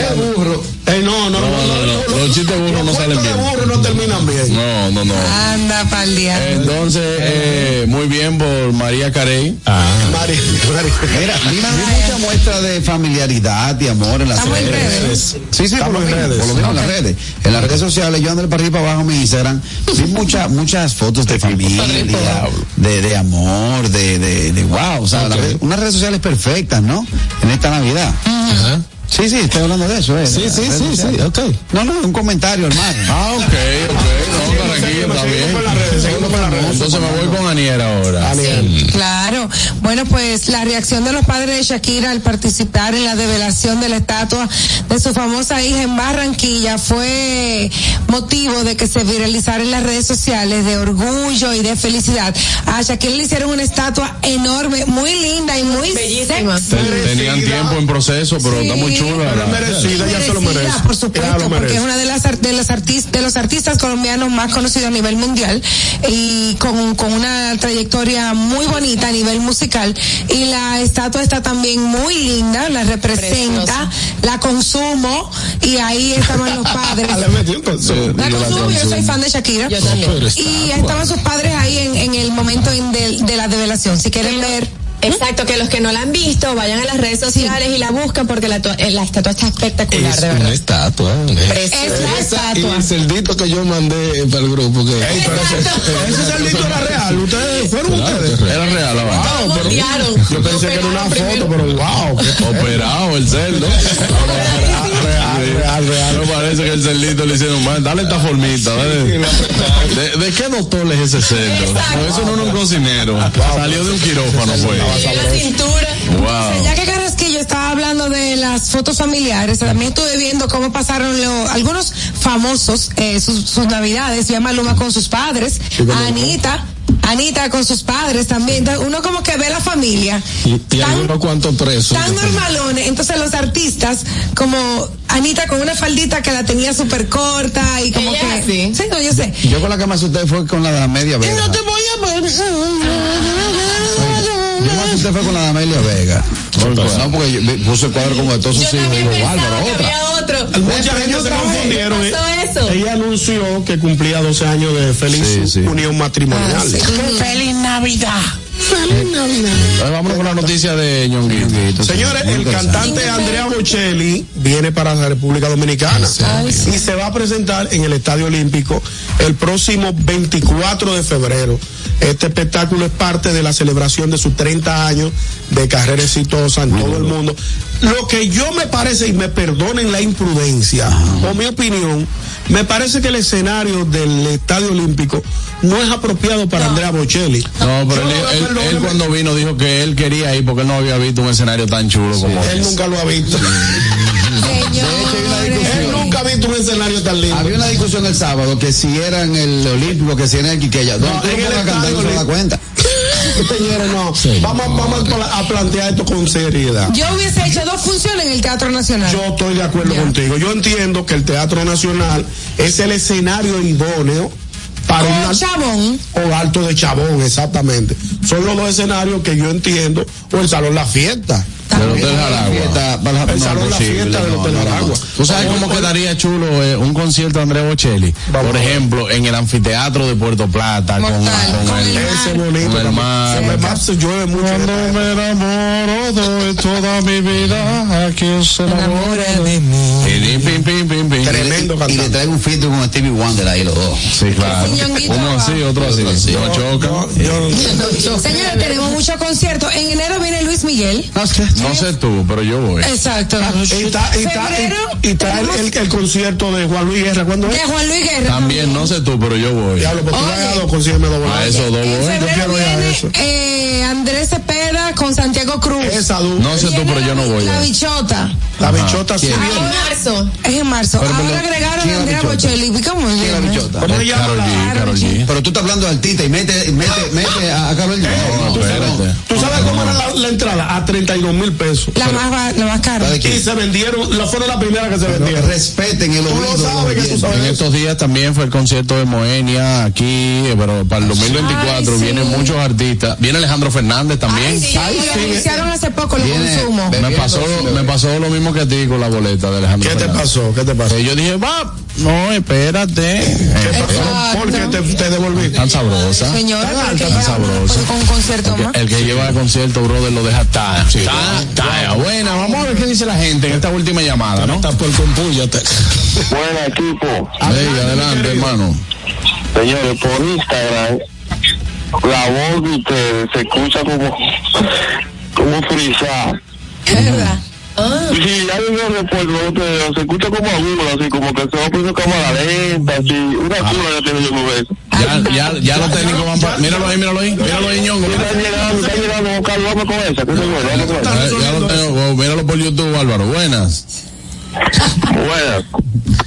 S5: es burro. Eh, no, no, no,
S4: No, no, no. Los chistes burros no salen
S5: Los
S4: bien.
S5: de burro no terminan bien.
S4: No, no, no.
S6: Anda pa'l día.
S4: Entonces, eh, muy bien por María Carey.
S5: Mari, Mari.
S8: Mira, vi mucha muestra de familiaridad y amor en las redes.
S6: redes.
S8: Sí, sí, por lo,
S5: redes.
S8: por lo mismo en las redes. En las redes sociales, yo ando para arriba y para abajo en mi Instagram, vi muchas muchas fotos de familia, de, de amor, de, de, de wow, o sea, las redes- unas redes sociales perfectas, ¿no? En esta Navidad. Sí, sí, estoy hablando de eso, ¿eh?
S9: Sí, sí, sí, sí, ok.
S8: No, no, un comentario, hermano.
S4: Ah, ok, ok. No, tranquilo, está
S5: Seguimos con las
S4: bien.
S5: redes, seguimos con las redes.
S4: Entonces me voy con Anier ahora.
S5: Aniel.
S6: Claro. Bueno, pues la reacción de los padres de Shakira al participar en la develación de la estatua de su famosa hija en Barranquilla fue motivo de que se viralizara en las redes sociales de orgullo y de felicidad. A Shakira le hicieron una estatua enorme, muy linda y muy
S36: Bellísima.
S4: Tenían tiempo en proceso, pero está muy chula.
S5: Pero merecida, ya se lo merece.
S6: Por supuesto,
S5: lo
S6: porque
S5: merece.
S6: es una de las de los artistas de los artistas colombianos más conocidos a nivel mundial y con, con una trayectoria muy bonita a nivel musical y la estatua está también muy linda, la representa,
S36: Preciosa.
S6: la consumo y ahí estaban los padres. [LAUGHS]
S5: Un consumo.
S6: La consumo, yo soy fan de Shakira.
S36: Yo también.
S6: Y estaban sus padres ahí en, en el momento en de, de la develación. Si quieren ver,
S36: Exacto, que los que no la han visto vayan a las redes sociales y la buscan porque la, eh, la estatua está espectacular,
S9: Es
S36: de
S9: una
S36: verdad.
S9: estatua. ¿eh?
S36: Preciosa.
S6: Es la
S9: Esa y
S6: estatua.
S9: el celdito que yo mandé para el grupo. Que,
S5: Ey, pero ese, ese cerdito era real. Ustedes fueron ustedes.
S4: Era real, la verdad.
S5: Wow, pero
S36: Voltearon.
S5: yo pensé que era una foto,
S36: primero.
S5: pero wow. qué- [LAUGHS]
S4: Operado el cerdo. [LAUGHS]
S5: Real, real, real.
S4: Me parece que el cerdito le hicieron mal. Dale esta formita. dale. ¿De, de qué doctor es ese cerdo?
S36: Exacto.
S4: Eso no es un cocinero. Salió de un quirófano, pues.
S36: Y la cintura.
S4: Wow.
S6: Ya que Carrasquillo estaba hablando de las fotos familiares, también estuve viendo cómo pasaron lo- algunos famosos eh, sus, sus navidades, se llama Luma con sus padres, Anita, Anita con sus padres también. Uno como que ve la familia.
S9: y, y
S6: tan-
S9: algunos cuantos presos.
S6: Tan normalones, entonces los artistas, como Anita con una faldita que la tenía súper corta y como
S36: Ella
S6: que.
S36: así.
S6: Sí, no, yo sé.
S8: Yo con la que me asusté fue con la de Amelia Vega.
S6: No te voy a ver.
S8: Yo me asusté fue con la de Amelia Vega. No, porque yo puse el cuadro como de todos sus hijos. otra.
S36: había otro.
S5: Mucha gente se confundieron.
S36: ¿Qué pasó eso?
S5: Ella anunció que cumplía 12 años de feliz
S8: Sí, sí.
S5: unión matrimonial.
S6: Feliz Navidad.
S4: Entonces, vámonos con la noticia de Ñonguito.
S5: Señores, el cantante Andrea Bocelli viene para la República Dominicana
S6: Ay, sí.
S5: y se va a presentar en el Estadio Olímpico el próximo 24 de febrero. Este espectáculo es parte de la celebración de sus 30 años de carrera exitosa en todo el mundo. Lo que yo me parece, y me perdonen la imprudencia, o mi opinión, me parece que el escenario del Estadio Olímpico no es apropiado para Andrea Bocelli.
S4: No, pero él, él- cuando vino dijo que él quería ir porque él no había visto un escenario tan chulo como
S5: Él
S4: ese.
S5: nunca lo ha visto. Él nunca ha visto un escenario tan lindo.
S8: Había una discusión el sábado que si era en el Olímpico, que si era en el Quiqueya. Donde
S5: No,
S8: tú
S5: en el
S8: a cantar no se da cuenta. [LAUGHS]
S5: Señores, no. vamos vamos a pla- a plantear esto con seriedad.
S6: Yo hubiese hecho dos funciones en el Teatro Nacional.
S5: Yo estoy de acuerdo
S6: Ya.
S5: contigo. Yo entiendo que el Teatro Nacional es el escenario idóneo para
S6: Con
S5: una
S6: Chabón.
S5: o Alto de Chabón, exactamente. Son los dos escenarios que yo entiendo, o el Salón La Fiesta.
S4: Del Hotel Jaragua.
S8: Para la-
S5: El Fiesta del Hotel
S8: no, no,
S5: Aragua.
S4: ¿Tú sabes cómo quedaría chulo eh, un concierto de André Bocelli?
S5: Vamos
S4: Por ejemplo, en el anfiteatro de Puerto Plata, con,
S6: Mortal,
S4: con
S6: con
S4: el,
S6: el
S5: Ese
S6: mar.
S5: bonito.
S4: Con el mar.
S5: Se me va- se llueve mucho. en
S4: Cuando me enamoro doy toda mi vida a quien se enamora de mí. Pim, pim, pim, pim, pim.
S8: Tremendo y, y le traigo un filtro con Stevie Wonder ahí los dos.
S4: Sí, claro. Uno así, otro así. No choca.
S6: Señores, tenemos muchos conciertos. En enero viene Luis Miguel.
S4: No sé tú, pero yo voy.
S6: Exacto.
S5: Y está, y está, y, y está el, el, el concierto de Juan Luis Guerra. ¿Cuándo es?
S6: De Juan Luis Guerra.
S4: También, no sé tú, pero yo voy.
S5: Diablo, pues tú a dos, consígueme dos boletos.
S4: A esos dos voy.
S6: febrero
S5: quiero ir a
S6: viene
S5: eso.
S6: eh, Andrés Cepeda con Santiago Cruz.
S5: Esa dupla.
S4: No sé tú, pero yo no voy.
S6: La bichota.
S5: La bichota sí
S6: Ah,
S5: viene.
S6: en marzo. Es en marzo.
S8: Pero,
S6: Ahora agregaron
S8: ¿quién
S6: a Andrea? Bocelli. ¿Cómo
S8: ¿Quién es la bichota?
S5: ¿Cómo se llama?
S4: Karol G.
S8: Pero tú estás hablando de altita y mete, mete, mete [LAUGHS] a, Carol G. No,
S5: ¿Tú sabes,
S4: espérate.
S5: ¿Tú sabes cómo era la, la entrada? A 32 mil pesos.
S6: La más, la más cara.
S8: ¿Sabe
S5: Y
S8: quién?
S5: se vendieron, la fueron la primera que se
S8: Pero
S5: vendieron.
S8: respeten el
S5: Tú
S8: oído.
S5: lo sabes que tú
S8: oyente.
S5: sabes
S4: En
S5: eso.
S4: estos días también fue el concierto de Moenia aquí, eh, pero para el 2024
S6: Ay, sí.
S4: vienen muchos artistas. Viene Alejandro Fernández también.
S6: Ay, sí, lo hace poco, lo
S8: Viene-
S6: consumo.
S4: Me pasó,
S8: lo
S4: me pasó lo mismo que a ti con la boleta de Alejandro
S5: ¿Qué te
S4: Fernández.
S5: pasó? ¿Qué te pasó?
S4: Eh, Yo dije, va, no, espérate.
S5: ¿Qué pasó?
S6: Exacto.
S5: ¿Por qué te, te devolví?
S4: Tan sabrosa.
S6: Señora,
S5: Tan alta,
S4: tan sabrosa.
S6: con un concierto más.
S4: El que lleva el concierto, brother, lo deja talla. Talla, buena. Vamos a ver qué dice la gente en esta última llamada, ¿no?
S9: Está por compúyate.
S34: Buena equipo.
S4: Ey, adelante, hermano.
S34: Señores, por Instagram, la voz de ustedes se escucha como, como frisada.
S6: ¿Verdad?
S34: Sí, ya yo me recuerdo de ustedes, se escucha como agudo, así como que se va poniendo cámara lenta, así, una cura que tiene yo con eso.
S4: Ya, ya, ya los técnicos van para. Míralo ahí, míralo ahí. Míralo ahí, ñongo.
S34: Está llegando, está llegando Carlos,
S4: Ya, ya lo tengo. Oh, míralo por YouTube, Álvaro. Buenas.
S34: Buenas.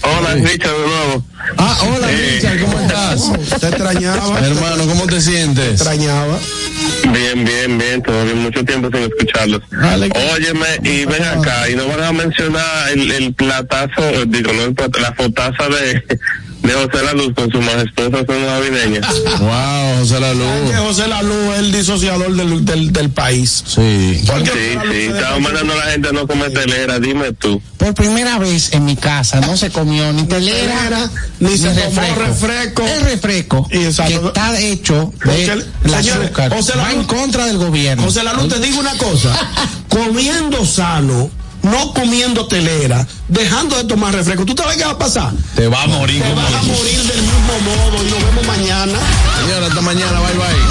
S34: Hola, Richard, de nuevo.
S4: Ah, hola,
S34: Eh,
S4: Richard, ¿cómo estás?
S5: Te extrañaba.
S4: Hermano, ¿cómo te sientes?
S5: extrañaba.
S34: Bien, bien, bien, bien, mucho tiempo sin escucharlos. Óyeme, y ven acá, y no van a mencionar el, el platazo, digo, no el la fotaza de, de José La Luz con su majestuosa zona navideña.
S4: Wow, José La Luz.
S5: José Lalu es el disociador del, del, del país.
S4: Sí.
S5: ¿Por qué
S34: Sí, sí, estaba mandando a la gente a no comer telera, dime tú.
S38: Por primera vez en mi casa no se comió ni telera
S5: ni se tomó refresco.
S38: El refresco
S5: Y
S38: que está hecho
S5: Porque
S38: de
S5: el-
S38: la
S5: señores,
S38: azúcar
S5: José
S38: va
S5: Lalu-
S38: en contra del gobierno.
S5: José Lalu, te digo una cosa. [LAUGHS] comiendo sano, no comiendo telera, dejando de tomar refresco. ¿Tú sabes qué va a pasar?
S4: Te va a morir.
S5: Te vas a morir del mismo modo y nos vemos mañana.
S4: Señora, hasta mañana. Bye, bye.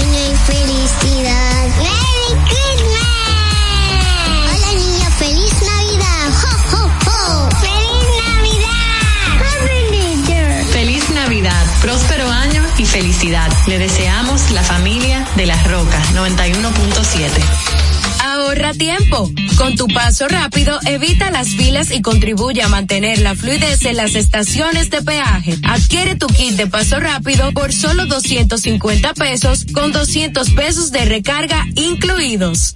S39: y felicidad.
S40: Le deseamos la familia de Las Rocas 91.7.
S41: Ahorra tiempo. Con tu paso rápido, evita las filas y contribuye a mantener la fluidez en las estaciones de peaje. Adquiere tu kit de paso rápido por solo 250 pesos con 200 pesos de recarga incluidos.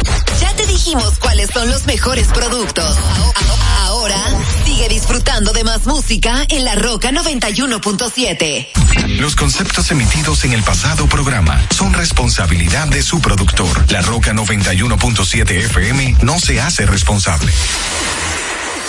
S24: Ya te dijimos cuáles son los mejores productos. Ahora sigue disfrutando de más música en La Roca 91.7.
S18: Los conceptos emitidos en el pasado programa son responsabilidad de su productor. La Roca 91.7 FM no se hace responsable.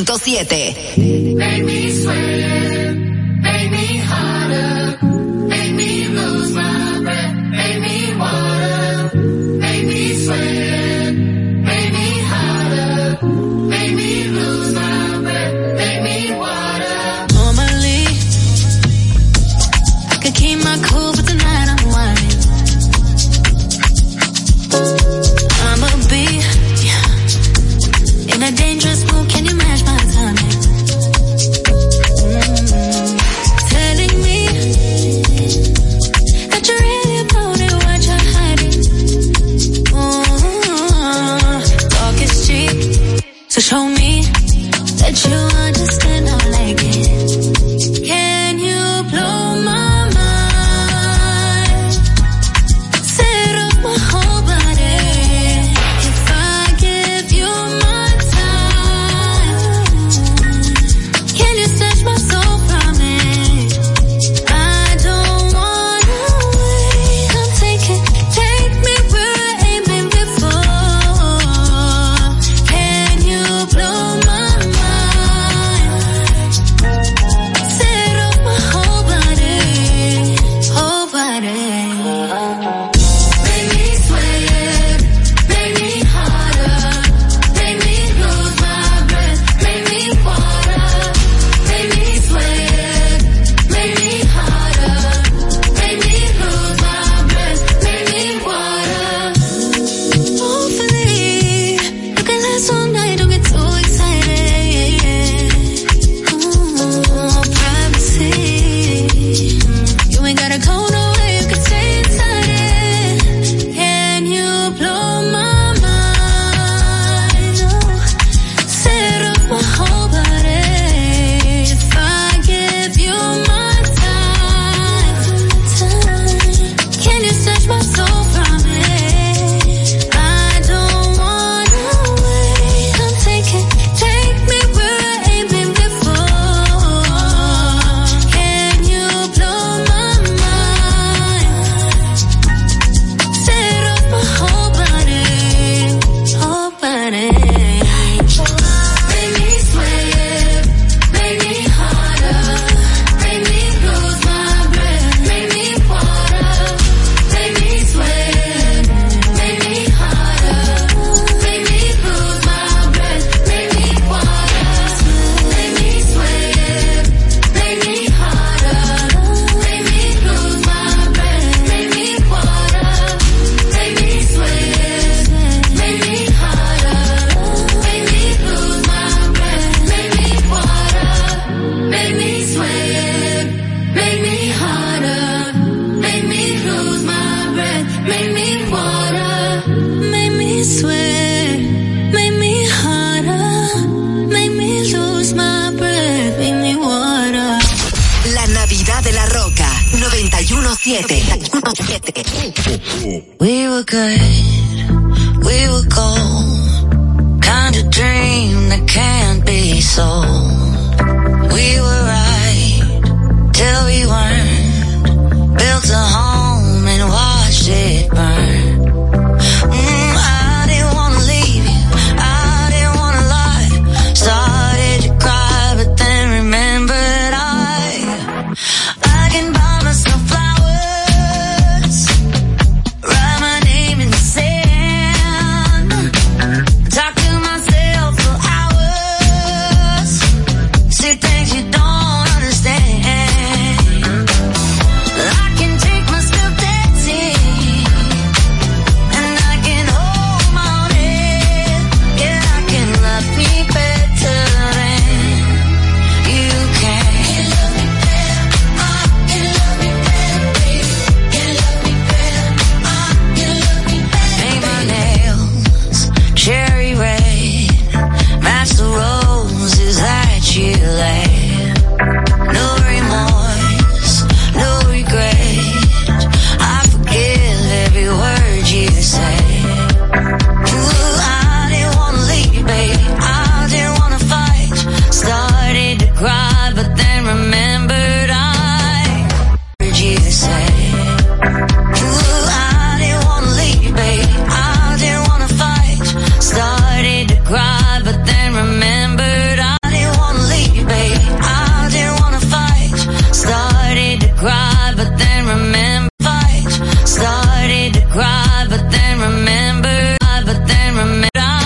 S42: 96.7.